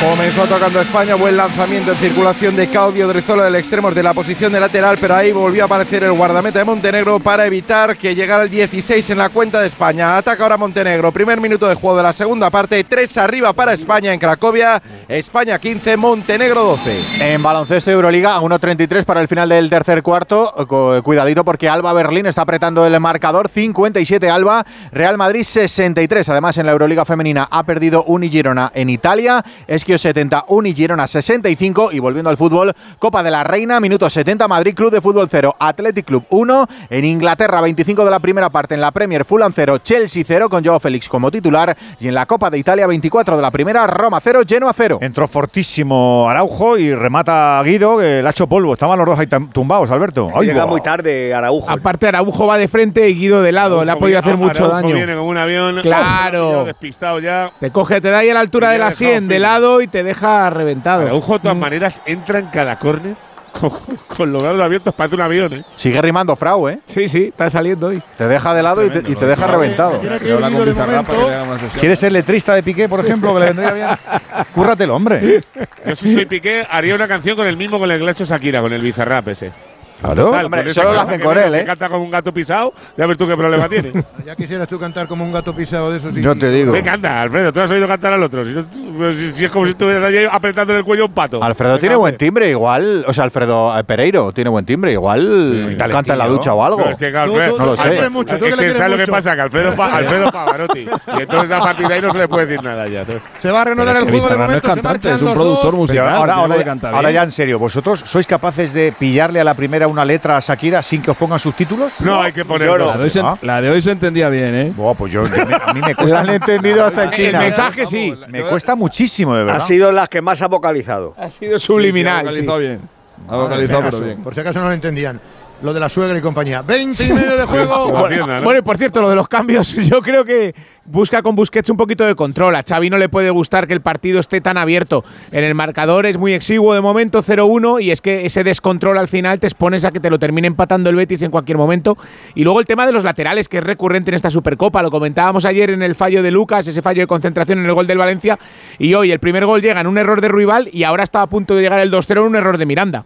Comenzó atacando España, buen lanzamiento en circulación de Claudio Drizola del extremo de la posición de lateral, pero ahí volvió a aparecer el guardameta de Montenegro para evitar que llegara el 16 en la cuenta de España. Ataca ahora Montenegro, primer minuto de juego de la segunda parte, 3 arriba para España en Cracovia, España 15, Montenegro 12. En baloncesto Euroliga, a 1.33 para el final del tercer cuarto. Cu- Cuidadito porque Alba Berlín está apretando el marcador. 57 Alba, Real Madrid 63. Además, en la Euroliga femenina ha perdido Unigirona en Italia. Esquio 70, Unigirona 65. Y volviendo al fútbol, Copa de la Reina, minuto 70, Madrid Club de Fútbol 0, Athletic Club 1. En Inglaterra, 25 de la primera parte. En la Premier, Fulham 0, Chelsea 0, con Joao Félix como titular. Y en la Copa de Italia, 24 de la primera, Roma 0, Genoa 0. Entró fortísimo Araujo y remata Guido, que le ha hecho polvo. Estaban los dos ahí tumbados, Alberto. Ay, Llega buah. muy tarde Araujo. Aparte, Araujo va de frente y Guido de lado. Le ha Araujo podido hacer mucho Araujo daño. viene con un avión. Claro. Despistado ya. Te coge, te da ahí a la altura de la ha dejado 100 de lado y te deja reventado. Araujo, de todas maneras, entra en cada córner con, con los brazos abiertos. Parece un avión, ¿eh? Sigue rimando Frau, ¿eh? Sí, sí, está saliendo hoy. Te deja de lado y te, y te deja reventado. ¿Quieres ser letrista de Piqué, por ejemplo, que le vendría bien? Cúrratelo, hombre. Yo si soy Piqué, haría una canción con el mismo con el hecho Shakira, con el Bizarrap ese. Claro. Total, Hombre, solo lo hacen que con me- él, ¿eh? Canta como un gato pisado, ya ves tú qué problema tiene. Ya quisieras tú cantar como un gato pisado de esos. Yo te digo. Venga, anda, Alfredo, tú has oído cantar al otro. Si, no- si- si es como si estuvieras allí apretando el cuello a un pato. Alfredo tiene buen timbre, igual. O sea, Alfredo eh, Pereiro tiene buen timbre, igual canta en la ducha o algo. No, es que, claro, Alfredo- No lo sé. Alfredo- mucho, tú es que ¿sabes lo que pasa? Que Alfredo, pa, Alfredo Pavarotti. Y entonces a partir de ahí no se le puede decir nada ya. ¿sabes? Se va a reanudar el juego de momento. se marchan los dos. Pero ahora, ahora, ahora ya en serio, ¿vosotros sois capaces de pillarle a la primera una letra a Shakira sin que os pongan subtítulos? No, hay que poner Yo no. dos. La de, hoy se, Ah. la de hoy se entendía bien, ¿eh? Buah, pues yo, yo me- a mí me cuesta, han entendido hasta en El China. mensaje sí. me cuesta muchísimo, de Ha verdad. sido las que más ha vocalizado. Ha sido Sí, subliminal. sí, ha sí. vocalizado bien. Ha Por si vocalizado, acaso, pero bien. por si acaso no lo entendían. Lo de la suegra y compañía. 20 y medio de juego. Bueno, y por cierto, lo de los cambios, yo creo que busca con Busquets un poquito de control. A Xavi no le puede gustar que el partido esté tan abierto. En el marcador es muy exiguo de momento, 0-1, y es que ese descontrol al final te expones a que te lo termine empatando el Betis en cualquier momento. Y luego el tema de los laterales, que es recurrente en esta Supercopa. Lo comentábamos ayer en el fallo de Lucas, ese fallo de concentración en el gol del Valencia. Y hoy el primer gol llega en un error de Ruibal y ahora está a punto de llegar el 2-0 en un error de Miranda.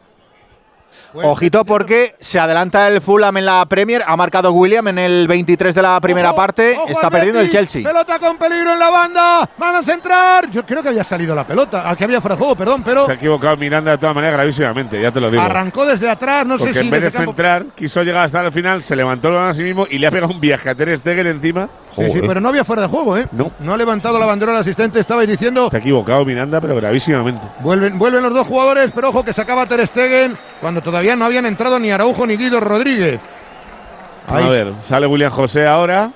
Ojito porque se adelanta el Fulham en la Premier, ha marcado William en el 23 de la primera Ojo, parte, ojo está al perdiendo el Chelsea. Pelota con peligro en la banda. Van a centrar. Yo creo que había salido la pelota. Aquí había fuera de juego, perdón, pero Se ha equivocado Miranda de todas maneras gravísimamente, ya te lo digo. arrancó desde atrás. No Porque sé si en vez de campo- centrar, quiso llegar hasta el final, se levantó el balón a sí mismo y le ha pegado un viaje a Ter Stegen encima. Sí, sí, pero no había fuera de juego, ¿eh? No. No ha levantado la bandera el asistente. Estabais diciendo. Se ha equivocado Miranda, pero gravísimamente. Vuelven, vuelven los dos jugadores, pero ojo que sacaba Ter Stegen cuando todavía no habían entrado ni Araujo ni Guido Rodríguez. A ver, sale William José ahora.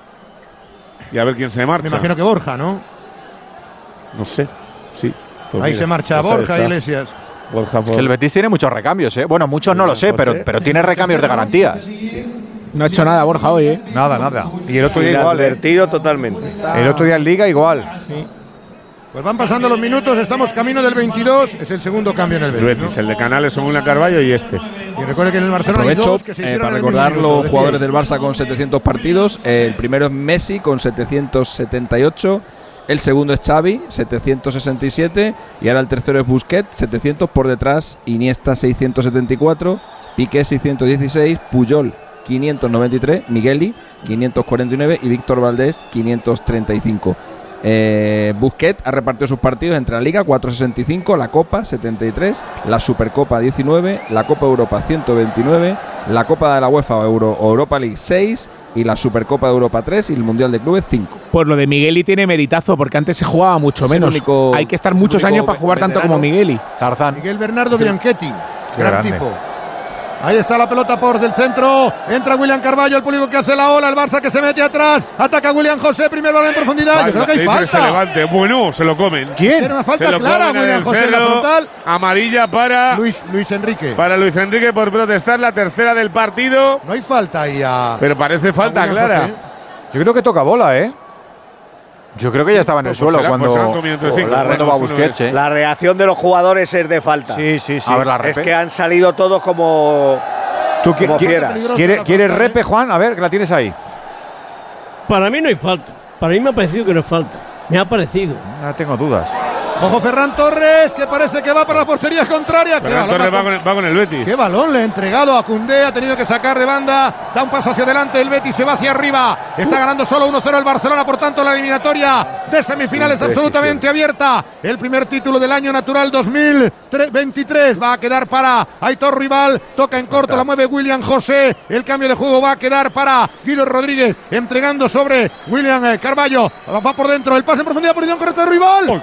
Y a ver quién se marcha. Me imagino que Borja, ¿no? No sé. Sí. Pues Ahí mira, se marcha Borja está. Iglesias. Borja Es por- que el Betis tiene muchos recambios, ¿eh? Bueno, muchos no lo sé, pero, José. pero tiene recambios de garantías. No ha hecho nada Borja hoy, ¿eh? Nada, nada. Y el otro día igual. ¿eh? Inadvertido totalmente. El otro día en Liga igual. Pues van pasando los minutos, estamos camino del 22, es el segundo cambio en el Betis. Betis, el de Canales son una Carballo y este. Y recuerde que en el Barcelona hay Aprovecho dos que se eh, para recordar minuto, los jugadores del. Barça con 700 partidos. El primero es Messi con 778. El segundo es Xavi, 767. Y ahora el tercero es Busquets, 700 por detrás. Iniesta, 674. Piqué, 616. Puyol, 593. Migueli, 549. Y Víctor Valdés, 535. Eh, Busquets ha repartido sus partidos entre la Liga 465, la Copa 73, la Supercopa 19, la Copa Europa 129, la Copa de la UEFA o Euro, Europa League 6 y la Supercopa de Europa 3 y el Mundial de Clubes 5. Pues lo de Migueli tiene meritazo porque antes se jugaba mucho Es menos. único- Hay que estar muchos años para jugar tanto como Migueli. Tarzán. Miguel Bernardo Sí. Bianchetti, gran grande. tipo. Ahí está la pelota por del centro. Entra William Carballo, el público que hace la ola. El Barça que se mete atrás. Ataca William José. Primer balón en profundidad. Yo creo que hay Dice se falta. levante. Bueno, se lo comen. ¿Quién? Era una falta Se lo clara, comen en William el José en la cerro. frontal. Amarilla para Luis, Luis Enrique. para Luis Enrique por protestar la tercera del partido. No hay falta ahí a. Pero parece falta clara. José. Yo creo que toca bola, ¿eh? Yo creo que ya estaba en el Pues suelo será- cuando, pues comido entre cinco. cuando va Busquets. ¿eh? La reacción de los jugadores es de falta. Sí, sí, sí. Es A ver la repe. que han salido todos como, ¿Tú qui- como qui- fieras. ¿Quieres, ¿Quieres repe, Juan? A ver, que la tienes ahí. Para mí no hay falta. Para mí me ha parecido que no es falta. Me ha parecido. No tengo dudas. Ojo Ferran Torres, que parece que va para la portería contraria. Qué Ferran balón, Torres va con, el, va con el Betis. Qué balón le ha entregado a Cundé, ha tenido que sacar de banda, da un paso hacia adelante, el Betis se va hacia arriba, está ganando solo 1-0 el Barcelona, por tanto la eliminatoria de semifinales absolutamente abierta. El primer título del año natural 2023 va a quedar para Aitor Rival, toca en corto, la mueve William José, el cambio de juego va a quedar para Guido Rodríguez, entregando sobre William eh, Carballo, va por dentro, el pase en profundidad, posición correcta de Rival.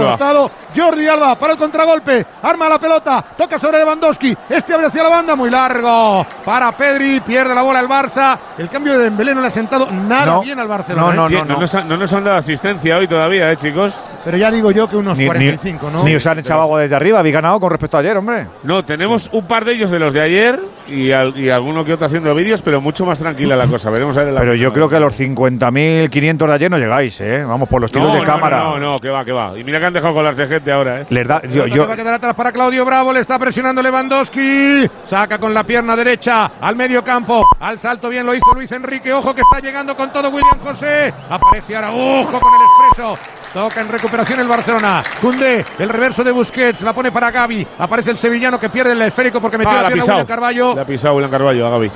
Alba. cortado Jordi Alba para el contragolpe, arma la pelota, toca sobre Lewandowski, este abre hacia la banda, muy largo para Pedri, pierde la bola el Barça, el cambio de Dembélé no le ha sentado nada No. bien al Barcelona. No, ¿eh? Bien, nos han- no nos han dado asistencia hoy todavía, ¿eh, chicos? Pero ya digo yo que unos Ni, ni- 45, ¿no? ni os han echado agua desde arriba. Habéis ganado con respecto a ayer, hombre. No, tenemos un par de ellos de los de ayer y, al- y alguno que otro haciendo vídeos, pero mucho más tranquila la cosa. Veremos a ver la Pero yo creo que a los 50.500 de ayer no llegáis, ¿eh? Vamos, por los tiros no, de no, cámara. No, no, no, que va, que va. Y mira que han dejado colarse gente ahora, ¿eh? Les da, yo, yo- va a quedar atrás para Claudio Bravo, le está presionando Lewandowski, saca con la pierna derecha al medio campo, al salto bien lo hizo Luis Enrique, ojo que está llegando con todo William José, aparece Araujo con el expreso. Toca en recuperación el Barcelona. Cundé, el reverso de Busquets, la pone para Gaby. Aparece el sevillano que pierde el esférico porque metió Ah, la la pierna. William Carballo. La ha pisado William Carballo a Gaby.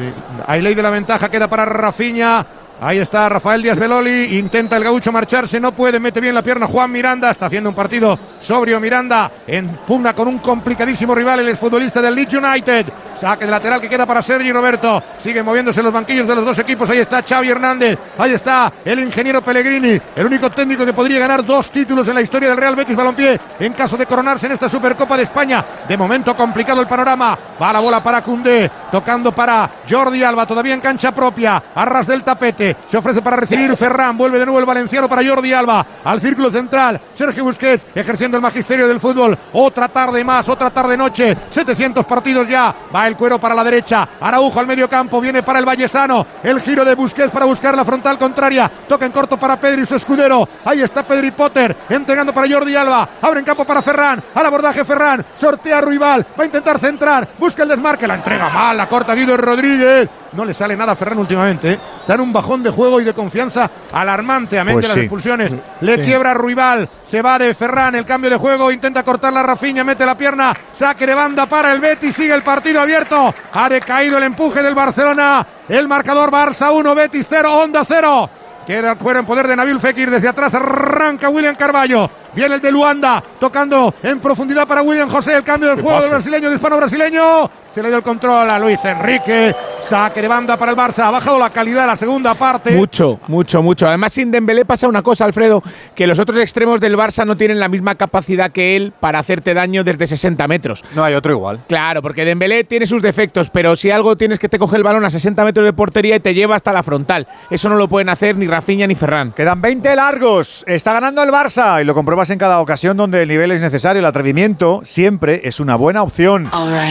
Hay ley de la ventaja, queda para Rafiña. Ahí está Rafael Díaz Beloli, intenta el gaucho marcharse, no puede, mete bien la pierna Juan Miranda, está haciendo un partido sobrio Miranda, en pugna con un complicadísimo rival, el exfutbolista del Leeds United, saque de lateral que queda para Sergi Roberto, siguen moviéndose los banquillos de los dos equipos, ahí está Xavi Hernández, ahí está el ingeniero Pellegrini, el único técnico que podría ganar dos títulos en la historia del Real Betis Balompié, en caso de coronarse en esta Supercopa de España, de momento complicado el panorama, va la bola para Cundé, tocando para Jordi Alba, todavía en cancha propia, a ras del tapete, se ofrece para recibir. Ferran, vuelve de nuevo el valenciano para Jordi Alba, al círculo central, Sergio Busquets, ejerciendo el magisterio del fútbol, otra tarde más, otra tarde noche, 700 partidos ya, va el cuero para la derecha, Araujo al medio campo, viene para el Vallesano, el giro de Busquets para buscar la frontal contraria, toca en corto para Pedri, su escudero, ahí está Pedri Potter, entregando para Jordi Alba, abre en campo para Ferran, al abordaje Ferran, sortea a Ruibal, va a intentar centrar, busca el desmarque, la entrega mal, la corta Guido Rodríguez, no le sale nada a Ferran últimamente, ¿eh? está en un bajón de juego y de confianza alarmante, a mente Pues las sí. expulsiones, le Sí. quiebra Ruibal, se va de Ferran, el cambio de juego, intenta cortar la Rafiña, mete la pierna, saque de banda para el Betis, sigue el partido abierto, ha decaído el empuje del Barcelona, el marcador Barça 1, Betis 0, Onda 0. Queda el cuero en poder de Nabil Fekir. Desde atrás arranca William Carballo. Viene el de Luanda. Tocando en profundidad para William José. El cambio del ¿Qué juego del brasileño, del hispano-brasileño. Se le dio el control a Luis Enrique. Saque de banda para el Barça. Ha bajado la calidad la segunda parte. Mucho, mucho, mucho. Además, sin Dembélé pasa una cosa, Alfredo, que los otros extremos del Barça no tienen la misma capacidad que él para hacerte daño desde 60 metros. no hay otro igual. Claro, porque Dembélé tiene sus defectos, pero si algo tienes que te coge el balón a 60 metros de portería y te lleva hasta la frontal. Eso no lo pueden hacer ni Rafinha ni Ferran. Quedan 20 largos. Está ganando el Barça y lo comprueba pruebas en cada ocasión donde el nivel es necesario. El atrevimiento siempre es una buena opción.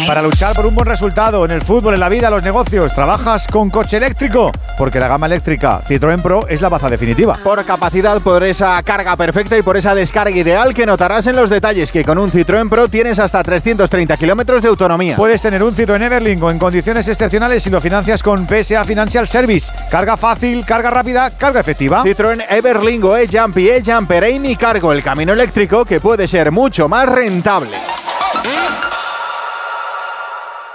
Para luchar por un buen resultado en el fútbol, en la vida, en los negocios, trabajas con coche eléctrico, porque la gama eléctrica Citroën Pro es la baza definitiva. Por capacidad, por esa carga perfecta y por esa descarga ideal que notarás en los detalles que con un Citroën Pro tienes hasta 330 kilómetros de autonomía. Puedes tener un Citroën Everlingo en condiciones excepcionales si lo financias con PSA Financial Service. Carga fácil, carga rápida, carga efectiva. Citroën Everlingo E-Jump y E-Jumper Amy Cargo, el camino eléctrico que puede ser mucho más rentable.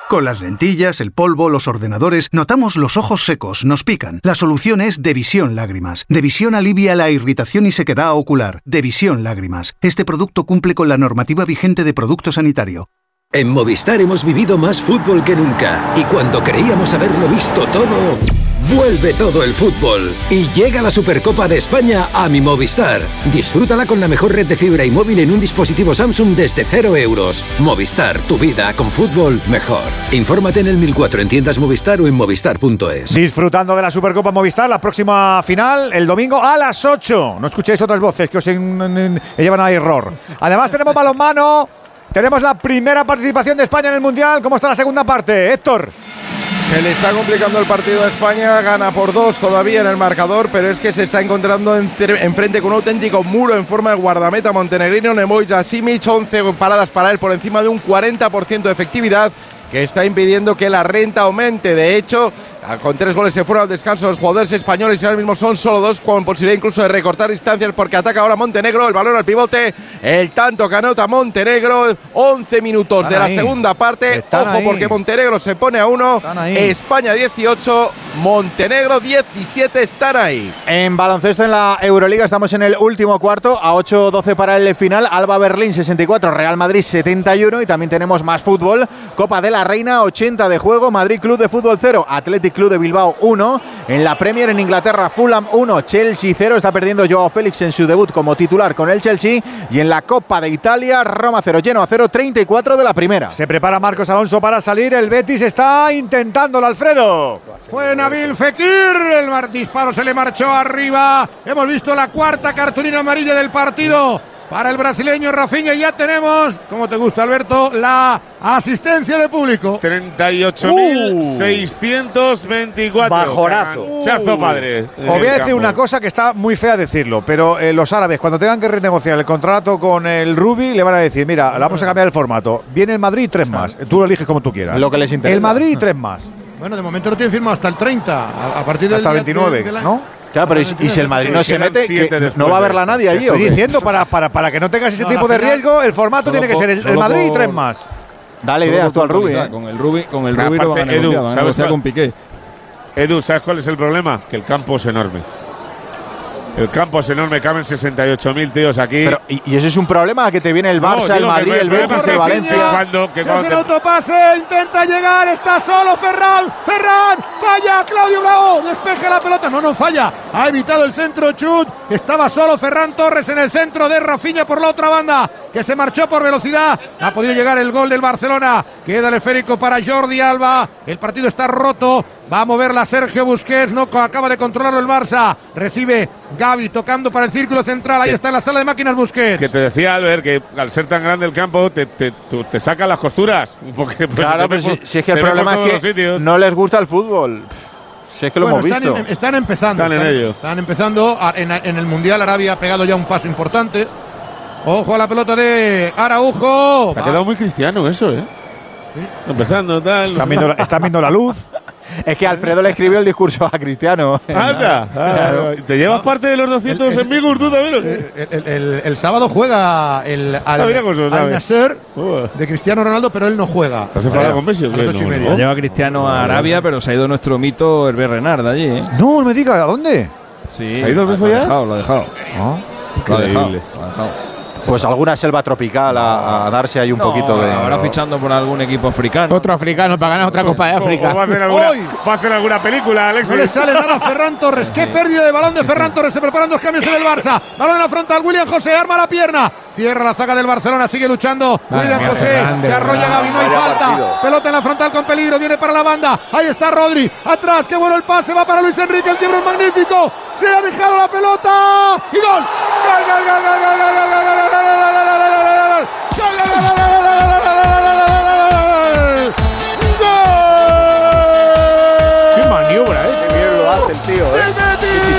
Con las lentillas, el polvo, los ordenadores, notamos los ojos secos, nos pican. La solución es Devisión Lágrimas. Devisión alivia la irritación y sequedad ocular. Devisión Lágrimas. Este producto cumple con la normativa vigente de producto sanitario. En Movistar hemos vivido más fútbol que nunca y cuando creíamos haberlo visto todo, vuelve todo el fútbol y llega la Supercopa de España a mi Movistar. Disfrútala con la mejor red de fibra y móvil en un dispositivo Samsung desde 0 euros. Movistar, tu vida con fútbol mejor. Infórmate en el 1004 en tiendas Movistar o en movistar.es. Disfrutando de la Supercopa Movistar, la próxima final el domingo a las 8. No escuchéis otras voces que os llevan a error. Además tenemos balonmano, tenemos la primera participación de España en el Mundial. ¿Cómo está la segunda parte? Héctor. Se le está complicando el partido a España, gana por dos todavía en el marcador, pero es que se está encontrando enfrente con un auténtico muro en forma de guardameta montenegrino, Nemoy Simic, 11 paradas para él por encima de un 40% de efectividad que está impidiendo que la renta aumente. De hecho, con tres goles se fueron al descanso los jugadores españoles y ahora mismo son solo dos con posibilidad incluso de recortar distancias porque ataca ahora Montenegro, el balón al pivote, el tanto que anota Montenegro, 11 minutos Están de la segunda parte, Están ojo ahí. porque Montenegro se pone a uno. España 18, Montenegro 17 están ahí. En baloncesto en la Euroliga estamos en el último cuarto, a 8-12 para el final. Alba Berlín 64, Real Madrid 71 y también tenemos más fútbol. Copa de la Reina 80 de juego, Madrid Club de Fútbol 0, Athletic Club de Bilbao 1. En la Premier en Inglaterra, Fulham 1, Chelsea 0. Está perdiendo Joao Félix en su debut como titular con el Chelsea. Y en la Copa de Italia, Roma 0, Genoa 0, 34 de la primera. Se prepara Marcos Alonso para salir. El Betis está intentándolo, Alfredo. Fue Nabil Fekir, el disparo se le marchó arriba. Hemos visto la cuarta cartulina amarilla del partido para el brasileño Rafinha. Y ya tenemos, como te gusta Alberto, la asistencia de público. 38.624. Bajorazo. Chazo padre. Os voy a decir una cosa que está muy fea decirlo, pero eh, los árabes cuando tengan que renegociar el contrato con el Rubi le van a decir, mira, le vamos a cambiar el formato. Viene el Madrid y tres más. Tú lo eliges como tú quieras. Lo que les interesa. El Madrid y tres más. Bueno, de momento lo tiene firmado hasta el 30. A, a partir del Hasta día 29, del- del- ¿no? Claro, pero y, y si el Madrid no se mete, que no va a verla nadie allí. ¿o Estoy diciendo para, para, para que no tengas ese No, tipo de riesgo, el formato tiene que ser el, Madrid y tres más. Dale ideas tú al Rubi. ¿eh? Con el Rubi, con el Pero Rubi lo van a Edu, negociar, van con Piqué. Edu, ¿sabes cuál es el problema? Que el campo es enorme. El campo es enorme, caben 68.000 tíos aquí. Pero, ¿y, y ese es un problema que te viene el No, Barça, el digo que Madrid, el el Betis, el. Valencia. Cuando- que Se cuando hace te- el autopase, intenta llegar, está solo Ferran, Ferran, falla Claudio Bravo, despeje la pelota, no, no falla, ha evitado el centro Chut, estaba solo Ferran Torres en el centro de Rafinha por la otra banda, que se marchó por velocidad, ha podido llegar el gol del Barcelona, queda el esférico para Jordi Alba, el partido está roto, va a moverla Sergio Busquets, no acaba de controlarlo el Barça, recibe Gaby tocando para el círculo central, ahí está en la sala de máquinas Busquets. Que te decía Albert que al ser tan grande el campo te, te, te saca las costuras. Porque, pues, Claro, pero ve si, es que el problema es que no les gusta el fútbol. Si es que lo Bueno, hemos están, visto. están empezando. Están en ello. Están empezando. En, en el Mundial Arabia ha pegado ya un paso importante. Ojo a la pelota de Araujo. Te ha quedado muy cristiano eso, ¿eh? Empezando, tal. Están viendo, la- están viendo la luz. Es que Alfredo le escribió el discurso a Cristiano. Anda, ah, ¿te llevas parte de los 200 en Migur tú también? El, el- el- el sábado juega el al, Ah, se lo Al. Nasser de Cristiano Ronaldo, pero él no juega. ¿Has enfadado con Messi No, no. Lleva a Cristiano a Arabia, pero se ha ido nuestro mito Hervé Renard de allí, ¿eh? No, no me diga, ¿a dónde? Sí, ¿Se ha ido el lo beso ha ya? dejado, lo ha dejado. Ah, Lo ha dejado, lo ha dejado. Pues alguna selva tropical a, a darse ahí un No, poquito de. Ahora fichando por algún equipo africano. Otro africano para ganar otra Copa de África. o va, a hacer alguna, Hoy. va a hacer alguna película, Alexis. No le sale nada a Ferran Torres. Qué pérdida de balón de Ferran Torres. Se preparan dos cambios en el Barça. Balón en la frontal. William José arma la pierna. Cierra la zaga del Barcelona. Sigue luchando. William José. Que arrolla. Gaby. No hay falta. partido. Pelota en la frontal con peligro. Viene para la banda. Ahí está Rodri. Atrás. Qué bueno el pase. Va para Luis Enrique. El tiempo es magnífico. Se ha dejado la pelota. Y gol. Gol, gol, gol, gol, gol, gol, gol, gol,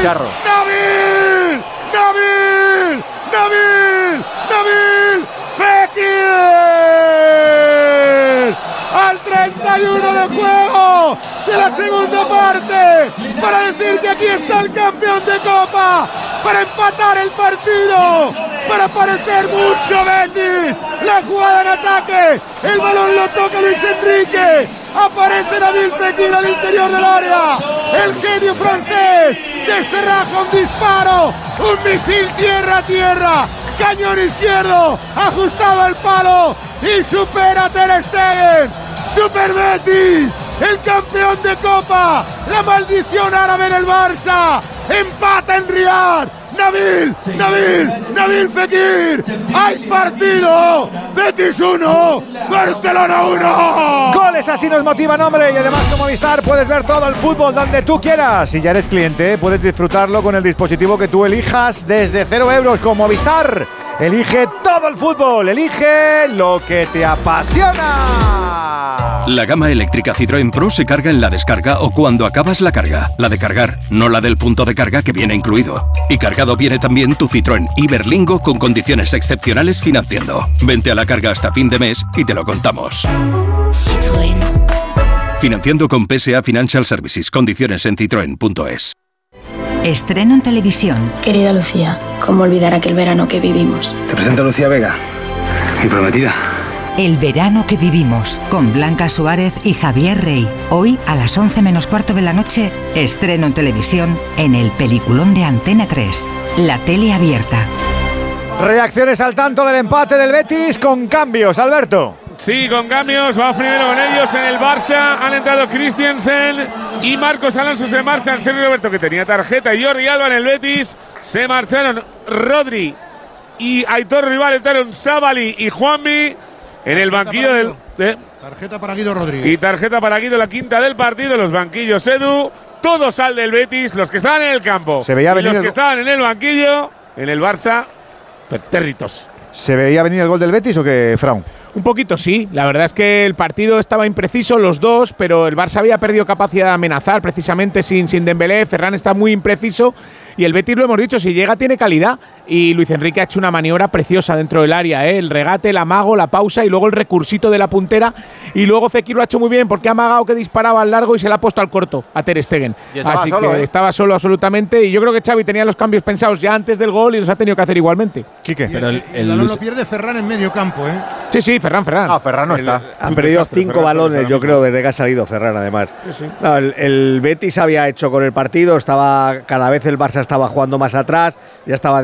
gol, chicharro. ¡Nabil! ¡Nabil! ¡Nabil! ¡Nabil! ¡Fekir! Al 31 de juego de la segunda parte para decir que aquí está el campeón de Copa para empatar el partido para parecer mucho Betis la jugada en ataque el balón lo toca Luis Enrique aparece Nabil Fekir al interior del área el genio francés desterraja un disparo un misil tierra a tierra cañón izquierdo ajustado al palo y supera Ter Stegen. Super Betis el campeón de Copa, la maldición árabe en el Barça, empata en Riyadh, Nabil, Nabil, Nabil Fekir, hay partido, Betis 1, Barcelona 1. Goles así nos motivan, hombre, y además como Movistar puedes ver todo el fútbol donde tú quieras. Si ya eres cliente, puedes disfrutarlo con el dispositivo que tú elijas desde 0 euros con Movistar. Elige todo el fútbol, elige lo que te apasiona. La gama eléctrica Citroën Pro se carga en la descarga o cuando acabas la carga. La de cargar, no la del punto de carga que viene incluido. Y cargado viene también tu Citroën Iberlingo con condiciones excepcionales financiando. Vente a la carga hasta fin de mes y te lo contamos. Citroën. Financiando con PSA Financial Services. Condiciones en citroen.es. Estreno en televisión. Querida Lucía, ¿cómo olvidar aquel verano que vivimos? Te presento a Lucía Vega, mi prometida. El verano que vivimos, con Blanca Suárez y Javier Rey. Hoy, a las 11 menos cuarto de la noche, estreno en televisión en el peliculón de Antena 3, La Tele Abierta. Reacciones al tanto del empate del Betis con cambios, Alberto. Sí, con cambios. Vamos primero con ellos en el Barça. Han entrado Christiansen y Marcos Alonso se marchan. Sergio Roberto, que tenía tarjeta, y Jordi Alba en el Betis. Se marcharon Rodri y Aitor Rival. Entraron Sabali y Juanmi en el banquillo del. ¿eh? Tarjeta para Guido Rodríguez. Y tarjeta para Guido, la quinta del partido. Los banquillos Edu. Todos sal del Betis, los que estaban en el campo. Se veía y venir los el- que estaban en el banquillo, en el Barça, perterritos. ¿Se veía venir el gol del Betis o qué, Fraun? Un poquito sí, la verdad es que el partido estaba impreciso los dos, pero el Barça había perdido capacidad de amenazar precisamente sin, sin Dembélé, Ferran está muy impreciso y el Betis lo hemos dicho, si llega tiene calidad y Luis Enrique ha hecho una maniobra preciosa dentro del área, ¿eh? el regate, el amago, la pausa y luego el recursito de la puntera y luego Fekir lo ha hecho muy bien porque ha amagado que disparaba al largo y se le ha puesto al corto a Ter Stegen. Así solo, que ¿eh? estaba solo absolutamente y yo creo que Xavi tenía los cambios pensados ya antes del gol y los ha tenido que hacer igualmente. Quique. Pero el, balón lo pierde Ferran en medio campo, ¿eh? Sí, sí, Ferran, Ferran. Ah, Ferran no El- está. Ha perdido cinco balones, yo creo, desde que ha salido Ferran, además. No, el, el Betis había hecho con el partido, estaba cada vez el Barça estaba jugando más atrás, ya estaba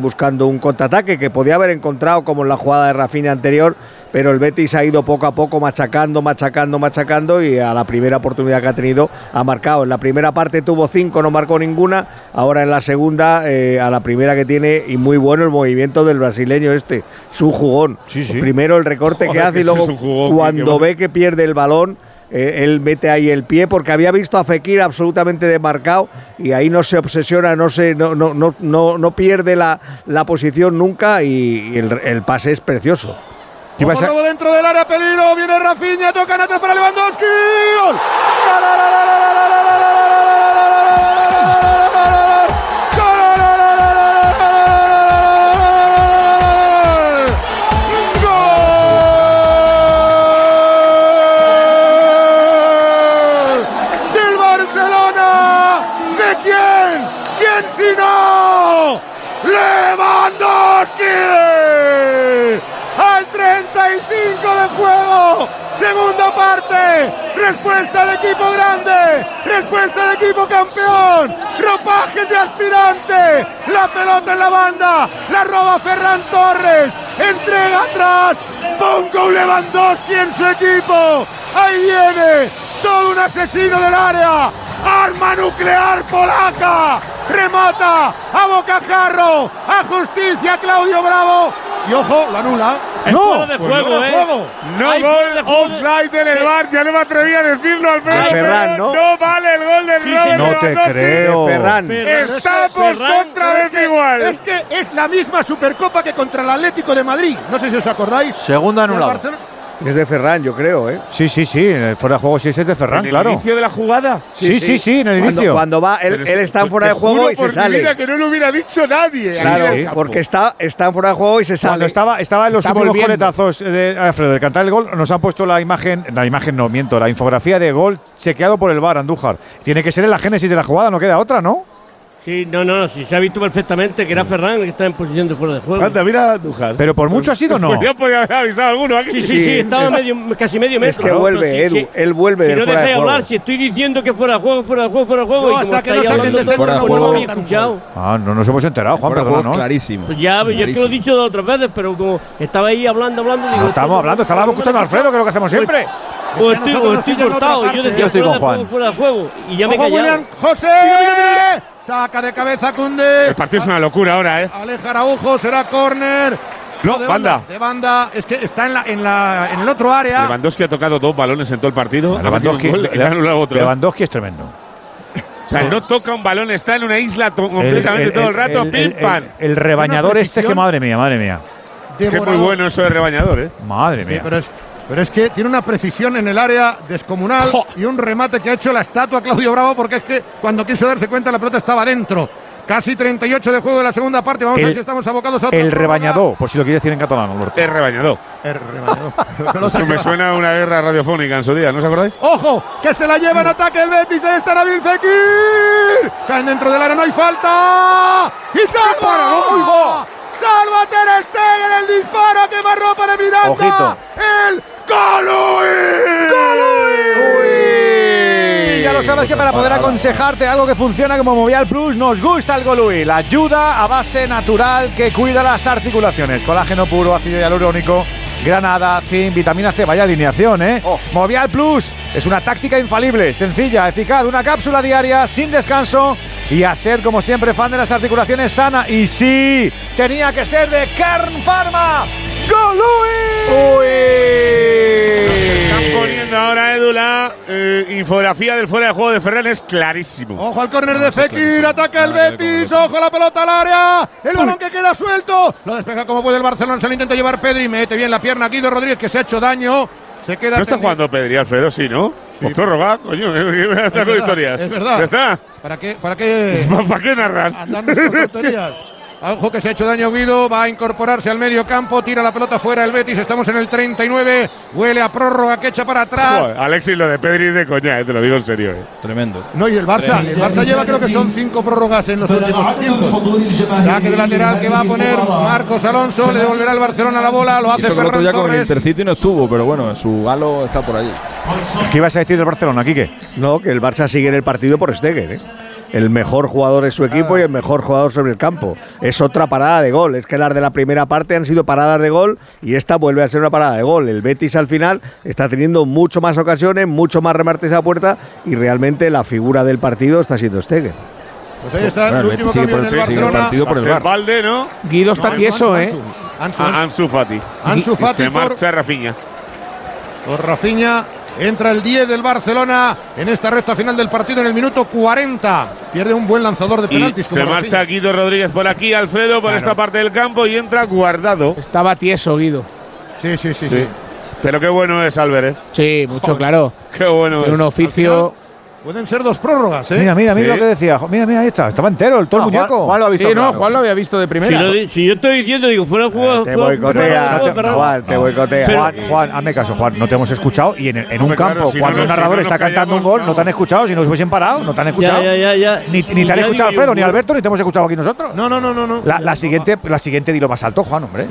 buscando un contraataque que podía haber encontrado como en la jugada de Rafinha anterior, pero el Betis ha ido poco a poco machacando, machacando, machacando y a la primera oportunidad que ha tenido ha marcado. En la primera parte tuvo cinco, no marcó ninguna, ahora en la segunda, eh, a la primera que tiene, y muy bueno el movimiento del brasileño este, es un jugón. Primero el recorte que hace y sí luego jugón, cuando ve que pierde el balón, eh, él mete ahí el pie porque había visto a Fekir absolutamente desmarcado y ahí no se obsesiona, no se, no, no, no, no, no pierde la, la posición nunca y, el, el pase es precioso. Ojo, luego dentro del área, peligro, viene Rafinha, tocan atrás para Lewandowski. ¡Gol! ¡Gol, gol, gol, gol, gol, gol, juego. Segunda parte. Respuesta del equipo grande. Respuesta del equipo campeón. Ropaje de aspirante. La pelota en la banda. La roba Ferran Torres. Entrega atrás. Pongo Lewandowski en su equipo. Ahí viene. Todo un asesino del área. Arma nuclear polaca. Remata a bocajarro. A justicia Claudio Bravo. Y ojo, la anula. Es no, fuera de pues juego, fuera de ¿eh? juego. No Hay gol, de juego. offside en el bar, ya no me atreví a decirlo. De Ferran, pero ¿no? vale el gol del Sí, Robert no te creo. De Ferran. Estamos Ferran, otra vez es que- igual. Es que es la misma Supercopa que contra el Atlético de Madrid. No sé si os acordáis. El anulado. Es de Ferran, yo creo, ¿eh? Sí, sí, sí. En el fuera de juego sí es de Ferran, ¿En el claro. inicio de la jugada? Sí, sí, sí, en el Cuando, inicio. cuando va, él, está en fuera de juego y se sale. vida que no lo hubiera dicho nadie. Claro, porque está, está en fuera de juego y se sale. Cuando estaba, estaba en los Está últimos volviendo. coletazos de Alfredo del cantar el gol, nos han puesto la imagen, la imagen no miento, la infografía de gol chequeado por el VAR Andújar. Tiene que ser en la génesis de la jugada, no queda otra, ¿no? Sí, no, no, sí, se ha visto perfectamente que era Ferran el que está en posición de fuera de juego. Anda, mira a Andújar. Pero por mucho ha sido no. Pues ya podía haber avisado a alguno aquí. Sí, sí, sí, estaba medio, casi medio metro. Es que ¿no? vuelve, Sí, Edu, sí. él vuelve Si del no fuera de juego. hablar, si estoy diciendo que fuera de juego, fuera de juego, fuera de juego. No, hasta que no saquen del centro de no vuelvo a escuchado. Ah, no nos hemos enterado, Juan, de juego perdónanos. clarísimo. Pues ya, yo te lo he Clarísimo. dicho de otras veces, pero como estaba ahí hablando, hablando, digo. No estamos hablando, estábamos escuchando a Alfredo, que es lo que hacemos siempre. O Es que a estoy, otra cortado, y yo decía Yo estoy fuera con de Juan. juego, fuera de juego. Y ya me he callado. José. Saca de cabeza Cunde. El partido es una locura ahora, ¿eh? Aleja Araujo, será córner. No, de banda. De banda. Es que está en, la, en, la, en el otro área. Lewandowski ha tocado dos balones en todo el partido. Lewandowski, gol le otro. Lewandowski es tremendo. O sea, no toca un balón, está en una isla completamente todo el rato, el- pim el- pam. el rebañador este, que madre mía, madre mía. Es que es muy bueno eso de rebañador, ¿eh? Madre Sí, mía. pero, es, pero es que tiene una precisión en el área descomunal Jo. y un remate que ha hecho la estatua Claudio Bravo porque es que cuando quiso darse cuenta la pelota estaba dentro. Casi 38 de juego de la segunda parte. Vamos a El- ver si estamos abocados a otra El rebañador, por si lo quiere decir en catalán. Es rebañador. El rebañador. Eso me suena a una guerra radiofónica en su día, ¿no os acordáis? ¡Ojo! ¡Que se la lleva en ataque el Betis! ¡Ahí está Nabil Fekir! ¡Caen dentro del área! ¡No hay falta! ¡Y salva! ¡Uy, va! ¡Salva Ter Stegen el disparo que marró para Miranda! Ojito. ¡El Golui! Golui. Ya lo sabes que para poder aconsejarte algo que funciona como Movial Plus, nos gusta el Golui, la ayuda a base natural que cuida las articulaciones. Colágeno puro, ácido hialurónico, granada, zinc, vitamina C, vaya alineación, ¿eh? Movial Plus es una táctica infalible, sencilla, eficaz, una cápsula diaria, sin descanso y a ser, como siempre, fan de las articulaciones sana. Y sí, tenía que ser de Kern Pharma. ¡Golui! Están poniendo ahora, Edu, la eh, infografía del fuera de juego de Ferran, es clarísimo. Ojo al córner de Fekir, ataca el Betis, ojo la pelota al área, el balón que queda suelto, lo despeja como puede el Barcelona, se lo intenta llevar Pedri, mete bien la pierna Guido Rodríguez que se ha hecho daño, se queda ¿No está tendido. jugando Pedri, Alfredo? Sí, ¿no? Pues prórroga, coño, está Es con historias. Es verdad. ¿Ya está? ¿Para qué? ¿Para qué? ¿Para qué narras? Ojo que se ha hecho daño Guido, va a incorporarse al medio campo, tira la pelota fuera el Betis, estamos en el 39, huele a prórroga que echa para atrás. Joder, Alexis, lo de Pedri es de coña, eh, te lo digo en serio. eh. Tremendo. No, y el Barça, el Barça lleva creo que son cinco prórrogas en los últimos tiempos. Saque de lateral que va a poner Marcos Alonso, le devolverá el Barcelona la bola, lo hace eso Ferran ya con el Torres. Intercity no estuvo, pero bueno, su halo está por allí. ¿Qué ibas a decir del Barcelona, Quique? No, que el Barça sigue en el partido por Stegen, ¿eh? El mejor jugador es su equipo y el mejor jugador sobre el campo. Es otra parada de gol. Es que las de la primera parte han sido paradas de gol y esta vuelve a ser una parada de gol. El Betis al final está teniendo mucho más ocasiones, mucho más remates a puerta y realmente la figura del partido está siendo Stegen. Pues ahí está Bueno, el último cambio por el- el partido por el bar. Valde, ¿no? Guido está No, tieso, Ansu, ¿eh? Ansu, Ansu, Fati. Ansu Y Fati se por, marcha Rafinha. por Rafinha. Entra el 10 del Barcelona en esta recta final del partido en el minuto 40. Pierde un buen lanzador de Y penaltis. se marcha. Guido Rodríguez por aquí, Alfredo por esta parte del campo y entra guardado. Estaba tieso, Guido. Sí, sí, sí. Sí. sí. Pero qué bueno es Albert, ¿eh? Sí, mucho, claro. Qué bueno En es. un oficio. Pueden ser dos prórrogas, ¿eh? Mira, mira, mira Sí. lo que decía. Mira, mira, ahí está. Estaba entero, el todo el Ah, Juan- muñeco. Juan lo ha visto Sí, no, claro. Juan lo había visto de Si, primera. lo di- si yo estoy diciendo, digo, fuera de juego. Te boicotea. Juan, te boicotea. Pero- Juan, Juan, hazme caso, Juan, no te hemos escuchado y en, en un Hombre, claro, campo, si no cuando nos- un narrador si no está cantando un gol, no te han escuchado, si nos hubiesen parado, no te han escuchado. Ya, ya, ya, ya. Ni, ni te han escuchado Alfredo, ni Alberto, ni te hemos escuchado aquí nosotros. No, no, no, no. no. La, la siguiente, la siguiente dilo más alto, Juan, hombre.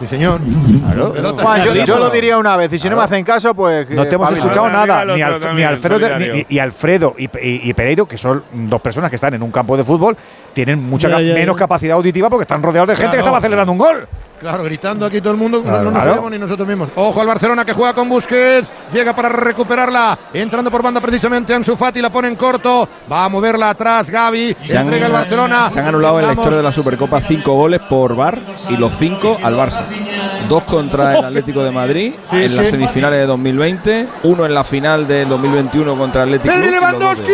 Sí, señor. Claro. Pelota Juan, yo, lo diría una vez, y si no me hacen caso, pues. No te hemos Pablo, escuchado nada, ni, Alf- también, ni Alfredo ni- y Alfredo y, y- y Pereiro, que son dos personas que están en un campo de fútbol, tienen mucha Ya, ca- ya, menos capacidad auditiva porque están rodeados de gente que estaba celebrando un gol. Claro, gritando aquí todo el mundo, no- Claro, no nos claro. oímos ni nosotros mismos. Ojo al Barcelona que juega con Busquets, llega para recuperarla, entrando por banda precisamente Ansu Fati, la pone en corto, va a moverla atrás Gaby, Se han, entrega el Barcelona. se han anulado en la historia de la Supercopa cinco goles por VAR y los cinco al Barça. Dos contra el Atlético de Madrid Sí, en las sí. semifinales de 2020, uno en la final del 2021 contra el Atlético Pedri Lewandowski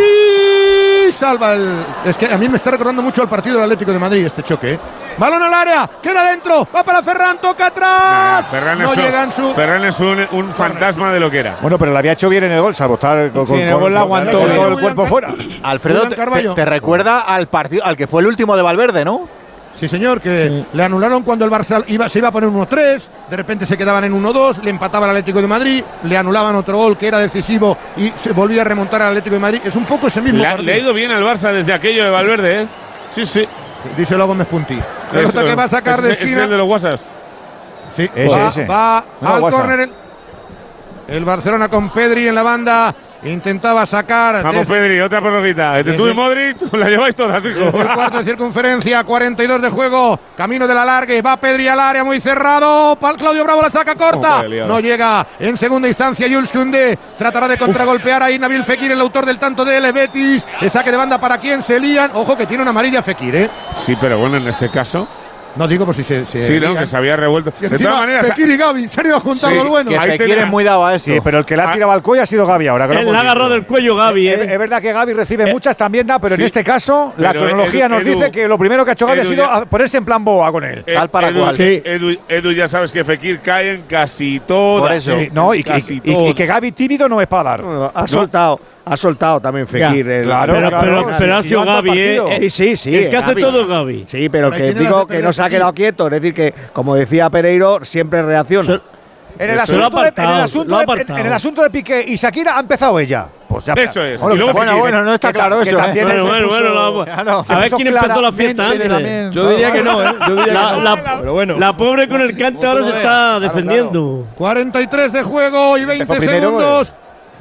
salva el. Es que a mí me está recordando mucho al partido del Atlético de Madrid este choque. ¿eh? Balón al área, queda dentro, va para Ferran, toca atrás. Ferran no es, un, su. Ferran es un, un fantasma de lo que era. Bueno, pero lo había hecho bien en el gol, salvo estar con, Sí, el con- gol la con- aguantó con bien. todo el cuerpo fuera. Alfredo, te recuerda al partido, al que fue el último de Valverde, ¿no? Sí, señor, que le anularon cuando el Barça iba, se iba a poner 1-3, de repente se quedaban en 1-2, le empataba el Atlético de Madrid, le anulaban otro gol que era decisivo y se volvía a remontar al Atlético de Madrid. Es un poco ese mismo Le partido. le ha ido bien al Barça desde aquello de Valverde, ¿eh? Sí, sí. Dice luego Gómez Punti. Pelota Eso, que va a sacar ese- de ese Es esquina. el de los WhatsApp. Sí, Ese, va, ese. va No, al WhatsApp. córner el, el Barcelona con Pedri en la banda. Intentaba sacar. Vamos, desde- Pedri, otra tú desde- y Modric la lleváis todas, hijo. el cuarto de circunferencia, 42 de juego, camino de la largue, va Pedri al área muy cerrado, Pal Claudio Bravo la saca corta, Oh, no llega en segunda instancia Jules Koundé, tratará de contragolpear ahí Nabil Fekir, el autor del tanto de El Betis, el saque de banda para quien se lían, ojo que tiene una amarilla Fekir, ¿eh? Sí, pero bueno, en este caso. No digo por si se... se Sí, no, que se había revuelto. Y De todas maneras. Fekir y Gavi se han ido a juntar Sí, lo bueno. Que Ahí Fekir es muy dado a eso. Sí, pero el que le ha Ah. tirado al cuello ha sido Gavi ahora. Él le ha agarrado del cuello Es, ¿eh? es verdad que Gaby recibe muchas, también da, pero Sí. en este caso la cronología Edu- nos Edu- dice que lo primero que ha hecho Gaby ha sido ya- ponerse en plan boa con él. Eh, tal para Edu, cual. Sí. Edu, Edu, ya sabes que Fekir cae en casi todas. Por eso. Sí, no, y, que- Casi y- y- y todas. que Gaby tímido no es para dar. Ha soltado, ha soltado también Fekir. el- claro, Pero, claro, pero, pero ha sido Gavi, ¿eh? Sí, sí, sí. El que hace Gavi. todo Gavi. Sí, pero Pero que ¿quién era digo que no se ha quedado quieto. Es decir, que como decía Pereiro, siempre reacciona. So- En el, asunto de, en, el apartado, asunto lo ha de, en- apartado. en el asunto de Piqué y Shakira ha empezado ella. Pues ya Eso es. Bueno, luego bueno, bueno, no está que claro eso. ¿eh? también Bueno, bueno, puso- bueno, la- Claro. a ver quién empezó la fiesta antes. también. Yo diría que no, ¿eh? Yo diría La, que no. la- pero bueno. la pobre con el cante ahora se está defendiendo. 43 de juego y 20 Empezó primero, segundos.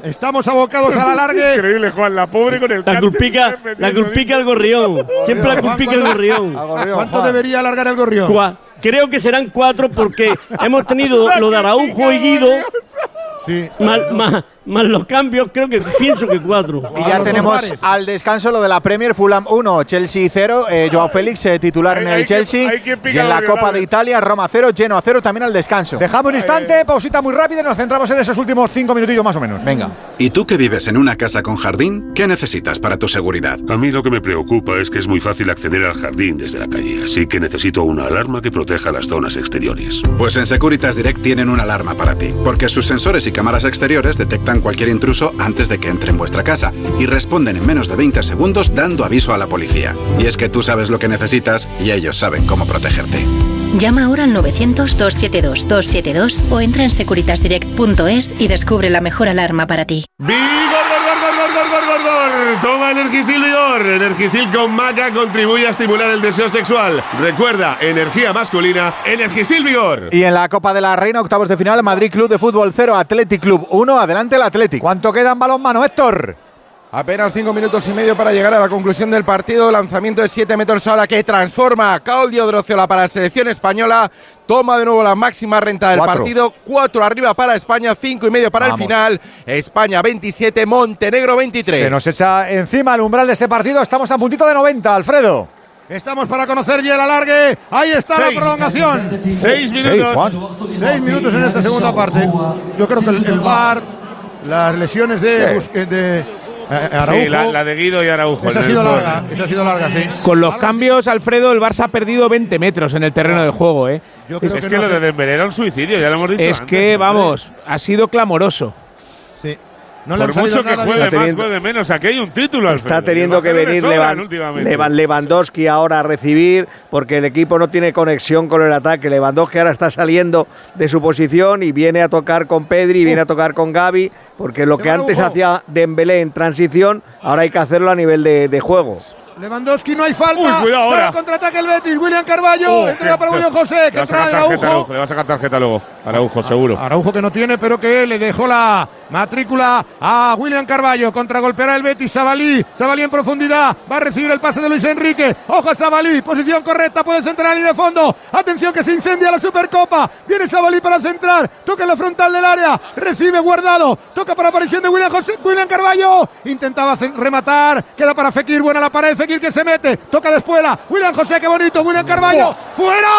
Estamos abocados a la largue. Increíble, Juan. La pobre con el La culpica, la culpica el gorrión. Siempre la culpica el ¿cuándo- gorrión. ¿Cuánto debería alargar el gorrión? Creo que serán cuatro porque hemos tenido lo de Araujo y Guido, Sí. más, más- más los cambios, creo que pienso que cuatro. Y ya tenemos al descanso lo de la Premier, Fulham 1, Chelsea 0, eh, Joao Félix eh, titular Hay- en hay el que- Chelsea hay que picar y en la Copa de Italia, Roma 0, Genoa 0 también al descanso. Dejamos un instante, pausita muy rápida y nos centramos en esos últimos cinco minutillos más o menos. Venga. ¿Y tú que vives en una casa con jardín? ¿Qué necesitas para tu seguridad? A mí lo que me preocupa es que es muy fácil acceder al jardín desde la calle, así que necesito una alarma que proteja las zonas exteriores. Pues en Securitas Direct tienen una alarma para ti, porque sus sensores y cámaras exteriores detectan cualquier intruso antes de que entre en vuestra casa y responden en menos de 20 segundos dando aviso a la policía. Y es que tú sabes lo que necesitas y ellos saben cómo protegerte. Llama ahora al 900-272-272 o entra en securitasdirect.es y descubre la mejor alarma para ti. ¡Vigor, Toma Energisil Vigor. Energisil con maca contribuye a estimular el deseo sexual. Recuerda, energía masculina, Energisil Vigor. Y en la Copa de la Reina, octavos de final, Madrid Club de Fútbol 0, Athletic Club 1, adelante el Athletic. ¿Cuánto queda en balón mano, Héctor? Apenas cinco minutos y medio para llegar a la conclusión del partido. Lanzamiento de 7 metros ahora que transforma a Claudio Drociola para la selección española. Toma de nuevo la máxima renta del Cuatro. partido. 4 arriba para España, 5 y medio para Vamos. el final. España 27, Montenegro 23. Se nos echa encima el umbral de este partido. Estamos a puntito de 90, Alfredo. Estamos para conocer ya el alargue. Ahí está Seis. la prolongación. Seis minutos. Seis minutos en esta segunda parte. Yo creo que el, el VAR, las lesiones de, Busque- de eh, Araujo. Sí, la, la de Guido y Araujo. esa ha sido larga, esa ha sido larga, sí. Con los cambios, Alfredo, el Barça ha perdido 20 metros en el terreno del juego, ¿eh? Yo creo Es que, que no lo de Dembélé era un suicidio, ya lo hemos dicho Es antes, que, vamos, ha sido clamoroso. No le Por mucho que nada juegue más, teniendo- juegue menos. Aquí hay un título, Está Alfredo. teniendo que venir Levan- últimamente. Levan- Lewandowski ahora a recibir porque el equipo no tiene conexión con el ataque. Lewandowski ahora está saliendo de su posición y viene a tocar con Pedri, viene a tocar con Gaby, porque lo que antes hacía Dembélé en transición, ahora hay que hacerlo a nivel de, de juego. Lewandowski no hay falta. Uy, cuidado ahora. contraataque el Betis. William Carballo. Oh, entrega para William José. Que trae Araujo. Araujo, le va a sacar tarjeta luego. Araujo, seguro. Araujo que no tiene, pero que le dejó la matrícula a William Carballo. Contragolpeará el Betis. Sabalí. Sabalí en profundidad. Va a recibir el pase de Luis Enrique. Ojo a Sabalí. Posición correcta. Puede centrar línea de fondo. Atención que se incendia la Supercopa. Viene Sabalí para centrar. Toca en la frontal del área. Recibe guardado. Toca para aparición de William, José, William Carballo. Intentaba rematar. Queda para Fekir. Buena la pared. Fekir que se mete. Toca de espuela. William José, qué bonito. William Carballo. ¡Fuera!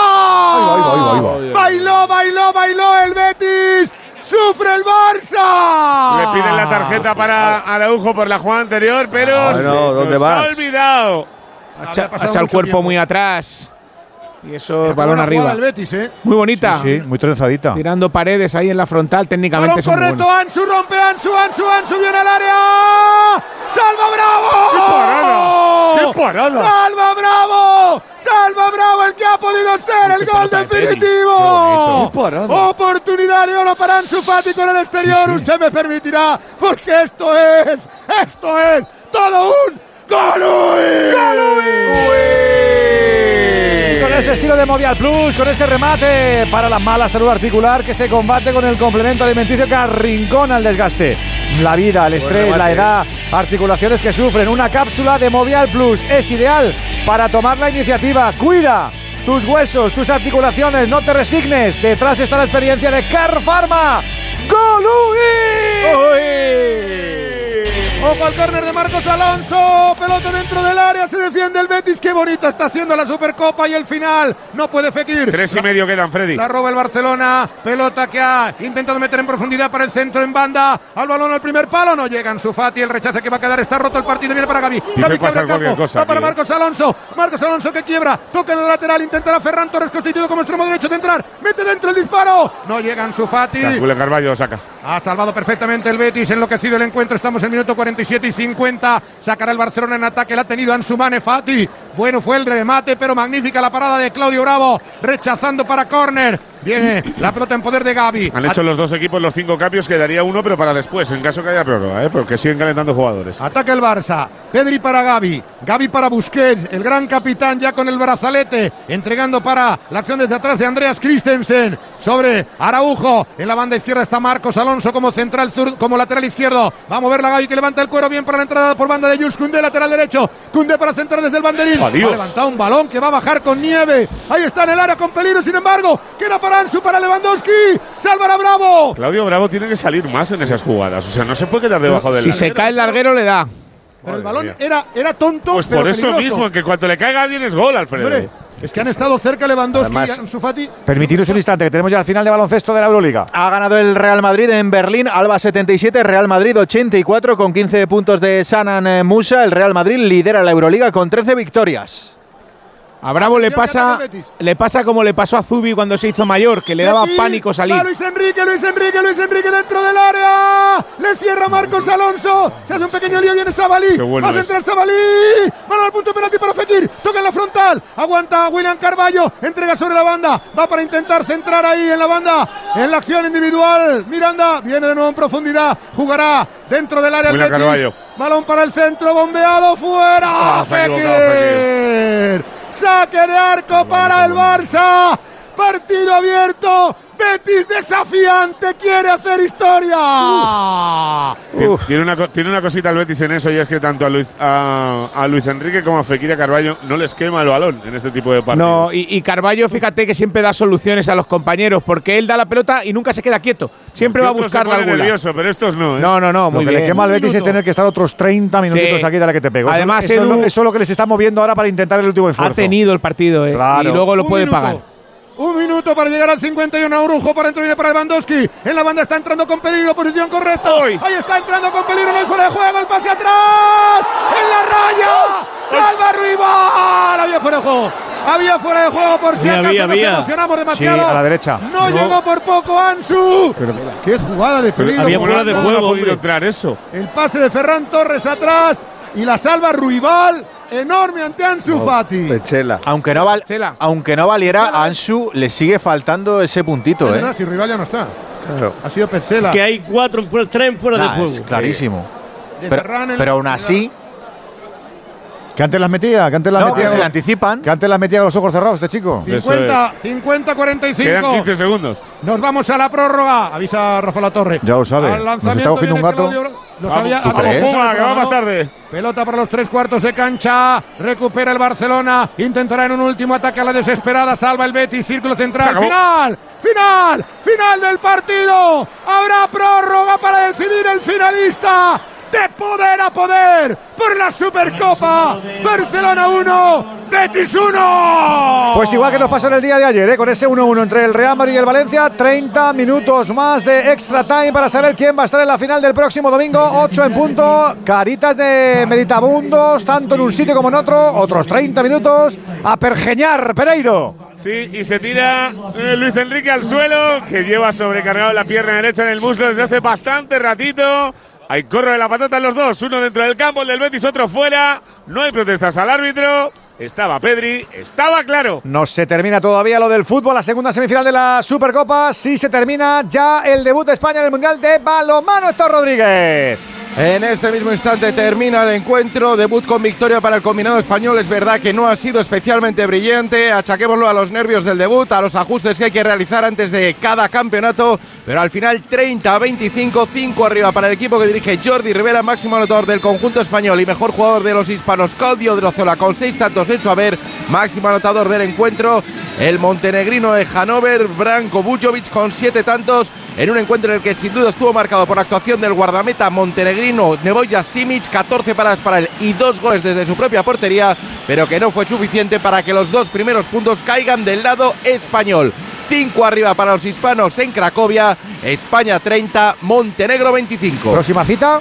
Bailó, bailó, bailó el Betis. ¡Sufre el Barça! Le piden la tarjeta para Araujo por la jugada anterior, pero Ah, se bueno, ¿dónde nos ha vas? olvidado. Ha, echa- pasado ha echado el cuerpo tiempo. muy atrás. Y eso es balón arriba. Betis, ¿eh? Muy bonita. Sí, sí, muy trenzadita. Tirando paredes ahí en la frontal, técnicamente Balón correcto, muy Ansu rompe, Ansu, Ansu, Ansu viene al área. ¡Salva Bravo! ¡Qué parada! ¡Qué parada! ¡Salva Bravo! ¡Salva Bravo el que ha podido ser el gol definitivo! ¡Qué parada! Oportunidad de oro para Ansu Fati con el exterior. Usted me permitirá, porque esto es, esto es todo un Y con ese estilo de Movial Plus, con ese remate para la mala salud articular que se combate con el complemento alimenticio que arrincona el desgaste. La vida, el estrés, la edad, articulaciones que sufren. Una cápsula de Movial Plus es ideal para tomar la iniciativa. Cuida tus huesos, tus articulaciones, no te resignes. Detrás está la experiencia de Car Pharma. Ojo al córner de Marcos Alonso. Pelota dentro del área. Se defiende el Betis. Qué bonita está haciendo la Supercopa y el final. No puede Fekir. Tres y medio quedan, Freddy. La roba el Barcelona. Pelota que ha intentado meter en profundidad para el centro en banda. Al balón al primer palo. No llegan su Fati. El rechace que va a quedar. Está roto el partido. Viene para Gaby. Gaby el campo. cosa Va para ¿eh? Marcos Alonso. Marcos Alonso que quiebra. Toca en el lateral. Intentará Ferran Torres constituido como extremo derecho de entrar. Mete dentro el disparo. No llegan su Fati. Calcula Carballo lo saca. Ha salvado perfectamente el Betis, enloquecido el encuentro. Estamos en minuto 47 y 50. Sacará el Barcelona en ataque. La ha tenido Ansu Mane Fati. Bueno fue el remate, pero magnífica la parada de Claudio Bravo. Rechazando para córner. Viene la pelota en poder de Gaby. Han hecho los dos equipos los cinco cambios, quedaría uno, pero para después, en caso que haya prórroga, ¿eh? porque siguen calentando jugadores. Ataca el Barça. Pedri para Gaby. Gaby para Busquets. El gran capitán ya con el brazalete. Entregando para la acción desde atrás de Andreas Christensen. Sobre Araujo. En la banda izquierda está Marcos Alonso como central como lateral izquierdo. Va a mover la Gaby que levanta el cuero bien para la entrada por banda de Jules Koundé, lateral derecho. Koundé para centrar desde el banderín. Adiós. Ha levantado un balón que va a bajar con nieve. Ahí está en el área con peligro. Sin embargo, queda para Ansu, para Lewandowski. Salvará Bravo. Claudio Bravo tiene que salir más en esas jugadas, o sea, no se puede quedar debajo del Si se cae el larguero, le da. Pero el balón era, era tonto. Pues pero por eso peligroso. mismo, en que cuando le caiga a alguien es gol, Alfredo. Hombre, es que han estado cerca Lewandowski Además- y Ansu Fati. Permitiros un instante, que tenemos ya el final de baloncesto de la Euroliga. Ha ganado el Real Madrid en Berlín, Alba 77, Real Madrid 84 con 15 puntos de Sanan eh, Musa. El Real Madrid lidera la Euroliga con 13 victorias. A Bravo le pasa, le pasa como le pasó a Zubi cuando se hizo mayor, que le daba pánico salir. va Luis Enrique, Luis Enrique, Luis Enrique dentro del área. Le cierra Marcos Alonso. Se hace un pequeño lío, viene Sabalí. Qué bueno va a centrar Sabalí. Van al punto penalti para Fekir. Toca en la frontal. Aguanta William Carballo. Entrega sobre la banda. Va para intentar centrar ahí en la banda. En la acción individual. Miranda viene de nuevo en profundidad. Jugará dentro del área. el William. Carballo. Balón para el centro, bombeado fuera. Ah, Fekir. Saque de arco para el Barça. Partido abierto. Betis desafiante. Quiere hacer historia. Tien- Tiene una, tiene una cosita el Betis en eso y es que tanto a Luis, a, a Luis Enrique como a Fekir Carballo no les quema el balón en este tipo de partidos. No, y, y Carballo, fíjate que siempre da soluciones a los compañeros, porque él da la pelota y nunca se queda quieto. Siempre va a buscarla alguna. nervioso, pero estos no, ¿eh? No, no, no, Lo muy que bien. le quema al Betis es tener que estar otros 30 minutitos Sí. aquí de la que te pego. Eso- Además, eso, es lo, Edu- eso es lo que les está moviendo ahora para intentar el último esfuerzo. Ha tenido el partido, eh, Claro. y luego lo Un puede minuto. pagar. Un minuto para llegar al 51. Arujo para dentro viene para Lewandowski. En la banda está entrando con peligro. Posición correcta. Ahí está entrando con peligro. No hay fuera de juego. El pase atrás. En la raya. Salva rival. Había fuera de juego. Había fuera de juego por si acaso. había, nos había. emocionamos Sí, demasiado. a la derecha. No, llegó por poco Ansu. Qué jugada de peligro. había fuera de banda. ¿Cómo no juego, hombre. entrar eso? El pase de Ferran Torres atrás. Y la salva Ruibal. Enorme ante Ansu Fati. Pechela. Aunque no, val- aunque no valiera, a Ansu le sigue faltando ese puntito, Es ¿eh? verdad, si Rival ya no está. Claro. Ha sido Petzela. Que hay cuatro, fuera- tres fuera Nah, de es juego. clarísimo. De Pero, aún así, Que antes las metía, que antes las no, que metía. se le anticipan. que antes las metía con los ojos cerrados este chico. 50, 50, 45. Quedan 15 segundos. Nos vamos a la prórroga. Avisa Rafa La Torre. Ya lo sabe. Al Nos está cogiendo un gato. Claudio Lo Vamos, sabía. ¿tú crees? vamos, Puma, que va ¿no? más tarde. Pelota para los tres cuartos de cancha. Recupera el Barcelona. Intentará en un último ataque a la desesperada. Salva el Betis. Círculo central. Final. Final. Final del partido. Habrá prórroga para decidir el finalista. De poder a poder. Por la Supercopa. Barcelona 1. Betis 1. Pues igual que nos pasó en el día de ayer, ¿eh? con ese 1-1 entre el Real Madrid y el Valencia, 30 minutos más de extra time para saber quién va a estar en la final del próximo domingo, 8 en punto, caritas de meditabundos, tanto en un sitio como en otro, otros 30 minutos a pergeñar, Pereiro. Sí, y se tira eh, Luis Enrique al suelo, que lleva sobrecargado la pierna derecha en el muslo desde hace bastante ratito. Hay corro de la patata en los dos, uno dentro del campo, el del Betis, otro fuera. No hay protestas al árbitro. Estaba Pedri, estaba claro. No se termina todavía lo del fútbol, la segunda semifinal de la Supercopa. Sí se termina ya el debut de España en el Mundial de Balomano. Héctor Rodríguez. En este mismo instante termina el encuentro, debut con victoria para el combinado español. Es verdad que no ha sido especialmente brillante, achaquémoslo a los nervios del debut, a los ajustes que hay que realizar antes de cada campeonato, pero al final 30 a 25, 5 arriba para el equipo que dirige Jordi Rivera, máximo anotador del conjunto español y mejor jugador de los hispanos, Claudio Drozola, con 6 tantos en su haber, máximo anotador del encuentro, el montenegrino de Hanover, Branko Bujovic con 7 tantos en un encuentro en el que sin duda estuvo marcado por actuación del guardameta montenegrino Neboya Simic, 14 paradas para él y dos goles desde su propia portería, pero que no fue suficiente para que los dos primeros puntos caigan del lado español. 5 arriba para los hispanos en Cracovia, España 30, Montenegro 25. Próxima cita.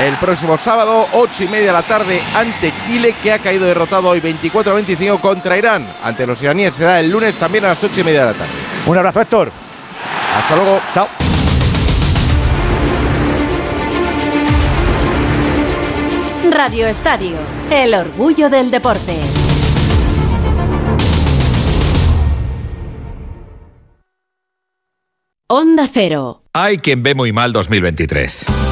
El próximo sábado, 8 y media de la tarde, ante Chile, que ha caído derrotado hoy 24 25 contra Irán. Ante los iraníes será el lunes también a las 8 y media de la tarde. Un abrazo, Héctor. Hasta luego. Chao. Radio Estadio, el orgullo del deporte. Onda Cero. Hay quien ve muy mal 2023.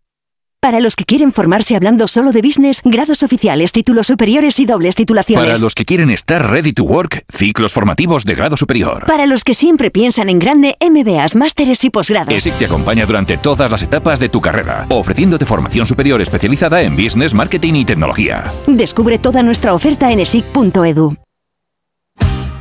Para los que quieren formarse hablando solo de business, grados oficiales, títulos superiores y dobles titulaciones. Para los que quieren estar ready to work, ciclos formativos de grado superior. Para los que siempre piensan en grande, MBAs, másteres y posgrados. ESIC te acompaña durante todas las etapas de tu carrera, ofreciéndote formación superior especializada en business, marketing y tecnología. Descubre toda nuestra oferta en esic.edu.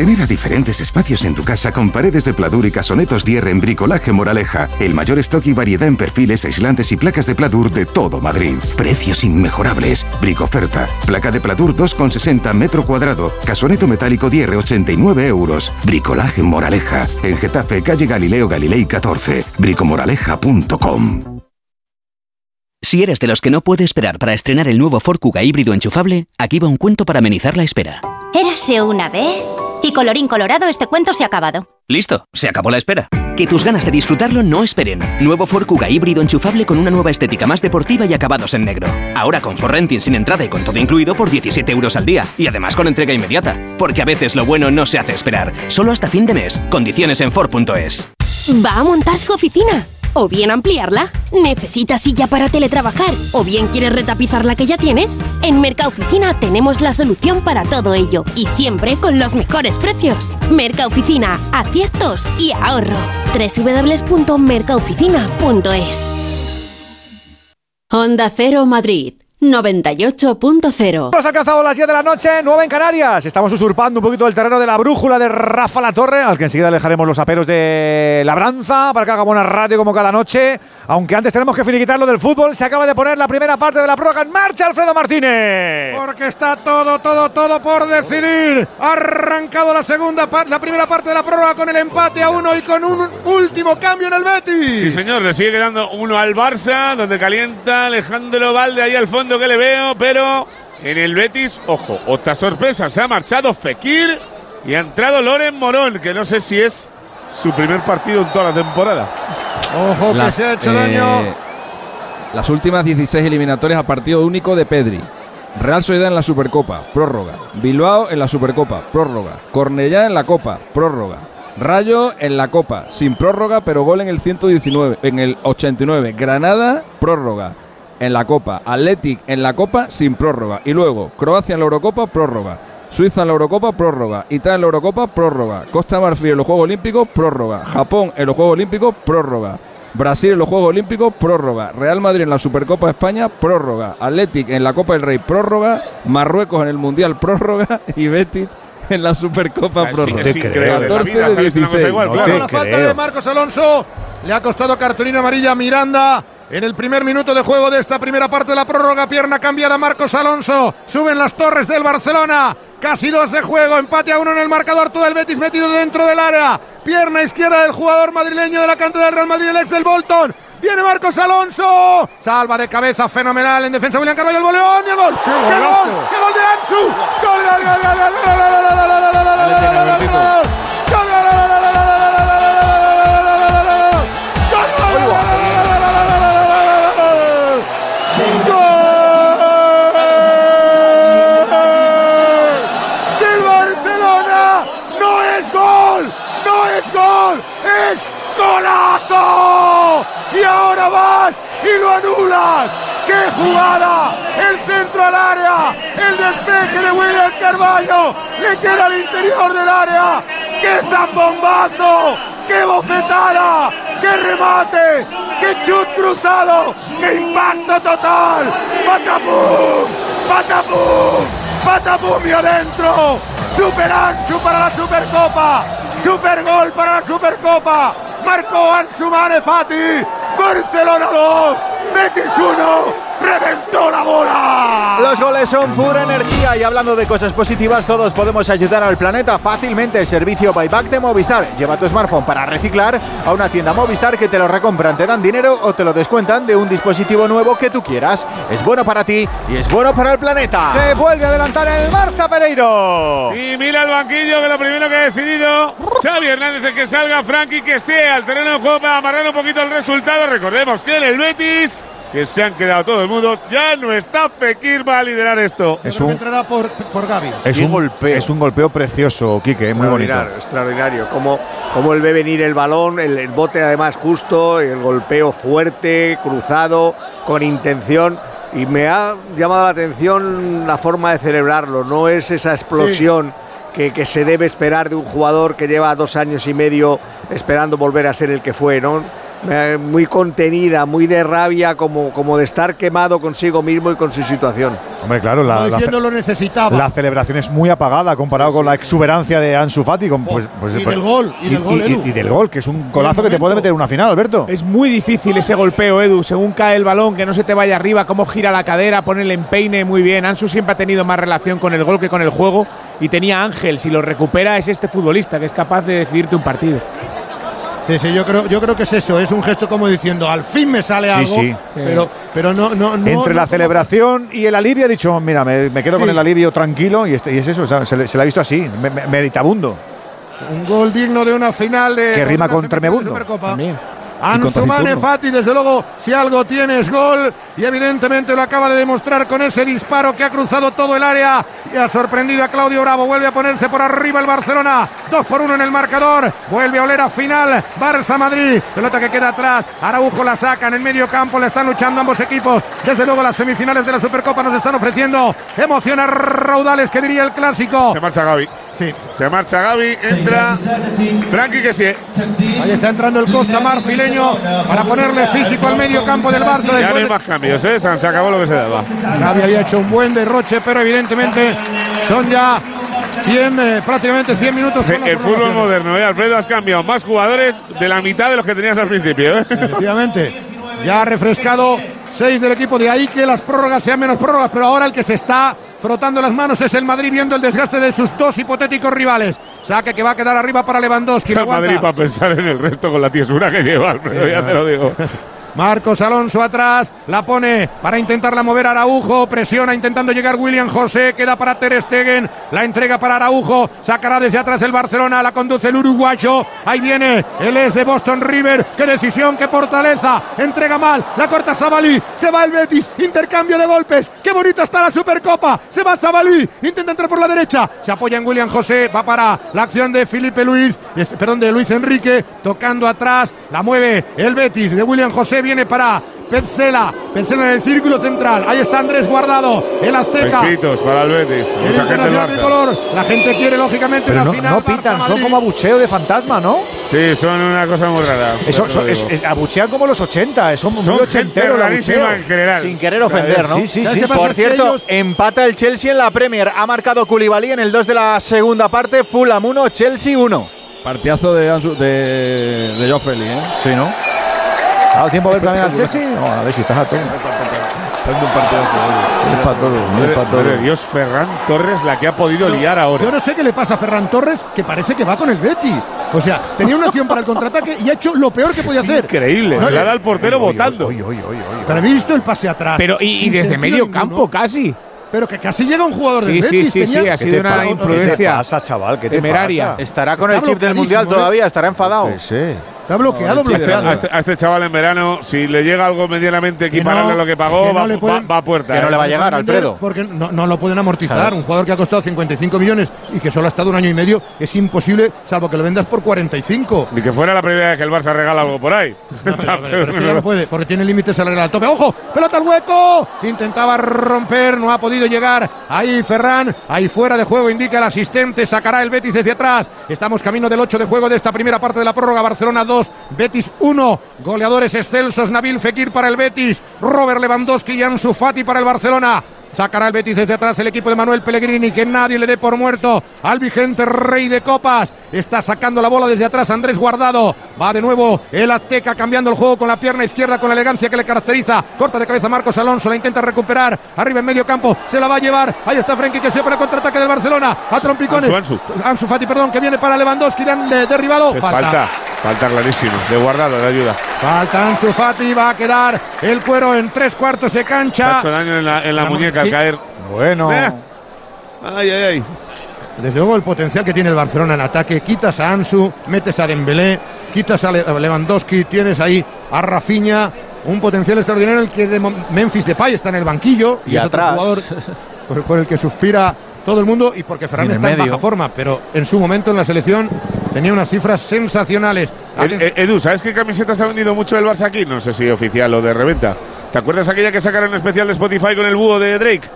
Genera diferentes espacios en tu casa con paredes de pladur y casonetos Dier en Bricolaje Moraleja. El mayor stock y variedad en perfiles, aislantes y placas de pladur de todo Madrid. Precios inmejorables. Bricoferta. Placa de pladur 2,60 metro cuadrado. Casoneto metálico Dier 89 euros. Bricolaje Moraleja. En Getafe, calle Galileo Galilei 14. Bricomoraleja.com. Si eres de los que no puede esperar para estrenar el nuevo Ford Kuga híbrido enchufable, aquí va un cuento para amenizar la espera. Érase una vez y colorín colorado, este cuento se ha acabado. Listo, se acabó la espera. Que tus ganas de disfrutarlo no esperen. Nuevo Ford Kuga híbrido enchufable con una nueva estética más deportiva y acabados en negro. Ahora con Ford Renting sin entrada y con todo incluido por 17 euros al día. Y además con entrega inmediata. Porque a veces lo bueno no se hace esperar. Solo hasta fin de mes. Condiciones en Ford.es. Va a montar su oficina. O bien ampliarla, necesitas silla para teletrabajar, o bien quieres retapizar la que ya tienes. En Mercaoficina tenemos la solución para todo ello y siempre con los mejores precios. Mercaoficina, aciertos y ahorro. www.mercaoficina.es Honda Cero Madrid 98.0. Hemos alcanzado las 10 de la noche, 9 en Canarias. Estamos usurpando un poquito el terreno de la brújula de Rafa La Torre, al que enseguida le dejaremos los aperos de labranza para que haga buena radio como cada noche. Aunque antes tenemos que finiquitar lo del fútbol, se acaba de poner la primera parte de la prórroga en marcha, Alfredo Martínez. Porque está todo, todo, todo por decidir. Ha arrancado la segunda la primera parte de la prórroga con el empate a uno y con un último cambio en el Betis. Sí, señor, le sigue quedando uno al Barça, donde calienta Alejandro Valde ahí al fondo que le veo, pero en el Betis, ojo, otra sorpresa, se ha marchado Fekir y ha entrado Loren Morón, que no sé si es su primer partido en toda la temporada. Ojo, que se ha hecho daño. eh, Las últimas 16 eliminatorias a partido único de Pedri. Real Sociedad en la Supercopa, prórroga. Bilbao en la Supercopa, prórroga. Cornellá en la Copa, prórroga. Rayo en la Copa, sin prórroga, pero gol en el 119, en el 89. Granada, prórroga. En la Copa. Athletic en la Copa, sin prórroga. Y luego, Croacia en la Eurocopa, prórroga. Suiza en la Eurocopa, prórroga. Italia en la Eurocopa, prórroga. Costa de Marfil en los Juegos Olímpicos, prórroga. Japón en los Juegos Olímpicos, prórroga. Brasil en los Juegos Olímpicos, prórroga. Real Madrid en la Supercopa de España, prórroga. Athletic en la Copa del Rey, prórroga. Marruecos en el Mundial, prórroga. Y Betis en la Supercopa, prórroga. es increíble. La 14 vida, de ¿sabes? Una cosa 16. igual, No claro. te la falta de Marcos Alonso le ha costado cartulina amarilla a Miranda. En el primer minuto de juego de esta primera parte de la prórroga, pierna cambiada Marcos Alonso. Suben las torres del Barcelona. Casi dos de juego, empate a uno en el marcador. Todo el Betis metido dentro del área. Pierna izquierda del jugador madrileño de la cantera del Real Madrid, el ex del Bolton. Viene Marcos Alonso. Salva de cabeza fenomenal en defensa William Carvalho el boleón y el gol. ¡Qué, gol! ¡Qué gol de Ansu! ¡Gol, gol, gol, gol, gol, gol, gol, gol, gol, gol, gol, gol, gol, Y lo anulas. ¡Qué jugada! El centro al área, el despeje de William Carvalho, le queda al interior del área. ¡Qué zambombazo! ¡Qué bofetada! ¡Qué remate! ¡Qué chut cruzado! ¡Qué impacto total! ¡Patapum! ¡Patapum! ¡Patapum y adentro! ¡Super Ansu para la Supercopa! ¡Super gol para la Supercopa! ¡Marcó Ansu Mane Fati! ¡Barcelona 2! ¡Betis 1! ¡Reventó la bola! Los goles son pura energía y hablando de cosas positivas, todos podemos ayudar al planeta fácilmente. Servicio Buyback de Movistar. Lleva tu smartphone para reciclar a una tienda Movistar que te lo recompran, te dan dinero o te lo descuentan de un dispositivo nuevo que tú quieras. Es bueno para ti y es bueno para el planeta. Se vuelve a adelantar el Barça Pereiro. Y mira el banquillo que lo primero que ha decidido Xavi Hernández es que salga Frankie que sea al terreno de juego para amarrar un poquito el resultado. Recordemos que en el Betis, que se han quedado todo el mundo, ya no está Fekir va a liderar esto. Es un, entrará por, por Gaby. es, un golpeo. es un golpeo precioso, Quique, muy bonito. Extraordinario, extraordinario. Como, como él ve venir el balón, el, el bote además justo, el golpeo fuerte, cruzado, con intención. Y me ha llamado la atención la forma de celebrarlo. No es esa explosión que, que se debe esperar de un jugador que lleva dos años y medio esperando volver a ser el que fue, ¿no? Me- Muy contenida, muy de rabia, como, como de estar quemado consigo mismo y con su situación. Hombre, claro, la, la, lo necesitaba. la celebración es muy apagada comparado con la exuberancia de Ansu Fati. con, pues, pues- y pues- del gol, y del gol, Edu. y del gol, que es un golazo que te puede meter en una final, Alberto. Es muy difícil ese golpeo, Edu. Según cae el balón, que no se te vaya arriba, cómo gira la cadera, pone el empeine muy bien. Ansu siempre ha tenido más relación con el gol que con el juego. Y tenía Ángel, si lo recupera, es este futbolista que es capaz de decidirte un partido. Sí, sí, yo creo, yo creo que es eso, es un gesto como diciendo, al fin me sale Sí, algo, sí. pero, pero no, no, no. Entre no la celebración y el alivio ha dicho, mira, me, me quedo con el alivio tranquilo y, este, y es eso, o sea, se, se le ha visto así, me- me- meditabundo. Un gol digno de una final de. Que rima con tremebundo. Supercopa. También. Ansu Mane Fati, desde luego, si algo tiene es gol y evidentemente lo acaba de demostrar con ese disparo que ha cruzado todo el área y ha sorprendido a Claudio Bravo. Vuelve a ponerse por arriba el Barcelona, 2 por 1 en el marcador. Vuelve a oler a final Barça-Madrid. Pelota que queda atrás. Araujo la saca en el medio campo. Le están luchando ambos equipos. Desde luego, las semifinales de la Supercopa nos están ofreciendo emociones raudales, que diría el clásico. Se marcha Gaby. Sí. Se marcha Gaby, entra Frankie que sí. Ahí está entrando el Costa marfileño para ponerle físico al medio campo del Barça. Ya no hay más cambios, ¿eh? Se acabó lo que se daba. Gavi había hecho un buen derroche, pero evidentemente son ya 100, eh, prácticamente 100 minutos. con El fútbol moderno, ¿eh? Alfredo, has cambiado más jugadores de la mitad de los que tenías al principio, ¿eh? Efectivamente. Ya ha refrescado seis del equipo, de ahí que las prórrogas sean menos prórrogas, pero ahora el que se está frotando las manos es el Madrid viendo el desgaste de sus dos hipotéticos rivales. Saque que va a quedar arriba para Lewandowski. El Madrid para pensar en el resto con la tiesura que lleva, Alfredo, ya te lo digo. Marcos Alonso atrás, la pone para intentarla mover Araujo, presiona intentando llegar William José, queda para Ter Stegen, la entrega para Araujo, sacará desde atrás el Barcelona, la conduce el uruguayo, ahí viene, él es de Boston River, qué decisión, qué fortaleza, entrega mal, la corta Sabalí, se va el Betis, intercambio de golpes, qué bonita está la Supercopa, se va Sabalí, intenta entrar por la derecha, se apoya en William José, va para la acción de Felipe Luis, este, perdón, de Luis Enrique, tocando atrás, la mueve el Betis de William José, viene para Petzela, Petzela en el círculo central, ahí está Andrés Guardado, el Azteca. Pepitos para el Betis. El Mucha gente internacional Barça. tricolor, la gente quiere lógicamente Pero la no, final. no pitan, son como abucheo de fantasma, ¿no? Sí, son una cosa muy rara. Eso, es, es- abuchean como los 80, son, Son muy ochentero el rarísima abucheo. en general. Sin querer ofender, ¿no? Sí, sí, ¿Sabes sí. Por cierto, ellos- empata el Chelsea en la Premier. Ha marcado Koulibaly en el 2 de la segunda parte. Fulham 1, Chelsea 1. Partidazo de, Ansu- de, de Félix, ¿eh? Sí, ¿no? ¿Ha dado tiempo a ver también al Chelsea? No, a ver si estás a todo. Dando un oye. Es para todo, es para todo. madre de Dios, Ferran Torres, la que ha podido liar ahora. Yo no sé qué le pasa a Ferran Torres, que parece que va con el Betis. O sea, tenía una acción para el contraataque y ha hecho lo peor que podía hacer. Increíble, No, se la eh, da al portero votando. Pero habéis visto el pase atrás. Pero y, y desde medio ninguno. campo casi. Pero que casi llega un jugador del Sí, sí, Betis. sí, sí, tenía- ha sido una ¿Qué te imprudencia. pasa, chaval? ¿Qué te temeraria. pasa? Estará con el Está chip del Mundial ¿eh? todavía, estará enfadado. Sí, sí. Está bloqueado, A este, bloqueado. a este- a este chaval en verano, si le llega algo medianamente equiparable no, a lo que pagó, que no va, le pueden- va- va a puerta. que no ¿eh? le va a llegar, Alfredo. Porque no, no lo pueden amortizar. Claro. Un jugador que ha costado 55 millones y que solo ha estado un año y medio es imposible, salvo que lo vendas por 45. Ni que fuera la primera vez que el Barça regala algo por ahí. Ya no puede, porque tiene límites salarial al tope. ¡Ojo! ¡Pelota al hueco! Intentaba romper, no ha podido llegar. Ahí Ferran, ahí fuera de juego, indica el asistente. Sacará el Betis desde atrás. Estamos camino del 8 de juego de esta primera parte de la prórroga. Barcelona 2, Betis 1. Goleadores excelsos: Nabil Fekir para el Betis, Robert Lewandowski y Ansu Fati para el Barcelona. Sacará el Betis desde atrás el equipo de Manuel Pellegrini, que nadie le dé por muerto al vigente rey de copas. Está sacando la bola desde atrás Andrés Guardado. Va de nuevo el Azteca cambiando el juego con la pierna izquierda con la elegancia que le caracteriza. Corta de cabeza Marcos Alonso, la intenta recuperar. Arriba en medio campo, se la va a llevar. Ahí está Frenkie que se para el contraataque del Barcelona. A trompicones. Ansu, Ansu Fati, perdón, que viene para Lewandowski, le han derribado. Falta, falta clarísimo. De guardado, de ayuda. Falta Ansu Fati, va a quedar el cuero en tres cuartos de ha cancha. hecho daño en la, en la La sí. caer. Bueno. Eh. Ay, ay, ay. Desde luego el potencial que tiene el Barcelona en ataque, quitas a Ansu, metes a Dembélé, quitas a Le- a Lewandowski, tienes ahí a Rafinha, un potencial extraordinario el que de Memphis Depay está en el banquillo Y es otro atrás. jugador por, por el que suspira todo el mundo y porque Ferran Y en está en baja forma, pero en su momento en la selección tenía unas cifras sensacionales. Ed- Ed- Edu, ¿sabes qué camisetas ha vendido mucho el Barça aquí? No sé si oficial o de reventa. ¿Te acuerdas aquella que sacaron especial de Spotify con el búho de Drake?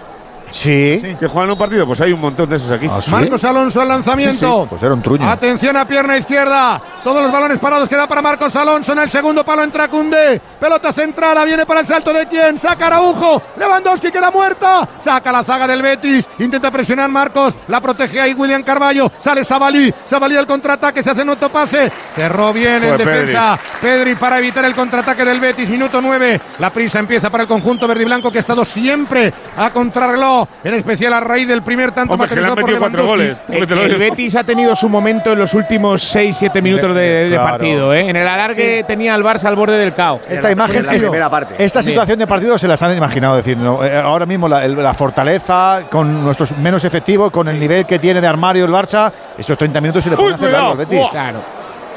Sí. Que juegan un partido, pues hay un montón de esos aquí. ¿Ah, sí? Marcos Alonso al lanzamiento. Sí, sí, Pues era un truño. Atención a pierna izquierda. Todos los balones parados queda para Marcos Alonso. En el segundo palo entra Cundé. Pelota centrada. Viene para el salto de quién. Saca Araujo. Lewandowski queda muerta. Saca la zaga del Betis. Intenta presionar Marcos. La protege ahí William Carballo. Sale Sabalí. Sabalí al contraataque. Se hace un autopase. Cerró bien en defensa. Pedri para evitar el contraataque del Betis. Minuto 9. La prisa empieza para el conjunto verde y blanco que ha estado siempre a contrarreloj. En especial a raíz del primer tanto Hombre, que le han materializado por metido cuatro Lewandowski. goles. El. Betis ha tenido su momento en los últimos 6-7 minutos de, de claro. partido. ¿eh? En el alargue tenía al Barça al borde del caos. Esta imagen, en la es- primera parte. esta situación de partido se las han imaginado decir. ¿no? Eh, ahora mismo la, fortaleza con nuestros menos efectivos, con el nivel que tiene de armario el Barça, esos 30 minutos se le pueden hacer cuidado. largos, Betis. Claro.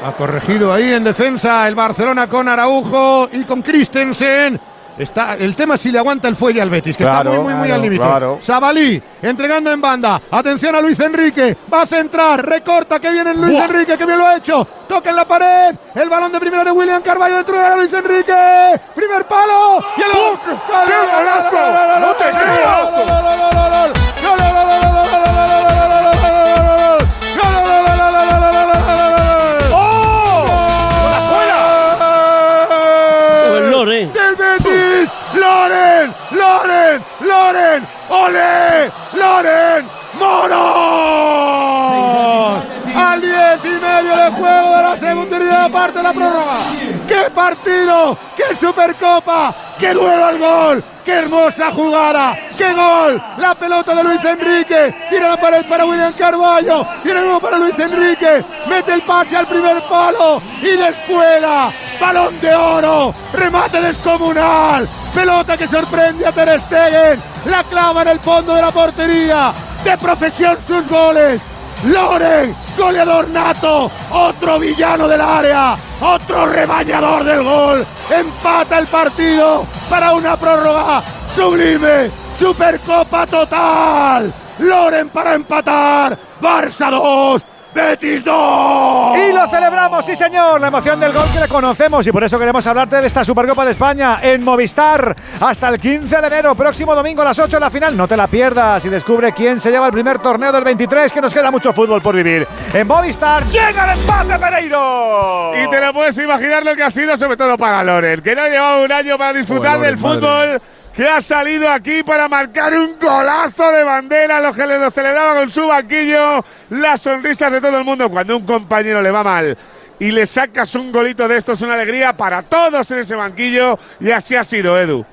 Ha corregido ahí en defensa el Barcelona con Araujo y con Christensen. Está, el tema es si le aguanta el fuelle al Betis, que Claro, está muy, muy, muy claro, al límite. claro. Sabalí entregando en banda. Atención a Luis Enrique. Va a centrar. Recorta. Que viene Luis Enrique. Que bien lo ha hecho. Toca en la pared. El balón de primera de William Carvalho dentro de Luis Enrique. Primer palo. Y el gol. ¡Gol, ¡Qué gol, gol, golazo! gol, gol, gol, ¡No te creo! Loren, ole, Loren, Moro. Al 10 y medio de juego de la segunda parte de la prórroga. ¡Qué partido! ¡Qué supercopa! ¡Qué duelo al gol! ¡Qué hermosa jugada! ¡Qué gol! La pelota de Luis Enrique. Tira la pared para William Carballo. Tira nuevo para Luis Enrique. Mete el pase al primer palo y despuela. Balón de oro. Remate descomunal. Pelota que sorprende a Ter Stegen. La clava en el fondo de la portería. De profesión sus goles. Loren, goleador nato, otro villano del área, otro rebañador del gol, empata el partido para una prórroga sublime, Supercopa total, Loren para empatar, Barça 2, Betis 2. Y lo celebramos, sí señor, la emoción del gol que le conocemos y por eso queremos hablarte de esta Supercopa de España en Movistar hasta el 15 de enero, próximo domingo a las 8 la final. No te la pierdas y descubre quién se lleva el primer torneo del 23, que nos queda mucho fútbol por vivir. En Movistar llega el empate Pereiro. Y te lo puedes imaginar lo que ha sido, sobre todo para Loren, que no ha llevado un año para disfrutar Joder, del madre fútbol. Que ha salido aquí para marcar un golazo de bandera, los que lo celebraba con su banquillo, las sonrisas de todo el mundo. Cuando un compañero le va mal y le sacas un golito de esto, es una alegría para todos en ese banquillo, y así ha sido, Edu.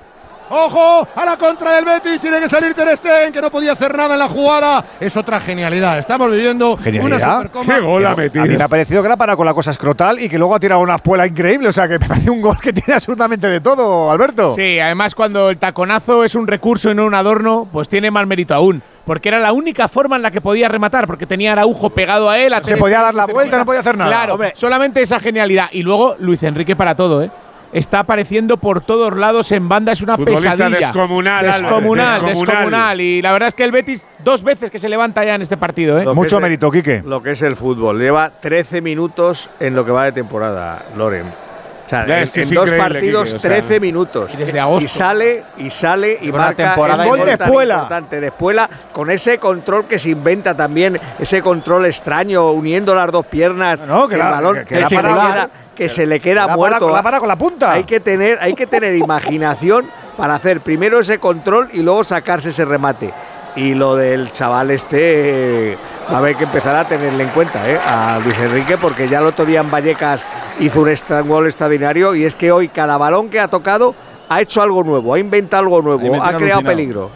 Ojo a la contra del Betis, tiene que salir Ter Stegen, que no podía hacer nada en la jugada. Es otra genialidad. Estamos viviendo una Genialidad. supercopa. ¡Qué gol ha A mí metido! me ha parecido que la para con la cosa escrotal y que luego ha tirado una espuela increíble. O sea, que me parece un gol que tiene absolutamente de todo, Alberto. Sí, además cuando el taconazo es un recurso y no un adorno, pues tiene más mérito aún. Porque era la única forma en la que podía rematar, porque tenía a Araujo pegado a él. a Se podía dar la vuelta, no podía hacer nada. Claro, Hombre, solamente esa genialidad. Y luego Luis Enrique para todo, ¿eh? Está apareciendo por todos lados en banda, es una Futbolista pesadilla. descomunal, descomunal, descomunal. descomunal. Y la verdad es que el Betis dos veces que se levanta ya en este partido, ¿eh? Mucho mérito, Quique. Lo que es el fútbol. Lleva 13 minutos en lo que va de temporada, Loren. O sea, en, dos partidos, o sea, 13 minutos. Y desde agosto. Y sale, y sale, y marca temporada el gol de Espuela. importante de Espuela, con ese control que se inventa también, ese control extraño, uniendo las dos piernas, No, no, que el la- balón que- que, que la se, le para- queda, que se le queda La para muerto. con- la para con la punta. Hay que tener, hay que tener imaginación para hacer primero ese control y luego sacarse ese remate. Y lo del chaval este va a haber que empezar a tenerle en cuenta eh, a Luis Enrique porque ya el otro día en Vallecas hizo un gol extraordinario y es que hoy cada balón que ha tocado ha hecho algo nuevo, ha inventado algo nuevo, ha creado alucinado. peligro.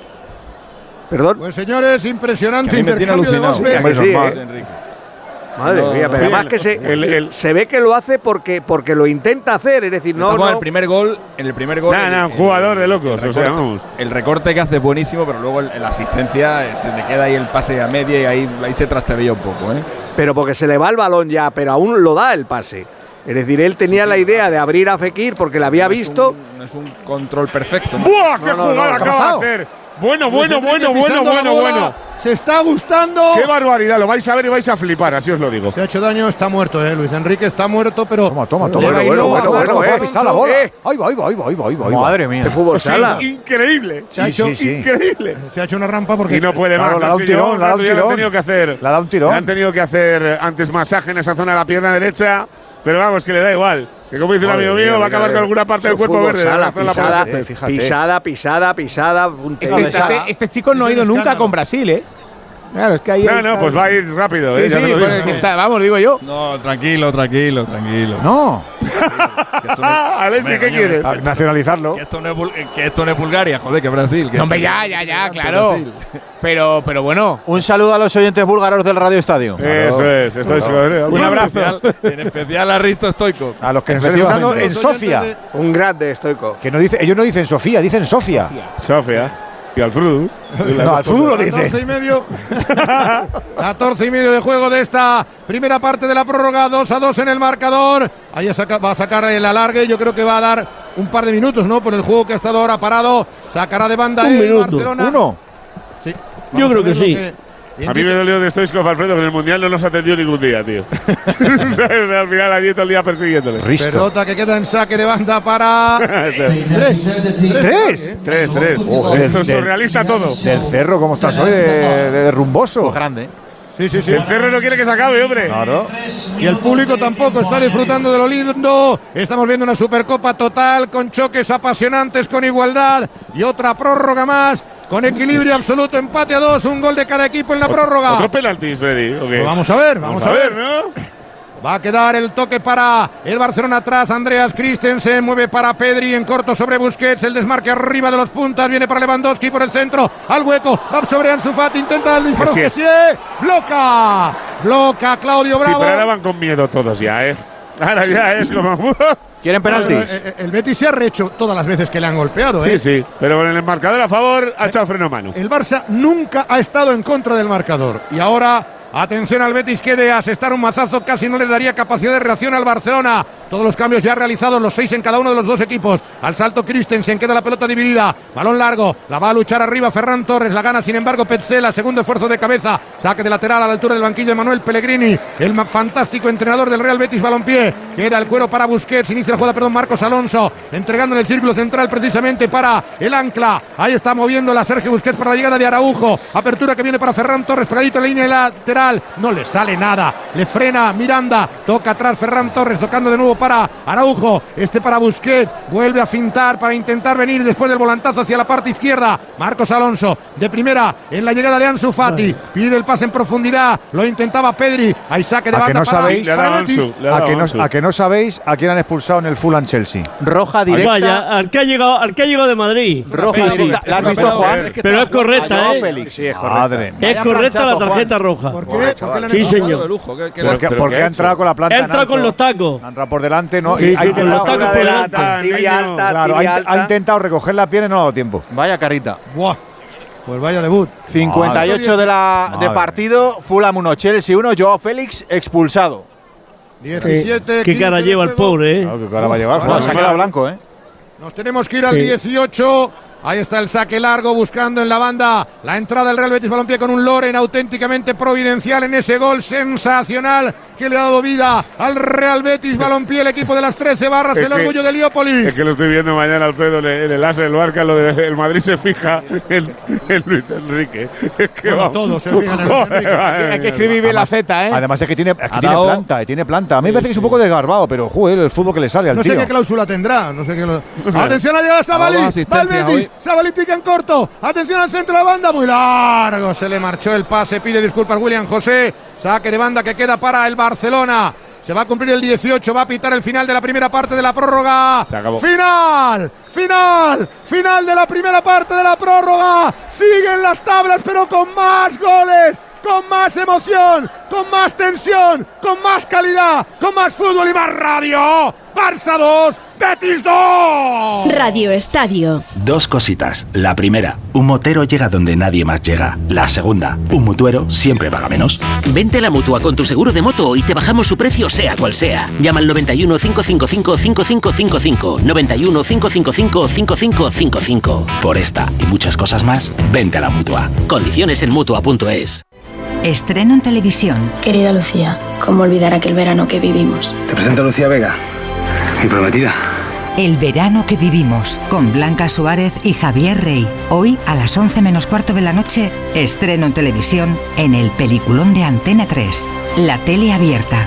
¿Perdón? Pues señores, impresionante Que a mí me tiene intercambio de golpes. Sí, Menos ¿eh? mal, Enrique. Madre No, mía, pero además que se, el- el- se ve que lo hace porque, porque lo intenta hacer, es decir, no, no el primer gol, en el primer gol. Nah, el- nah, un el- jugador de el locos, o sea, recorte- vamos. El recorte que hace es buenísimo, pero luego la asistencia eh, se le queda ahí el pase a media y ahí, ahí se trastabilla un poco, ¿eh? pero porque se le va el balón ya, pero aún lo da el pase. Es decir, él tenía la idea de abrir a Fekir porque la había No es visto. un- no es un control perfecto. ¿no? ¡Buah! ¡Qué No, jugada ¿qué ha acaba de hacer! Bueno, bueno, bueno, bueno, bueno, bueno. Se está gustando. ¡Qué barbaridad! Lo vais a ver y vais a flipar, así os lo digo. Se ha hecho daño, está muerto, eh. Luis Enrique está muerto, pero. Toma, toma, toma. Bueno, bueno, no, bueno, bueno, a eh. Bola. Eh. Ahí va, ahí va, ahí va, ahí va, ahí va. Madre mía. De fútbol sala. increíble. Se ha Sí, hecho- sí, sí. Increíble. Se ha hecho una rampa porque. Y no puede Claro, más. le ha dado un tirón, le ha dado un han tirón. tenido que hacer. Le ha dado un tirón. Le han tenido que hacer antes masaje en esa zona de la pierna derecha. Pero vamos, que le da igual. Que como dice un amigo mía, mío, va a acabar con alguna parte del cuerpo fútbol verde. sala, pisada, pisada, pisada, pisada, Este, este- sala. este chico no ha ido nunca con Brasil, ¿eh? Claro, es que ahí. No, está- no, pues va a ir rápido. Sí, eh, ya sí, te lo digo. pues es que está, vamos, digo yo. No, tranquilo, tranquilo, tranquilo. No, no- Ah, Alexi, ¿qué coño, quieres? a nacionalizarlo. Que esto, no es, Bul- que esto no es Bulgaria, joder, que Brasil. Que No, hombre, ya, ya, ya, claro. Brasil. Pero, pero bueno. Un saludo a los oyentes búlgaros del Radio Estadio. Eso es, estoy seguro. Un abrazo. En especial a Risto Stoico. A los que nos están escuchando en Sofía. Un grande estoico. Que no dice, ellos no dicen Sofía, dicen Sofía. Sofía. Y al Frudu. No, al fútbol lo de 14 y dice. medio. 14 y medio de juego de esta primera parte de la prórroga. 2 a 2 en el marcador. Ahí va a sacar el alargue. Yo creo que va a dar un par de minutos, ¿no? Por el juego que ha estado ahora parado. Sacará de banda Un el minuto. Barcelona. Uno. Sí. Yo creo que sí. A mí me dolió de Stoichkov, Alfredo, que en el Mundial no nos atendió ningún día, tío. ¿Sabes? Al final allí todo el día persiguiéndole. Risto. Pelota que queda en saque de banda para. tres. ¿Tres? Tres, tres. Esto es del- surrealista todo. Del cerro, ¿cómo estás hoy? De, de rumboso. Pues grande. Sí, sí, sí. El Cerro no quiere que se acabe, hombre. Claro. Y el público tampoco está disfrutando de lo lindo. Estamos viendo una Supercopa total con choques apasionantes, con igualdad y otra prórroga más. Con equilibrio absoluto, empate a dos, un gol de cada equipo en la prórroga. Otro penaltis, Freddy. Pues vamos a ver, vamos, a ver. ¿no? Va a quedar el toque para el Barcelona atrás. Andreas Christensen mueve para Pedri en corto sobre Busquets. El desmarque arriba de los puntas. Viene para Lewandowski por el centro. Al hueco. Va sobre Ansu Fati. Intenta el disparo. Que sí. sí. Bloca. Bloca Claudio Sí, Bravo. pero ahora van con miedo todos ya, ¿eh? Ahora ya es como. ¿Quieren penaltis? Eh, eh, El Betis se ha rehecho todas las veces que le han golpeado. Sí, ¿eh? sí. Pero con el marcador a favor ha echado freno a mano. El Barça nunca ha estado en contra del marcador. Y ahora, atención al Betis que de asestar un mazazo casi no le daría capacidad de reacción al Barcelona. Todos los cambios ya realizados, los seis en cada uno de los dos equipos. Al salto Christensen, queda la pelota dividida. Balón largo, la va a luchar arriba Ferran Torres, la gana sin embargo Petzela, segundo esfuerzo de cabeza. Saque de lateral a la altura del banquillo de Manuel Pellegrini, el fantástico entrenador del Real Betis Balompié. Queda el cuero para Busquets, inicia la jugada, perdón, Marcos Alonso, entregando en el círculo central precisamente para el ancla. Ahí está moviéndola Sergio Busquets para la llegada de Araujo. Apertura que viene para Ferran Torres, pegadito en la línea lateral. No le sale nada. Le frena Miranda. Toca atrás Ferran Torres, tocando de nuevo para Araujo. Este para Busquets. Vuelve a fintar para intentar venir después del volantazo hacia la parte izquierda. Marcos Alonso de primera en la llegada de Ansu Fati. Pide el pase en profundidad. Lo intentaba Pedri. Hay saque de ¿A que banda no para, sabéis? para. ¿A que, no, a que no sabéis a quién han expulsado en el Fulham Chelsea? Roja Vaya, al que ha llegado, al que ha llegado de Madrid. Roja directa. ¿La has visto, Juan? Pero es correcta, ¿eh? Sí, es Madre mía. Es correcta la tarjeta roja. ¿Por qué? ¿Por qué Sí, señor. de lujo. ¿qué- qué ¿Por le- qué, porque qué ha ha entrado con la planta Ha en entrado con alto. los tacos. Ha entrado por delante, no. Sí, y ha con los intentado, tacos por delante. tibia alta, claro, ha, tibia ha alta. intentado recoger la pierna y no ha dado tiempo. Vaya carita. Buah. Pues vaya debut. 58 de, la, de partido, Fulham 1, Chelsea 1, Joao Félix expulsado. 17. Qué cara 15 lleva el pobre, ¿eh? Claro, que ahora va a llevar. Bueno, se ha quedado blanco, ¿eh? Nos tenemos que ir al Sí. 18. Ahí está el saque largo buscando en la banda la entrada del Real Betis Balompié con un Loren auténticamente providencial en ese gol sensacional que le ha dado vida al Real Betis Balompié, el equipo de las 13 barras, Es el que- orgullo de Heliópolis. Es que lo estoy viendo mañana, Alfredo, en el enlace del Barca, lo del Madrid se fija en, en Luis Enrique. Es que Bueno, todos se fijan en Luis Enrique. Hay que escribir bien la Z, ¿eh? Además es que tiene, es que Ha tiene dado- planta, eh, tiene planta. A mí me parece que es un poco desgarbado, pero joder, el fútbol que le sale al No sé tío. qué cláusula tendrá. No sé qué. lo- Atención a llegada Sabali. Hoy. Sabali pica en corto. Atención al centro de la banda. Muy largo. Se le marchó el pase. Pide disculpas William José. Saque de banda que queda para el Barcelona. Se va a cumplir el 18. Va a pitar el final de la primera parte de la prórroga. Se acabó. Final. Final. Final de la primera parte de la prórroga. Siguen las tablas, pero con más goles. Con más emoción, con más tensión, con más calidad, con más fútbol y más radio. Barça 2, Betis 2. Radio Estadio. Dos cositas. La primera, un motero llega donde nadie más llega. La segunda, un mutuero siempre paga menos. Vente a la mutua con tu seguro de moto y te bajamos su precio sea cual sea. Llama al 91 555 5555. 91 555 5555. Por esta y muchas cosas más, vente a la mutua. Condiciones en mutua.es. Estreno en televisión. Querida Lucía, ¿cómo olvidar aquel verano que vivimos? Te presento a Lucía Vega, mi prometida. El verano que vivimos, con Blanca Suárez y Javier Rey. Hoy, a las 11 menos cuarto de la noche, estreno en televisión en el peliculón de Antena 3, La Tele Abierta.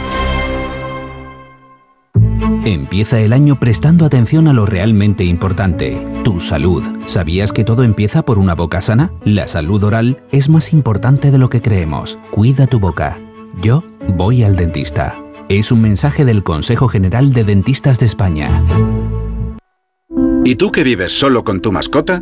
Empieza el año prestando atención a lo realmente importante, tu salud. ¿Sabías que todo empieza por una boca sana? La salud oral es más importante de lo que creemos. Cuida tu boca. Yo voy al dentista. Es un mensaje del Consejo General de Dentistas de España. ¿Y tú que vives solo con tu mascota?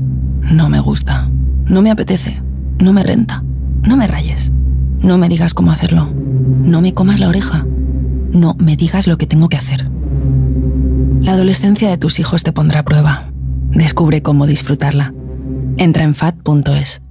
No me gusta. No me apetece. No me renta. No me rayes. No me digas cómo hacerlo. No me comas la oreja. No me digas lo que tengo que hacer. La adolescencia de tus hijos te pondrá a prueba. Descubre cómo disfrutarla. Entra en fat.es.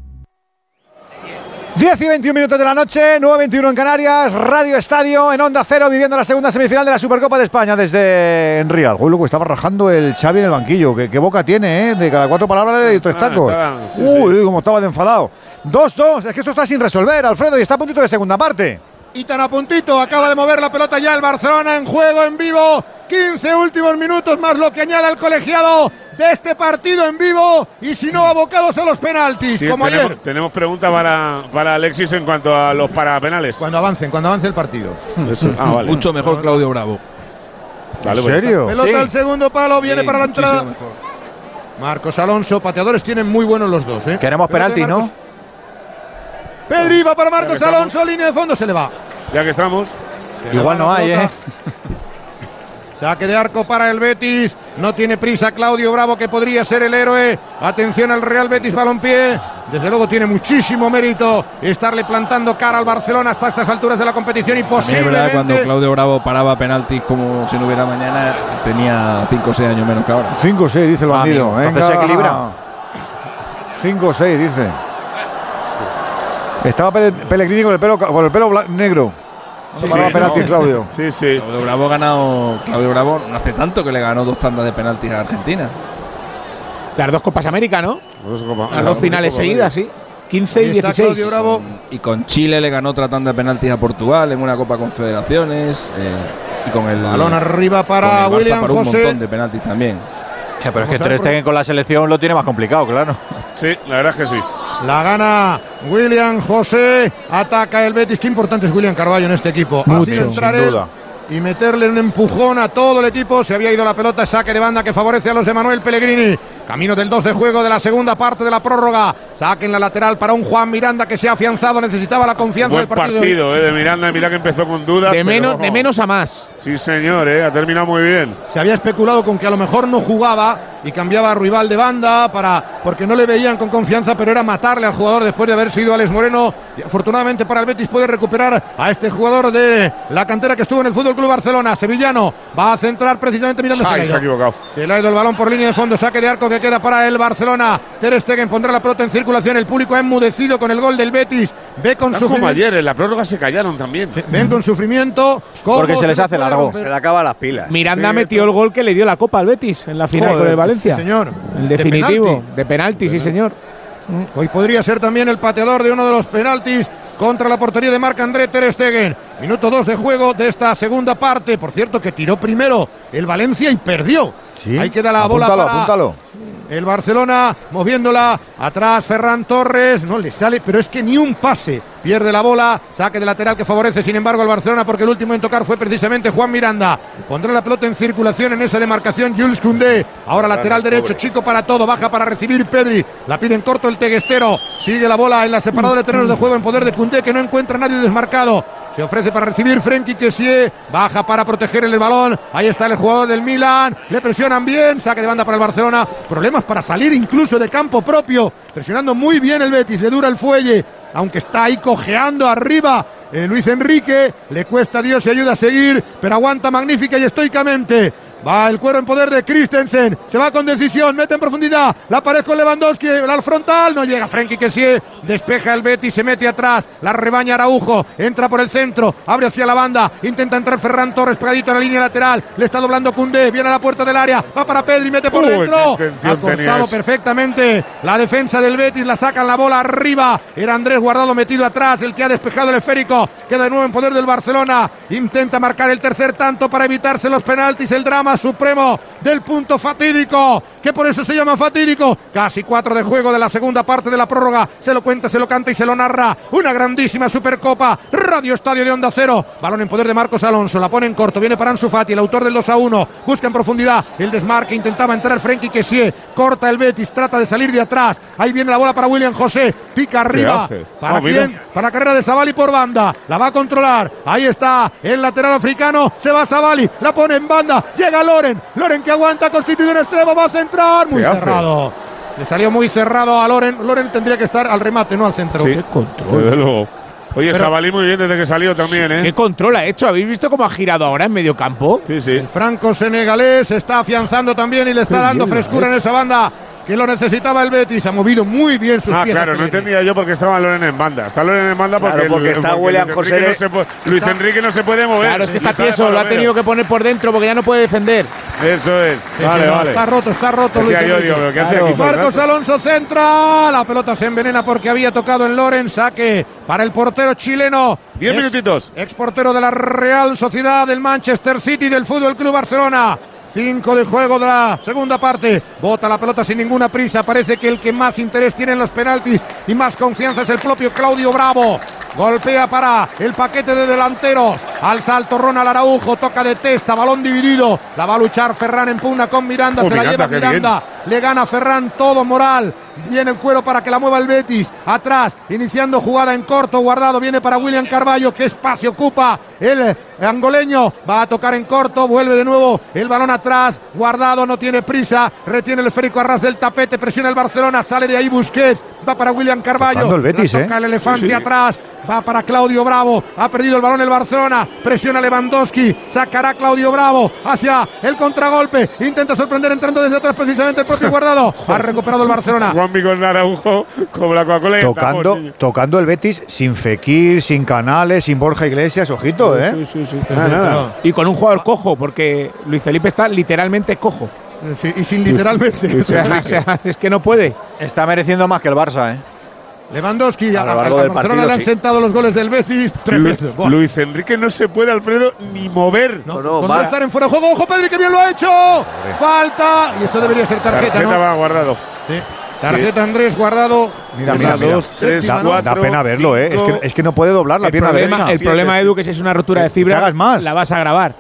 10 y 21 minutos de la noche, 9.21 en Canarias, Radio Estadio en Onda Cero, viviendo la segunda semifinal de la Supercopa de España desde en Real. Uy, luego estaba rajando el Xavi en el banquillo. ¿Qué, qué boca tiene, ¿eh? De cada cuatro palabras le doy tres Ah, tacos. está, sí, Uy, cómo estaba de enfadado. 2-2, es que esto está sin resolver, Alfredo, y está a puntito de segunda parte. Y tan a puntito, acaba de mover la pelota ya el Barcelona en juego, en vivo. 15 últimos minutos más lo que añade el colegiado de este partido en vivo. Y si no, abocados a los penaltis, Sí, como tenemos, ayer. tenemos pregunta para, para Alexis en cuanto a los parapenales. Cuando avancen, cuando avance el partido. Ah, vale. Mucho mejor Claudio Bravo. Vale, ¿En pues serio? Pelota al segundo palo, viene Sí, para la entrada. mejor. Marcos Alonso, pateadores tienen muy buenos los dos. ¿eh? Queremos penalti, ¿no? Pedri va para Marcos. Alonso, línea de fondo, se le va. Ya que estamos. Igual no hay. ¿eh? Saque de arco para el Betis. No tiene prisa Claudio Bravo, que podría ser el héroe. Atención al Real Betis Balompié. Desde luego tiene muchísimo mérito estarle plantando cara al Barcelona hasta estas alturas de la competición y es verdad cuando posiblemente. Claudio Bravo paraba penaltis como si no hubiera mañana, tenía 5 o 6 años menos que ahora. 5 6, dice el Ah, bandido. amigo, entonces se equilibra. 5 6, dice. Estaba Pe- Pellegrini con el pelo, con el pelo negro. Sí, sí, penalti, no. Claudio. Sí, sí. Claudio Bravo ha ganado. Claudio Bravo no hace tanto que le ganó dos tandas de penaltis a Argentina. Las dos Copas América, ¿no? Las dos finales seguidas, sí. 15 y Ahí está 16. Claudio Bravo. Y con Chile le ganó otra tanda de penaltis a Portugal en una Copa Confederaciones. eh, y con el. Balón arriba con el para Barça William un José. montón de penaltis también. Ya, pero es que Ter Stegen con la selección lo tiene más complicado, claro. Sí, la verdad es que sí. La gana William José. Ataca el Betis. Qué importante es William Carballo en este equipo. Mucho, sido entrar sin él duda. y meterle un empujón a todo el equipo. Se había ido la pelota, saque de banda que favorece a los de Manuel Pellegrini. Camino del 2 de juego de la segunda parte de la prórroga. Saque en la lateral para un Juan Miranda que se ha afianzado. Necesitaba la confianza Buen del partido. partido, eh, de Miranda. Mira que empezó con dudas. De pero- menos, de menos a más. Sí, señor, eh, ha terminado muy bien. Se había especulado con que a lo mejor no jugaba y cambiaba a rival de banda para porque no le veían con confianza, pero era matarle al jugador después de haber sido Alex Moreno. Y afortunadamente para el Betis puede recuperar a este jugador de la cantera que estuvo en el Fútbol Club Barcelona. Sevillano va a centrar precisamente mirando Ay, se ha equivocado. Se le ha ido el balón por línea de fondo, saque de arco que queda para el Barcelona. Ter Stegen pondrá la pelota en circulación. El público ha enmudecido con el gol del Betis. Ve con Están como sufrimiento. ayer, en la prórroga se callaron también. Ven con sufrimiento. Porque se les le hace largo. romper. Se le acaban las pilas. Miranda Sí, metió el gol que le dio la Copa al Betis en la final Joder, con el Valencia. Sí, señor. El De definitivo. penalti. De penalti, sí, señor. Hoy podría ser también el pateador de uno de los penaltis contra la portería de Marc André Ter Stegen. Minuto 2 de juego de esta segunda parte. Por cierto, que tiró primero el Valencia y perdió. Sí. Ahí queda la apúntalo, bola para apúntalo. el Barcelona moviéndola atrás Ferran Torres, no le sale, pero es que ni un pase. Pierde la bola, saque de lateral que favorece sin embargo al Barcelona porque el último en tocar fue precisamente Juan Miranda. Pondrá la pelota en circulación en esa demarcación Jules Koundé. Ahora lateral derecho, chico para todo, baja para recibir Pedri. La pide en corto el teguestero. Sigue la bola en la separadora de terrenos de juego en poder de Koundé que no encuentra a nadie desmarcado. Se ofrece para recibir Frenkie Kessie. Baja para proteger el balón. Ahí está el jugador del Milan. Le presionan bien. Saque de banda para el Barcelona. Problemas para salir incluso de campo propio. Presionando muy bien el Betis. Le dura el fuelle. Aunque está ahí cojeando arriba eh, Luis Enrique. Le cuesta Dios y ayuda a seguir. Pero aguanta magnífica y estoicamente. Va el cuero en poder de Christensen. Se va con decisión. Mete en profundidad. La pared con Lewandowski. Al frontal. No llega Frenkie Kessie. Despeja el Betis. Se mete atrás. La rebaña Araujo. Entra por el centro. Abre hacia la banda. Intenta entrar Ferran Torres pegadito en la línea lateral. Le está doblando Cundé. Viene a la puerta del área. Va para Pedri. Mete por Uy, dentro. Ha cortado perfectamente la defensa del Betis. La sacan la bola arriba. Era Andrés Guardado metido atrás. El que ha despejado el esférico. Queda de nuevo en poder del Barcelona. Intenta marcar el tercer tanto para evitarse los penaltis. El drama supremo del punto fatídico. Que por eso se llama fatídico. Casi cuatro de juego de la segunda parte de la prórroga. Se lo cuenta, se lo canta y se lo narra. Una grandísima Supercopa. Radio Estadio de Onda Cero. Balón en poder de Marcos Alonso. La pone en corto. Viene para Ansu Fati, el autor del 2 a 1. Busca en profundidad el desmarque. Intentaba entrar Frenkie Kessie. Corta el Betis. Trata de salir de atrás. Ahí viene la bola para William José. Pica arriba. ¿Para mira. quién? Para la carrera de Sabali por banda. La va a controlar. Ahí está el lateral africano. Se va Sabali. La pone en banda. Llega Loren. Loren que aguanta. Constituye un extremo. Va a centrar. Muy cerrado. Le salió muy cerrado a Loren. Loren tendría que estar al remate, no al centro. Sí, Qué control. desde luego. Oye, Pero- Sabalí muy bien desde que salió también, ¿eh? ¿Qué control ha hecho? ¿Habéis visto cómo ha girado ahora en medio campo? Sí, sí. El franco senegalés se está afianzando también y le está Qué dando frescura eh. en esa banda que lo necesitaba el Betis. Ha movido muy bien sus Ah, piezas. claro, no entendía yo por qué estaba Loren en banda. Está Loren en banda Claro, porque, el- porque está William Luis José- Enrique no se puede- Luis Enrique no se puede mover. Claro, es que está Está tieso, lo ha tenido que poner por dentro porque ya no puede defender. Eso es. Vale, no, vale. Está roto, está roto. Luis yo, Enrique. digo, ¿pero qué hace aquí todo el Marcos? Alonso centra. La pelota se envenena porque había tocado en Loren. Saque para el portero chileno. Diez Ex- minutitos. Ex portero de la Real Sociedad del Manchester City del Fútbol Club Barcelona. Cinco de juego de la segunda parte. Bota la pelota sin ninguna prisa. Parece que el que más interés tiene en los penaltis y más confianza es el propio Claudio Bravo. Golpea para el paquete de delanteros. Al salto Ronald Araujo. Toca de testa. Balón dividido. La va a luchar Ferran en pugna con Miranda. Oh, se la Miranda, lleva bien. Miranda. Le gana Ferran todo moral. Viene el cuero para que la mueva el Betis. Atrás, iniciando jugada en corto. Guardado viene para William Carballo. ¿Qué espacio ocupa el eh, angoleño? Va a tocar en corto. Vuelve de nuevo el balón atrás. Guardado, no tiene prisa. Retiene el esférico a ras del tapete. Presiona el Barcelona. Sale de ahí Busquets. Va para William Carballo. El Betis, toca ¿eh? el elefante Sí, sí. atrás. Va para Claudio Bravo. Ha perdido el balón el Barcelona. Presiona Lewandowski. Sacará Claudio Bravo hacia el contragolpe. Intenta sorprender entrando desde atrás precisamente el propio guardado. Ha recuperado el Barcelona. Juanmi con Araujo, como la Coca-Cola y el Tocando, tapón, tocando el Betis sin Fekir, sin Canales, sin Borja Iglesias, ojito, ¿eh? Sí, sí, sí. Nada, nada. Y con un jugador cojo, porque Luis Felipe está literalmente cojo. Sí, y sin literalmente. O sea, o sea, es que no puede. Está mereciendo más que el Barça, ¿eh? Lewandowski, A lo al largo del partido, le han sí. sentado los goles del Betis. Lu- Tremendo. Buah. Luis Enrique no se puede, Alfredo, ni mover. No, no, no estar en fuera de juego. Ojo, Pedri, que bien lo ha hecho. Falta. Y esto debería ser tarjeta, Tarjeta ¿no? va guardado. Sí. Tarjeta Andrés guardado. Mira, Es mira, dos, tres, Da, cuatro. da pena verlo, ¿eh? Es que, es que no puede doblar la El pierna problema, derecha. el Siete, problema. Edu, que si es una rotura de fibra, hagas más. la vas a grabar.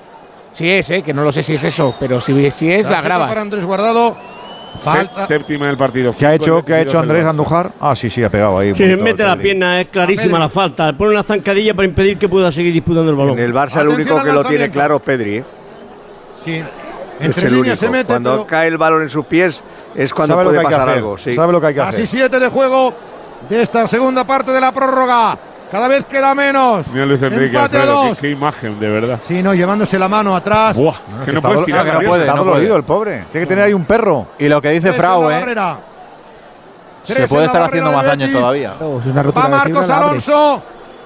Si es, ¿eh? que no lo sé si es eso, pero si, si es, la grabas. para Andrés Guardado. Falta. séptima del partido. ¿Qué ha hecho, qué ha hecho Andrés Barça. Andújar? Ah, sí, sí, ha pegado ahí. Si mete la pierna, es clarísima la falta. Pone una zancadilla para impedir que pueda seguir disputando el balón. En el Barça Atención el único que lo tiene claro es Pedri. ¿eh? Sí. Es Entre el líneas único. se mete. Cuando pero- cae el balón en sus pies es cuando Sabe lo que puede hay que pasar hacer. algo. Sí. Sabe lo que hay que Así hacer. siete de juego de esta segunda parte de la prórroga. Cada vez queda menos. Mira Luis Enrique, Empate a Alfredo, qué, dos. qué imagen, de verdad. Sí, no, llevándose la mano atrás. Buah, No, que no puedes tirar que no puede, está no dolorido el pobre. Tiene que tener ahí un perro. Y lo que dice Frau, ¿eh? barrera. Se puede estar haciendo más daño todavía. Oh, es Va Marcos. Alonso.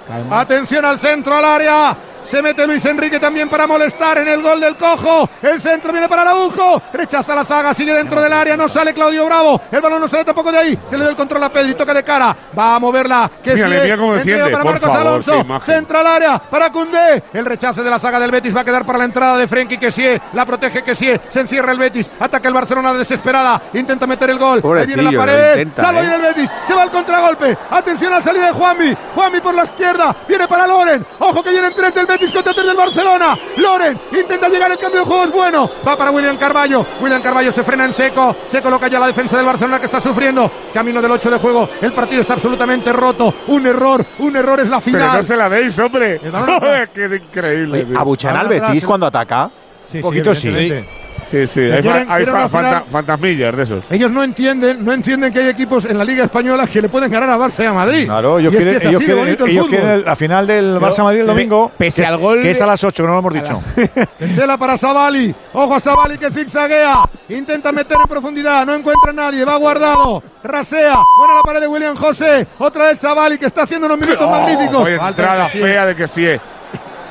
Calma. Atención al centro, al área. Se mete Luis Enrique también para molestar en el gol del cojo. El centro viene para Araujo. Rechaza la zaga, sigue dentro del área. No sale Claudio Bravo. El balón no sale tampoco de ahí. Se le da el control a Pedri. Toca de cara. Va a moverla. Que Mírale, sí, mira defiende, para Marcos favor, Alonso. Centra al área para Cundé. El rechace de la zaga del Betis va a quedar para la entrada de Frenkie que sí. La protege que sí. Se encierra el Betis. Ataca el Barcelona desesperada. Intenta meter el gol. Ahí viene la pared. intenta, Salva ¿eh? el Betis. Se va al contragolpe. Atención a la salida de Juanmi. Juanmi por la izquierda. Viene para Loren. Ojo que vienen tres del Betis contra tres del Barcelona. Loren intenta llegar. El cambio de juego es bueno. Va para William Carballo. William Carballo se frena en seco. Se coloca ya la defensa del Barcelona que está sufriendo. Camino del 8 de juego. El partido está absolutamente roto. Un error. Un error es la Pero final. no se la deis, hombre. Joder, que es increíble. Oye. ¿Abuchan al Betis cuando ataca? Sí, Un poquito sí. Sí, sí, hay, quieren- hay quieren fa- una final- fanta- fantasmillas de esos. Ellos no entienden, no entienden que hay equipos en la Liga Española que le pueden ganar a Barça y a Madrid. Claro, ellos y es quieren, que es ellos así de quieren- bonito el ellos fútbol. quieren la final del Barça Madrid el domingo. pese que es- al gol Que es a las 8, que no lo hemos dicho. Pensela para Savali. Ojo a Savali que zigzaguea. Intenta meter en profundidad. No encuentra a nadie. Va guardado. Rasea. Buena la pared de William José. Otra vez Savali que está haciendo unos minutos magníficos. Oye, Falta entrada fea de que sí.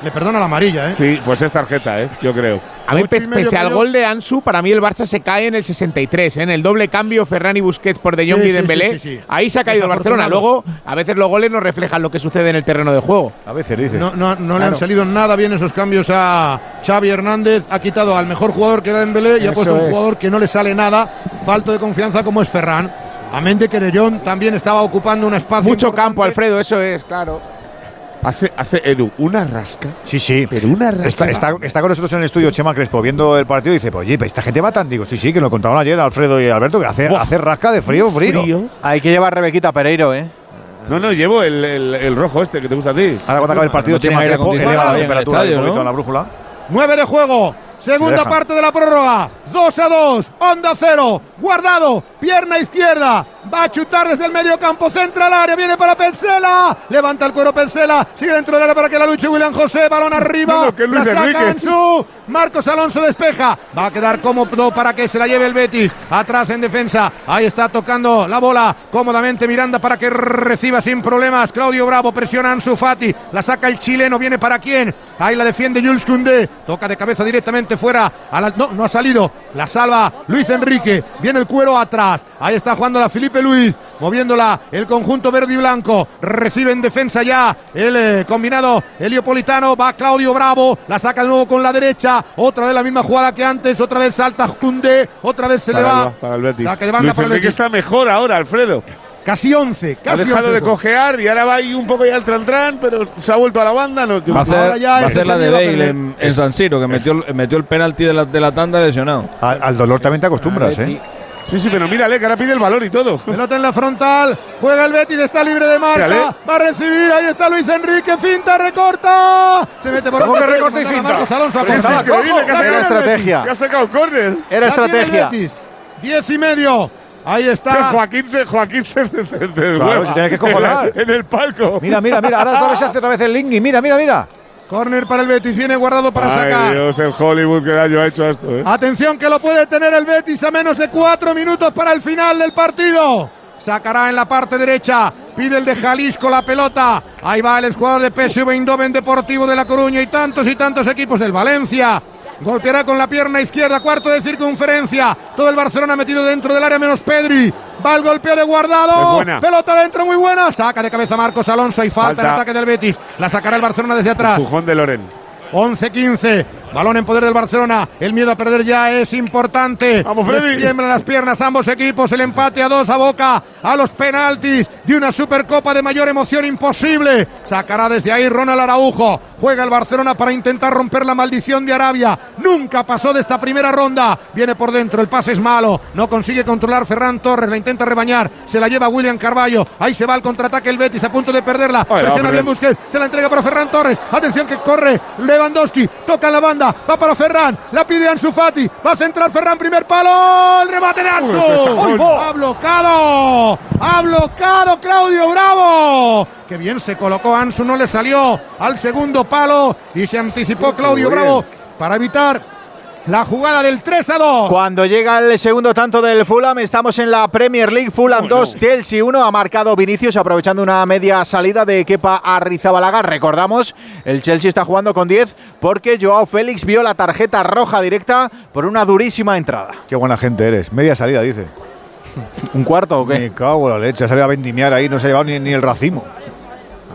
Le perdona la amarilla, ¿eh? Sí, pues es tarjeta, ¿eh? Yo creo. A mí, medio pese al gol de Ansu, para mí el Barça se cae en el 63, ¿eh? en el doble cambio Ferran y Busquets por De Jong Sí, y Dembélé. sí, sí, sí. Ahí se ha caído el Barcelona. Luego, a veces los goles no reflejan lo que sucede en el terreno de juego. A veces dice. No, no, no le han salido nada bien esos cambios a Xavi Hernández. Ha quitado al mejor jugador que era Dembélé y ha puesto un es. jugador que no le sale nada. Falto de confianza como es Ferran. Amén de que De Jong también estaba ocupando un espacio. Mucho importante. campo, Alfredo, eso es, claro. Hace, hace Edu una rasca. Sí, sí. Pero una rasca. Está, está- está con nosotros en el estudio Chema Crespo viendo el partido y dice, pues, oye, pero esta gente va tan. Digo, sí, sí, que lo contaban ayer Alfredo y Alberto, que hace, hace rasca de frío, frío. Hay que llevar a Rebequita Pereiro, ¿eh? No, no, llevo el, el- el rojo este que te gusta a ti. Ahora cuando acabe el partido, No Chema Crespo eleva la temperatura estadio, un poquito ¿no? en la brújula. 9 de juego. Segunda parte de la prórroga. 2 a 2. Onda cero. Guardado. Pierna izquierda. Va a chutar desde el medio campo. Centra al área. Viene para Pensela. Levanta el cuero Pensela. Sigue dentro del área para que la luche William José. Balón arriba. No, no, la saca. Ansu. Marcos Alonso despeja. Va a quedar cómodo para que se la lleve el Betis. Atrás en defensa. Ahí está tocando la bola cómodamente Miranda para que reciba sin problemas. Claudio Bravo presiona a Ansu Fati. La saca el chileno. Viene para quién. Ahí la defiende Jules Koundé. Toca de cabeza directamente fuera. a la- no, no ha salido. La salva Luis Enrique. Viene el cuero atrás. Ahí está jugando la Felipe Luis. Moviéndola el conjunto verde y blanco. Recibe en defensa ya el eh, combinado Heliopolitano. Va Claudio Bravo. La saca de nuevo con la derecha. Otra vez la misma jugada que antes. Otra vez salta Koundé. Otra vez se Para le va. el- para el Betis. Saque de banda Luis para el Betis. está mejor ahora, Alfredo. Casi 11. Ha Casi dejado 11. de cojear y ahora va ahí un poco ya al tran pero se ha vuelto a la banda. No, Va a hacer, Ahora ya va hacer la de Bale le- en, en San Siro, que metió, el- metió el penalti de la, de la tanda lesionado. Al, al dolor también te acostumbras, ¿eh? Sí, sí, pero mírale, que ahora pide el valor y todo. Pelota en la frontal, juega el Betis, está libre de marca, Mírale. va a recibir, ahí está Luis Enrique, finta, recorta, se mete por ¿Cómo que recorta y finta? Marcos Alonso a Pero es increíble que ha el Betis. Que ha sacado córner. Era estrategia. Betis. Diez y medio, ahí Que está. Joaquín se, Joaquín se se- se- se Claro, si tiene que cojonar. En el palco. Mira, mira, mira. Ahora otra vez se hace otra vez el Lingui. Mira, mira, mira. Corner para el Betis, viene guardado para Ay, sacar. Dios, el Hollywood que daño ha hecho esto, ¿eh? Atención que lo puede tener el Betis a menos de cuatro minutos para el final del partido. Sacará en la parte derecha. Pide el de Jalisco la pelota. Ahí va el jugador de PSV Eindhoven Deportivo de La Coruña y tantos y tantos equipos del Valencia. Golpeará con la pierna izquierda, cuarto de circunferencia. Todo el Barcelona metido dentro del área menos Pedri. Va el golpeo de guardado. Pelota dentro muy buena. Saca de cabeza Marcos Alonso y falta, Falta. en ataque del Betis. La sacará el Barcelona desde atrás. Empujón de Loren. 11-15. Balón en poder del Barcelona. El miedo a perder ya es importante. Vamos, Freddy. Tiemblan las piernas ambos equipos. El empate a dos a boca. A los penaltis de una Supercopa de mayor emoción imposible. Sacará desde ahí Ronald Araujo. Juega el Barcelona para intentar romper la maldición de Arabia. Nunca pasó de esta primera ronda. Viene por dentro. El pase es malo. No consigue controlar Ferran Torres. La intenta rebañar. Se la lleva William Carballo. Ahí se va el contraataque el Betis a punto de perderla. Ay, Presiona bien Busquets. Se la entrega para Ferran Torres. Atención que corre Lewandowski. Toca en la banda. Va para Ferran. La pide Ansu Fati. Va a centrar Ferran. Primer palo. El remate de Ansu. Uy, Ha bloqueado. Ha bloqueado Claudio Bravo. Que bien se colocó Ansu. No le salió al segundo palo. Y se anticipó Claudio. Bravo para evitar la jugada del 3 a 2. Cuando llega el segundo tanto del Fulham, estamos en la Premier League. Fulham 2, Chelsea 1. Ha marcado Vinicius aprovechando una media salida de Kepa Arrizabalaga. Recordamos, el Chelsea está jugando con 10 porque Joao Félix vio la tarjeta roja directa por una durísima entrada. Qué buena gente eres. Media salida, dice. ¿Un cuarto o qué? Me cago en la leche. Ha salido a vendimiar ahí. No se ha llevado ni, ni el racimo.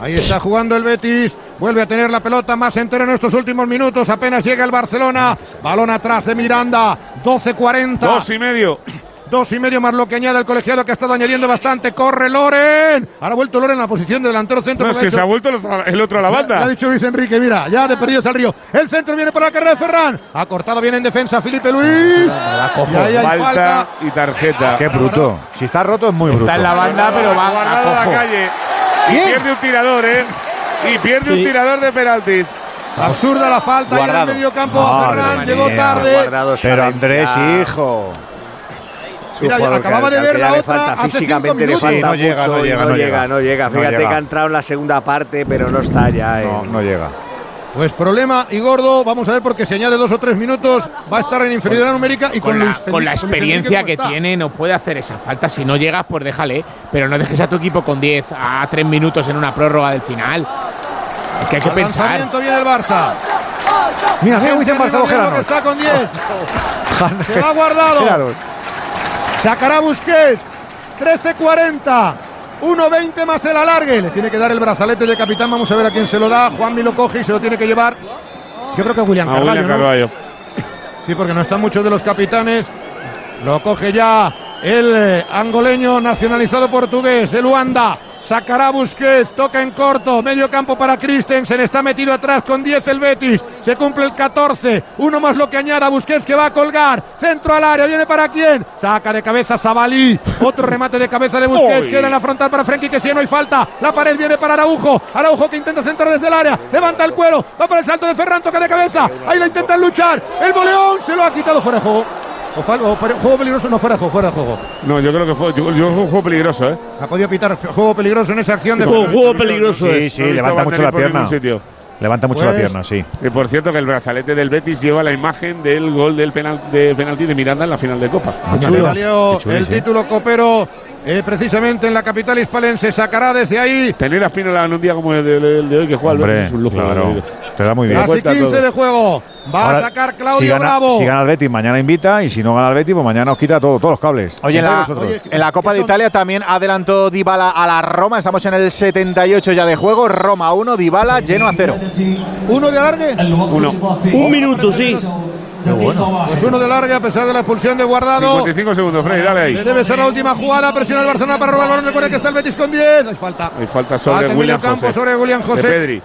Ahí está jugando el Betis. Vuelve a tener la pelota más entera en estos últimos minutos. Apenas llega el Barcelona. Balón atrás de Miranda. 12-40. Dos y medio. Dos y medio más lo que añade el colegiado que ha estado añadiendo bastante. Corre Loren. Ahora ha vuelto Loren a la posición de delantero centro. No, ha se ha vuelto el otro, a la Le ha banda. dicho Luis Enrique, mira, ya de perdidos al río. El centro viene por la carrera de Ferran. Ha cortado bien en defensa Felipe Luis. Y ahí hay Falta, falta. y tarjeta. Qué bruto. Si está roto es muy bruto. Está en la banda, pero va a la cojo. calle. Y Bien. pierde un tirador, ¿eh? Y pierde un tirador de penaltis. Absurda la falta ahí en el Guardado. medio campo. Ferran llegó tarde. Pero Andrés, hijo. Mira, acababa de ver la le falta hace cinco físicamente le minutos. falta Sí, no llega, mucho no y llega, no no llega, llega. no llega. No Fíjate llega. que ha entrado en la segunda parte, pero no está ya. No, no llega. Pues problema y gordo, vamos a ver porque se añade dos o tres minutos, va a estar en inferioridad numérica y con, Con la, Luis con la experiencia que tiene, no puede hacer esa falta. Si no llegas, pues déjale. Pero no dejes a tu equipo con 10 a 3 minutos en una prórroga del final. Es que hay que Al pensar. viene el Barça. Mira, mira, dicen Barça Gerano. está con 10. Se va guardado. Sacará Busquets. 13-40. 1-20 más el alargue. Le tiene que dar el brazalete de capitán. Vamos a ver a quién se lo da. Juanmi lo coge y se lo tiene que llevar. Yo creo que William A Carvalho. William ¿no? Sí, porque no están muchos de los capitanes. Lo coge ya el eh, angoleño nacionalizado portugués de Luanda. Sacará Busquets, toca en corto, medio campo para Christensen, está metido atrás con 10 el Betis, se cumple el 14, uno más lo que añada Busquets que va a colgar, centro al área, viene para quién, saca de cabeza Sabalí, otro remate de cabeza de Busquets, queda en la frontal para Frenkie que si no hay falta, la pared viene para Araujo, Araujo que intenta centrar desde el área, levanta el cuero, va para el salto de Ferran, toca de cabeza, ahí la intentan luchar, el boleón se lo ha quitado fuera de juego. O juego peligroso, no fuera de juego, fuera de juego. No, yo creo que fue, yo, yo fue un juego peligroso, ¿eh? Ha podido pitar juego peligroso en esa acción de Juego- juego peligroso, Sí, eh. sí, No levanta mucho la pierna. sitio. Levanta mucho la Pues- pierna, sí. Y por cierto que el brazalete del Betis lleva la imagen del gol del penal, de penalti de Miranda en la final de Copa. Le valió Qué chulis, el título copero eh, precisamente en la capital hispalense. Sacará desde ahí Tener a Espinola en un día como el de, el de hoy que juega el Hombre, Betis es un lujo. claro. Te da muy bien. casi 15 de juego. Va Ahora, a sacar Claudio si gana, Bravo. Si gana el Betis, mañana invita. Y si no gana el Betis, pues mañana os quita todo, todos los cables. Oye, la, en la Copa de Italia también adelantó Dybala a la Roma. Estamos en el 78 ya de juego. Roma 1, Dybala lleno a 0. Uno de alargue. Uno. Un minuto, sí. Pues uno de largue a pesar de la expulsión de Guardado. 55 segundos, Frey, dale ahí. Debe ser la última jugada. Presiona el Barcelona para robar el balón. Recuerda que está el Betis con 10. Hay falta. Hay falta sobre William campo José. sobre William De José. Pedri.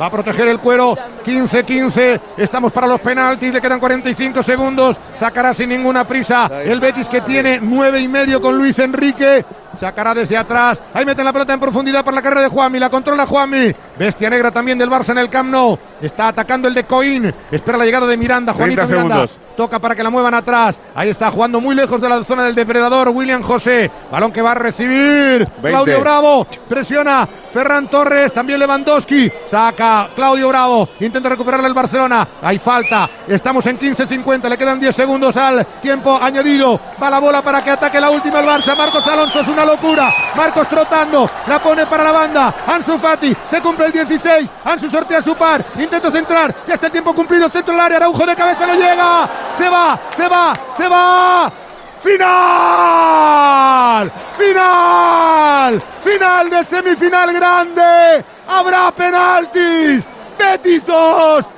Va a proteger el cuero. 15-15. Estamos para los penaltis. Le quedan 45 segundos. Sacará sin ninguna prisa el Betis que tiene nueve y medio con Luis Enrique. Sacará desde atrás. Ahí meten la pelota en profundidad para la carrera de Juanmi. La controla Juanmi. Bestia negra también del Barça en el Camp Nou. Está atacando el de Coín. Espera la llegada de Miranda. 30 Juanito Miranda. Toca para que la muevan atrás. Ahí está jugando muy lejos de la zona del depredador. William José. Balón que va a recibir. Claudio Bravo. Presiona. Ferran Torres. También Lewandowski. Saca Claudio Bravo. Intenta recuperarle el Barcelona. Hay falta. Estamos en 15-50. Le quedan 10 segundos al tiempo añadido. Va la bola para que ataque la última el Barça. Marcos Alonso es una locura. Marcos trotando. La pone para la banda. Ansu Fati. Se cumple el 16. Ansu sortea su par. Intenta centrar. Ya está el tiempo cumplido. Centro del área. Araujo de cabeza no llega. Se va. Se va. Se va. ¡Final! ¡Final! ¡Final de semifinal grande! ¡Habrá penaltis! ¡Betis 2!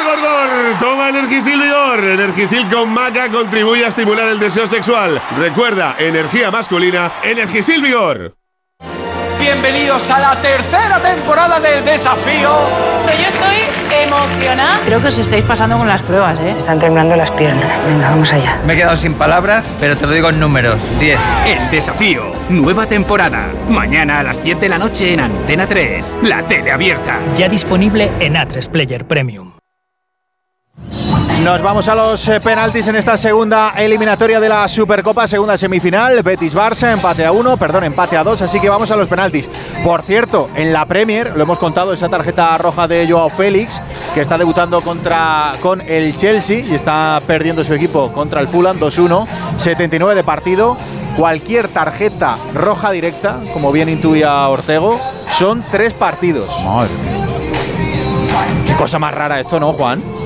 Toma Energisil Vigor. Energisil con maca contribuye a estimular el deseo sexual. Recuerda, energía masculina, Energisil Vigor. Bienvenidos a la tercera temporada del desafío. Yo estoy emocionada. Creo que os estáis pasando con las pruebas, ¿eh? Están temblando las piernas. Venga, vamos allá. Me he quedado sin palabras, pero te lo digo en números. 10. El desafío. Nueva temporada. Mañana a las 10 de la noche en Antena 3. La tele abierta. Ya disponible en A3 Player Premium. Nos vamos a los eh, penaltis en esta segunda eliminatoria de la Supercopa, segunda semifinal. Betis Barça, empate a uno, perdón, empate a dos, así que vamos a los penaltis. Por cierto, en la Premier, lo hemos contado, esa tarjeta roja de Joao Félix, que está debutando contra, con el Chelsea y está perdiendo su equipo contra el Fulham 2-1, 79 de partido. Cualquier tarjeta roja directa, como bien intuía Ortego, son tres partidos. Madre Qué cosa más rara esto, ¿no, Juan?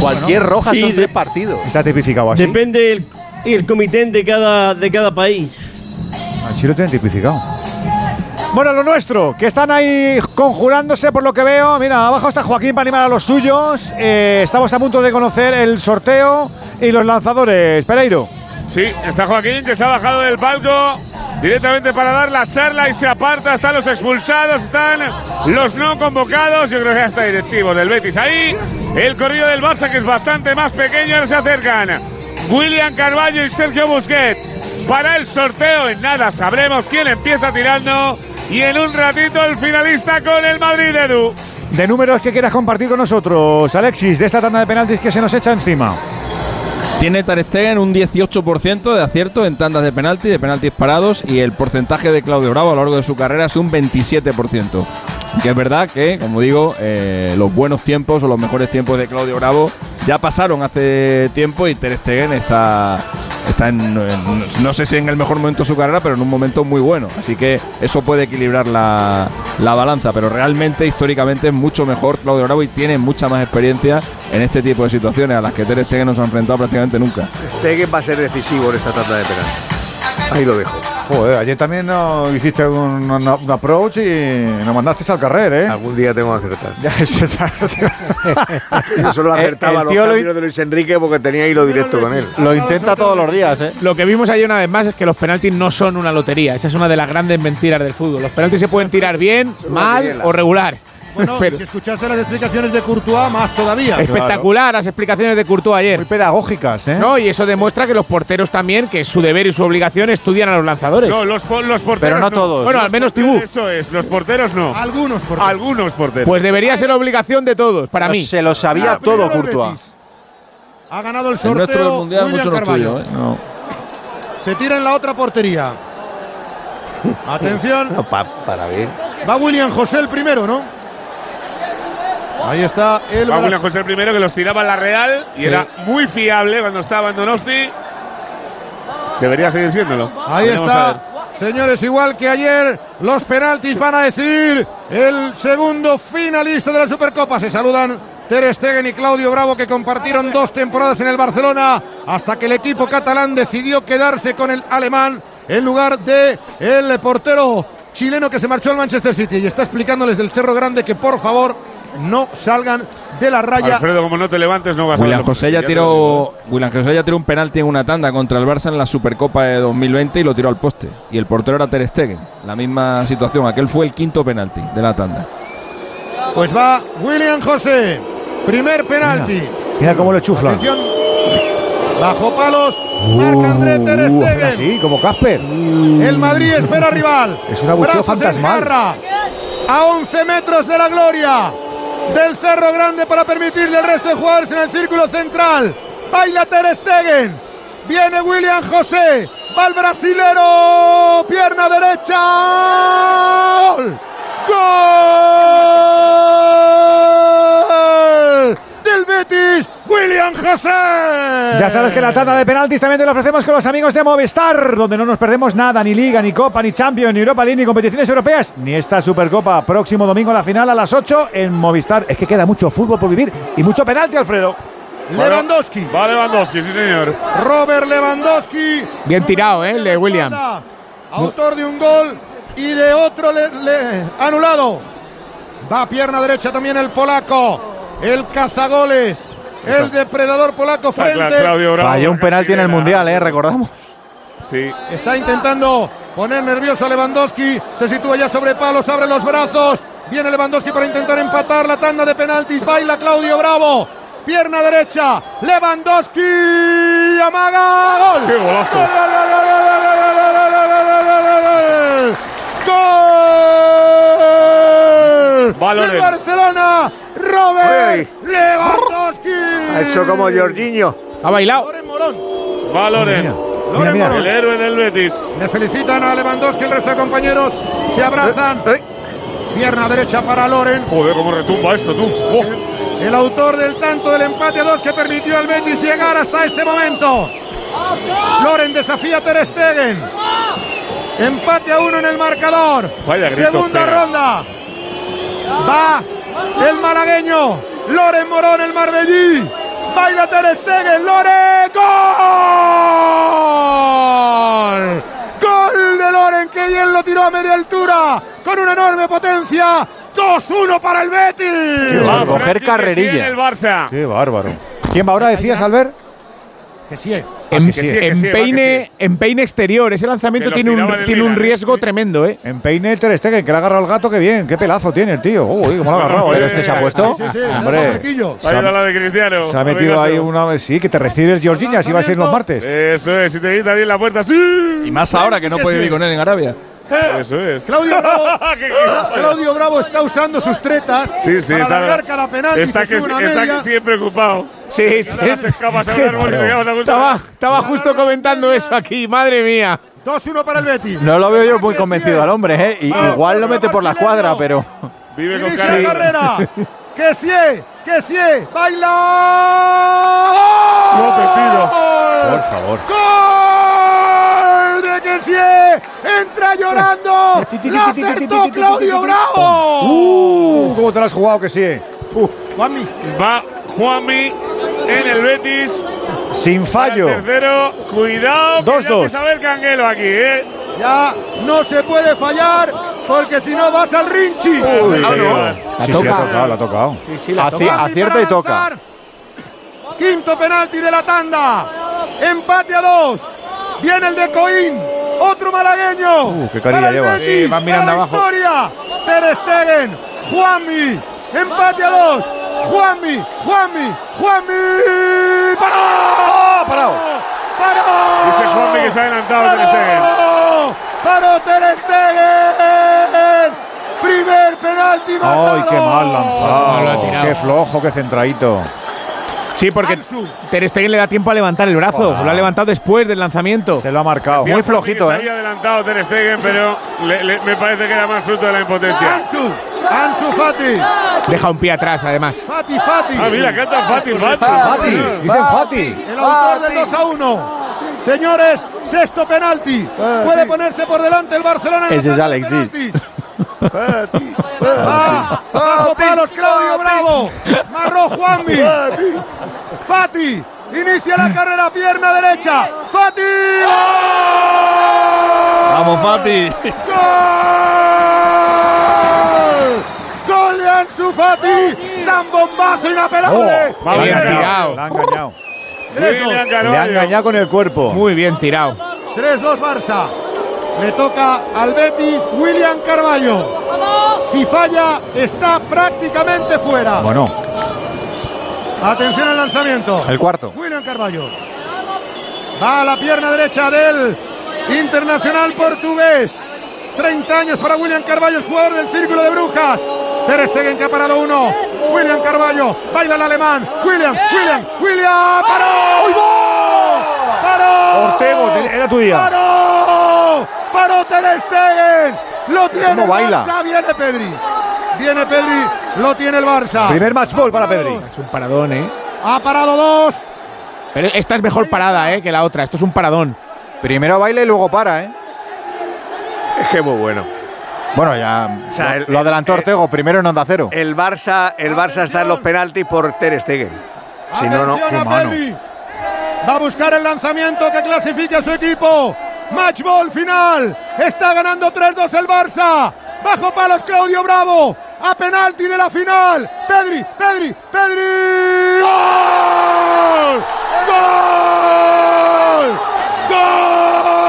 Cualquier roja son de- tres partidos. Está tipificado así. Depende el, el comité de cada, de cada país. Así lo tienen tipificado. Bueno, lo nuestro, que están ahí conjurándose por lo que veo. Mira, abajo está Joaquín para animar a los suyos. Eh, estamos a punto de conocer el sorteo y los lanzadores. Pereiro. Sí, está Joaquín que se ha bajado del palco directamente para dar la charla y se aparta. Están los expulsados, están los no convocados. Yo creo que ya está directivos del Betis ahí. El corrido del Barça que es bastante más pequeño, ahora se acercan. William Carballo y Sergio Busquets para el sorteo. En nada sabremos quién empieza tirando. Y en un ratito el finalista con el Madrid, Edu. De números que quieras compartir con nosotros, Alexis, de esta tanda de penaltis que se nos echa encima. Tiene Ter Stegen un 18% de acierto en tandas de penalti, de penaltis parados y el porcentaje de Claudio Bravo a lo largo de su carrera es un 27%. Que es verdad que, como digo, eh, los buenos tiempos o los mejores tiempos de Claudio Bravo ya pasaron hace tiempo y Ter Stegen está, está en, no sé si en el mejor momento de su carrera, pero en un momento muy bueno. Así que eso puede equilibrar la, la balanza, pero realmente, históricamente, es mucho mejor Claudio Bravo y tiene mucha más experiencia en este tipo de situaciones a las que Ter Stegen no se ha enfrentado prácticamente nunca. Stegen va a ser decisivo en esta tanda de penal. Ahí lo dejo. Joder, ayer también no hiciste un, un- un approach y nos mandaste al carrer, ¿eh? Algún día tengo que acertar. Ya, eso- eso- Yo solo El- acertaba el los tío lo cambios de Luis Enrique porque tenía hilo directo con él. Lo intenta todos los días, ¿eh? Lo que vimos ayer una vez más es que los penaltis no son una lotería. Esa es una de las grandes mentiras del fútbol. Los penaltis se pueden tirar bien, mal o regular. Bueno, Pero- si escuchaste las explicaciones de Courtois, más todavía. Espectacular las explicaciones de Courtois ayer. Muy pedagógicas, ¿eh? No, y eso demuestra que los porteros también, que es su deber y su obligación, estudian a los lanzadores. No, los, po- los porteros. Bueno, al menos Tibú. Eso es, los porteros no. Algunos porteros. Algunos porteros. Pues debería ser obligación de todos, para mí. Se lo sabía Ah, todo el Courtois. Ha ganado el El sorteo. nuestro del mundial William mucho no Carvalho. estudio, ¿eh? No. Se tira en la otra portería. Atención. No, pa- para bien. Va William José el primero, ¿no? Ahí está el Va Bras- José el primero que los tiraba en la Real y Sí. era muy fiable cuando estaba en Donosti. Debería seguir siéndolo. Ahí Veremos está. Señores, igual que ayer, los penaltis van a decir el segundo finalista de la Supercopa. Se saludan Ter Stegen y Claudio Bravo, que compartieron dos temporadas en el Barcelona, hasta que el equipo catalán decidió quedarse con el alemán en lugar de el portero chileno que se marchó al Manchester City. Y está explicándoles del Cerro Grande que por favor no salgan de la raya. Alfredo, como no te levantes, no vas a William verlo. José ya tiró William José ya tiró un penalti en una tanda contra el Barça en la Supercopa de 2020 y lo tiró al poste. Y el portero era Ter Stegen. La misma situación. Aquel fue el quinto penalti de la tanda. Pues va William José. Primer penalti. Mira cómo lo. Atención. Bajo palos. Marca André Ter Uh, Stegen. así, como Casper. El Madrid espera rival. Es un abucheo Brazos en fantasmal. A 11 metros de la gloria del Cerro Grande para permitirle al resto de jugadores en el círculo central. Baila Ter Stegen. Viene William José. Va el brasilero. Pierna derecha. Gol. Gol del Betis. William José. Ya sabes que la tanda de penaltis también te lo ofrecemos con los amigos de Movistar, donde no nos perdemos nada, ni Liga, ni Copa, ni Champions, ni Europa League, ni competiciones europeas, ni esta Supercopa. Próximo domingo la final a las 8 en Movistar. Es que queda mucho fútbol por vivir y mucho penalti, Alfredo. Lewandowski. Va Lewandowski, sí señor. Robert Lewandowski. Bien tirado, ¿eh? El de William. Autor de un gol y de otro le- le- anulado. Va a pierna derecha también el polaco el cazagoles, el depredador polaco frente. Falló un penalti en el Mundial, eh, recordamos. Sí. Está intentando poner nervioso a Lewandowski, se sitúa ya sobre palos, abre los brazos, viene Lewandowski para intentar empatar la tanda de penaltis, baila Claudio Bravo, pierna derecha, Lewandowski, amaga, gol. ¡Qué golazo! ¡Gol, gol, ¡Gol! ¡Del Barcelona! Robert Uy. Lewandowski. Ha hecho como Jorginho. Ha bailado. Loren Morón. Va Loren. Loren mira. Morón. El héroe del Betis. Le felicitan a Lewandowski, el resto de compañeros se abrazan. Eh, Pierna derecha para Loren, Joder, cómo retumba esto, tú. Oh. el autor del tanto del empate a dos que permitió al Betis llegar hasta este momento. Loren desafía a Ter Stegen. Empate a uno en el marcador. Vaya grito Segunda pega. ronda. Va el malagueño. Loren Morón, el marbellí. Baila Ter Stegen. Loren. ¡Gol! Gol de Loren. Que bien lo tiró a media altura. Con una enorme potencia. 2-1 para el Betis. Va a coger carrerilla. El Barça. Qué bárbaro. ¿Quién va ahora, decías, Albert? Que sí. eh. En, que sí, que en sí, que peine, en peine exterior. Ese lanzamiento tiene un, tiene un Milan, ¿eh? riesgo Sí. tremendo, ¿eh? En peine Ter Stegen, que le ha agarrado el gato, qué bien, qué pelazo tiene el tío. Uy, cómo lo ha agarrado, ¿eh? este se ha puesto. Sí, sí, sí, Hombre. Marquillo. Ha ido a la de Cristiano. Se ha metido ahí una. Sí, que te recibes Georgina, si va a ser los martes. Eso es, si te grita bien la puerta, sí. Y más ahora que no puede vivir con él en Arabia. Eso es. Claudio Bravo, Claudio Bravo está usando sus tretas Sí, sí, para está, alargar cada penalti. está, que, una está media. que sigue preocupado. Sí, sí. Estaba, estaba justo comentando eso aquí, madre mía. 2-1 para el Betis. No lo veo yo muy convencido al hombre, ¿eh? Y- igual lo mete por la cuadra, pero. Vive con carrera. que sí, que sí. Baila. No te pido. Por favor. ¡Gol de que sí! ¡Entra llorando! ¡La acertó Claudio Bravo! ¡Uh! ¿Cómo te lo has jugado que sí? Juanmi. Va Juanmi en el Betis. Sin fallo. Tercero, cuidado. Dos, ya dos. ver Canguelo aquí, ¿eh? Ya no se puede fallar porque si no vas al Rinchi. Uy, Ah, no. Sí, sí, ha tocado, la ha tocado. Sí, sí, la Aci- toca. acierta y toca. Quinto penalti de la tanda. Empate a dos. Viene el de Coín. Otro malagueño. Uh, qué carilla llevas. Betis, Sí, van mirando para la abajo. Historia. Ter Stegen. Juanmi. Empate a dos. Juanmi. Juanmi. Juanmi. ¡Paró! ¡Ah, parado! ¡Paró! Dice Juanmi que se ha adelantado Ter Stegen. ¡Paró! ¡Paró Ter Stegen! Primer penalti ¡Ay, qué mal lanzado! ¡Qué flojo, qué centradito! Sí, porque Ansu. Ter Stegen le da tiempo a levantar el brazo. Lo ha levantado después del lanzamiento. Se lo ha marcado. Muy flojito, Se ¿eh? había adelantado Ter Stegen, pero le- le- me parece que era más fruto de la impotencia. Ansu. Ansu Fati. Deja un pie atrás, además. Fati Fati. Ah, mira, canta Fati, Fati. Fati, dicen Fati. El autor del 2 a 1. Señores, sexto penalti. Puede ponerse por delante el Barcelona. en Ese es Alex, sí. Va, bajo palos Claudio Bravo. Marró Juanmi. Fati. Inicia la carrera, pierna derecha. Fati. Vamos, Fati. ¡Gol! ¡Gol de Ansu Fati! ¡Zambombazo inapelable! Oh, Bien le han tirado. Le ha engañado. 3-2. William Le ha Carvalho. engañado con el cuerpo. Muy bien tirado. 3-2 Barça. Le toca al Betis William Carballo. Si falla, está prácticamente fuera. Bueno, Atención al lanzamiento. El cuarto. William Carballo. Va a la pierna derecha del internacional portugués. 30 años para William Carballo, jugador del Círculo de Brujas. Ter Stegen que ha parado uno. William Carballo, baila el alemán. William, William, William, paró. ¡Paró! Ortego, te- era tu día. ¡Paró! ¡Paró Ter Stegen! ¡Lo tiene ¿Cómo el baila? Barça! Viene Pedri. Viene Pedri, lo tiene el Barça. primer match ball para Pedri. Es un paradón, ¿eh? Ha parado dos. Pero esta es mejor parada, ¿eh? Que la otra. Esto es un paradón. Primero baila y luego para, ¿eh? Es que muy bueno. Bueno, ya sea, lo, el- lo adelantó el- Ortego, primero en Onda Cero. El Barça, el Barça está en los penaltis por Ter Stegen. Si no, no. Va a buscar el lanzamiento que clasifique a su equipo. Match ball final. Está ganando 3-2 el Barça. Bajo palos Claudio Bravo. A penalti de la final. Pedri, Pedri, Pedri. ¡Gol! ¡Gol! ¡Gol!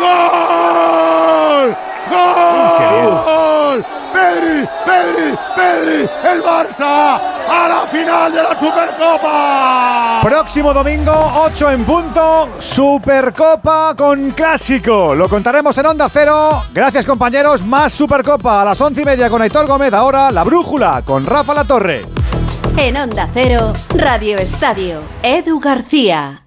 ¡Gol! ¡Gol! Pedri, Pedri, Pedri, el Barça a la final de la Supercopa. Próximo domingo, 8 en punto, Supercopa con Clásico. Lo contaremos en Onda Cero. Gracias compañeros, más Supercopa a las 11 y media con Aitor Gómez. Ahora La Brújula con Rafa La Torre. En Onda Cero, Radio Estadio, Edu García.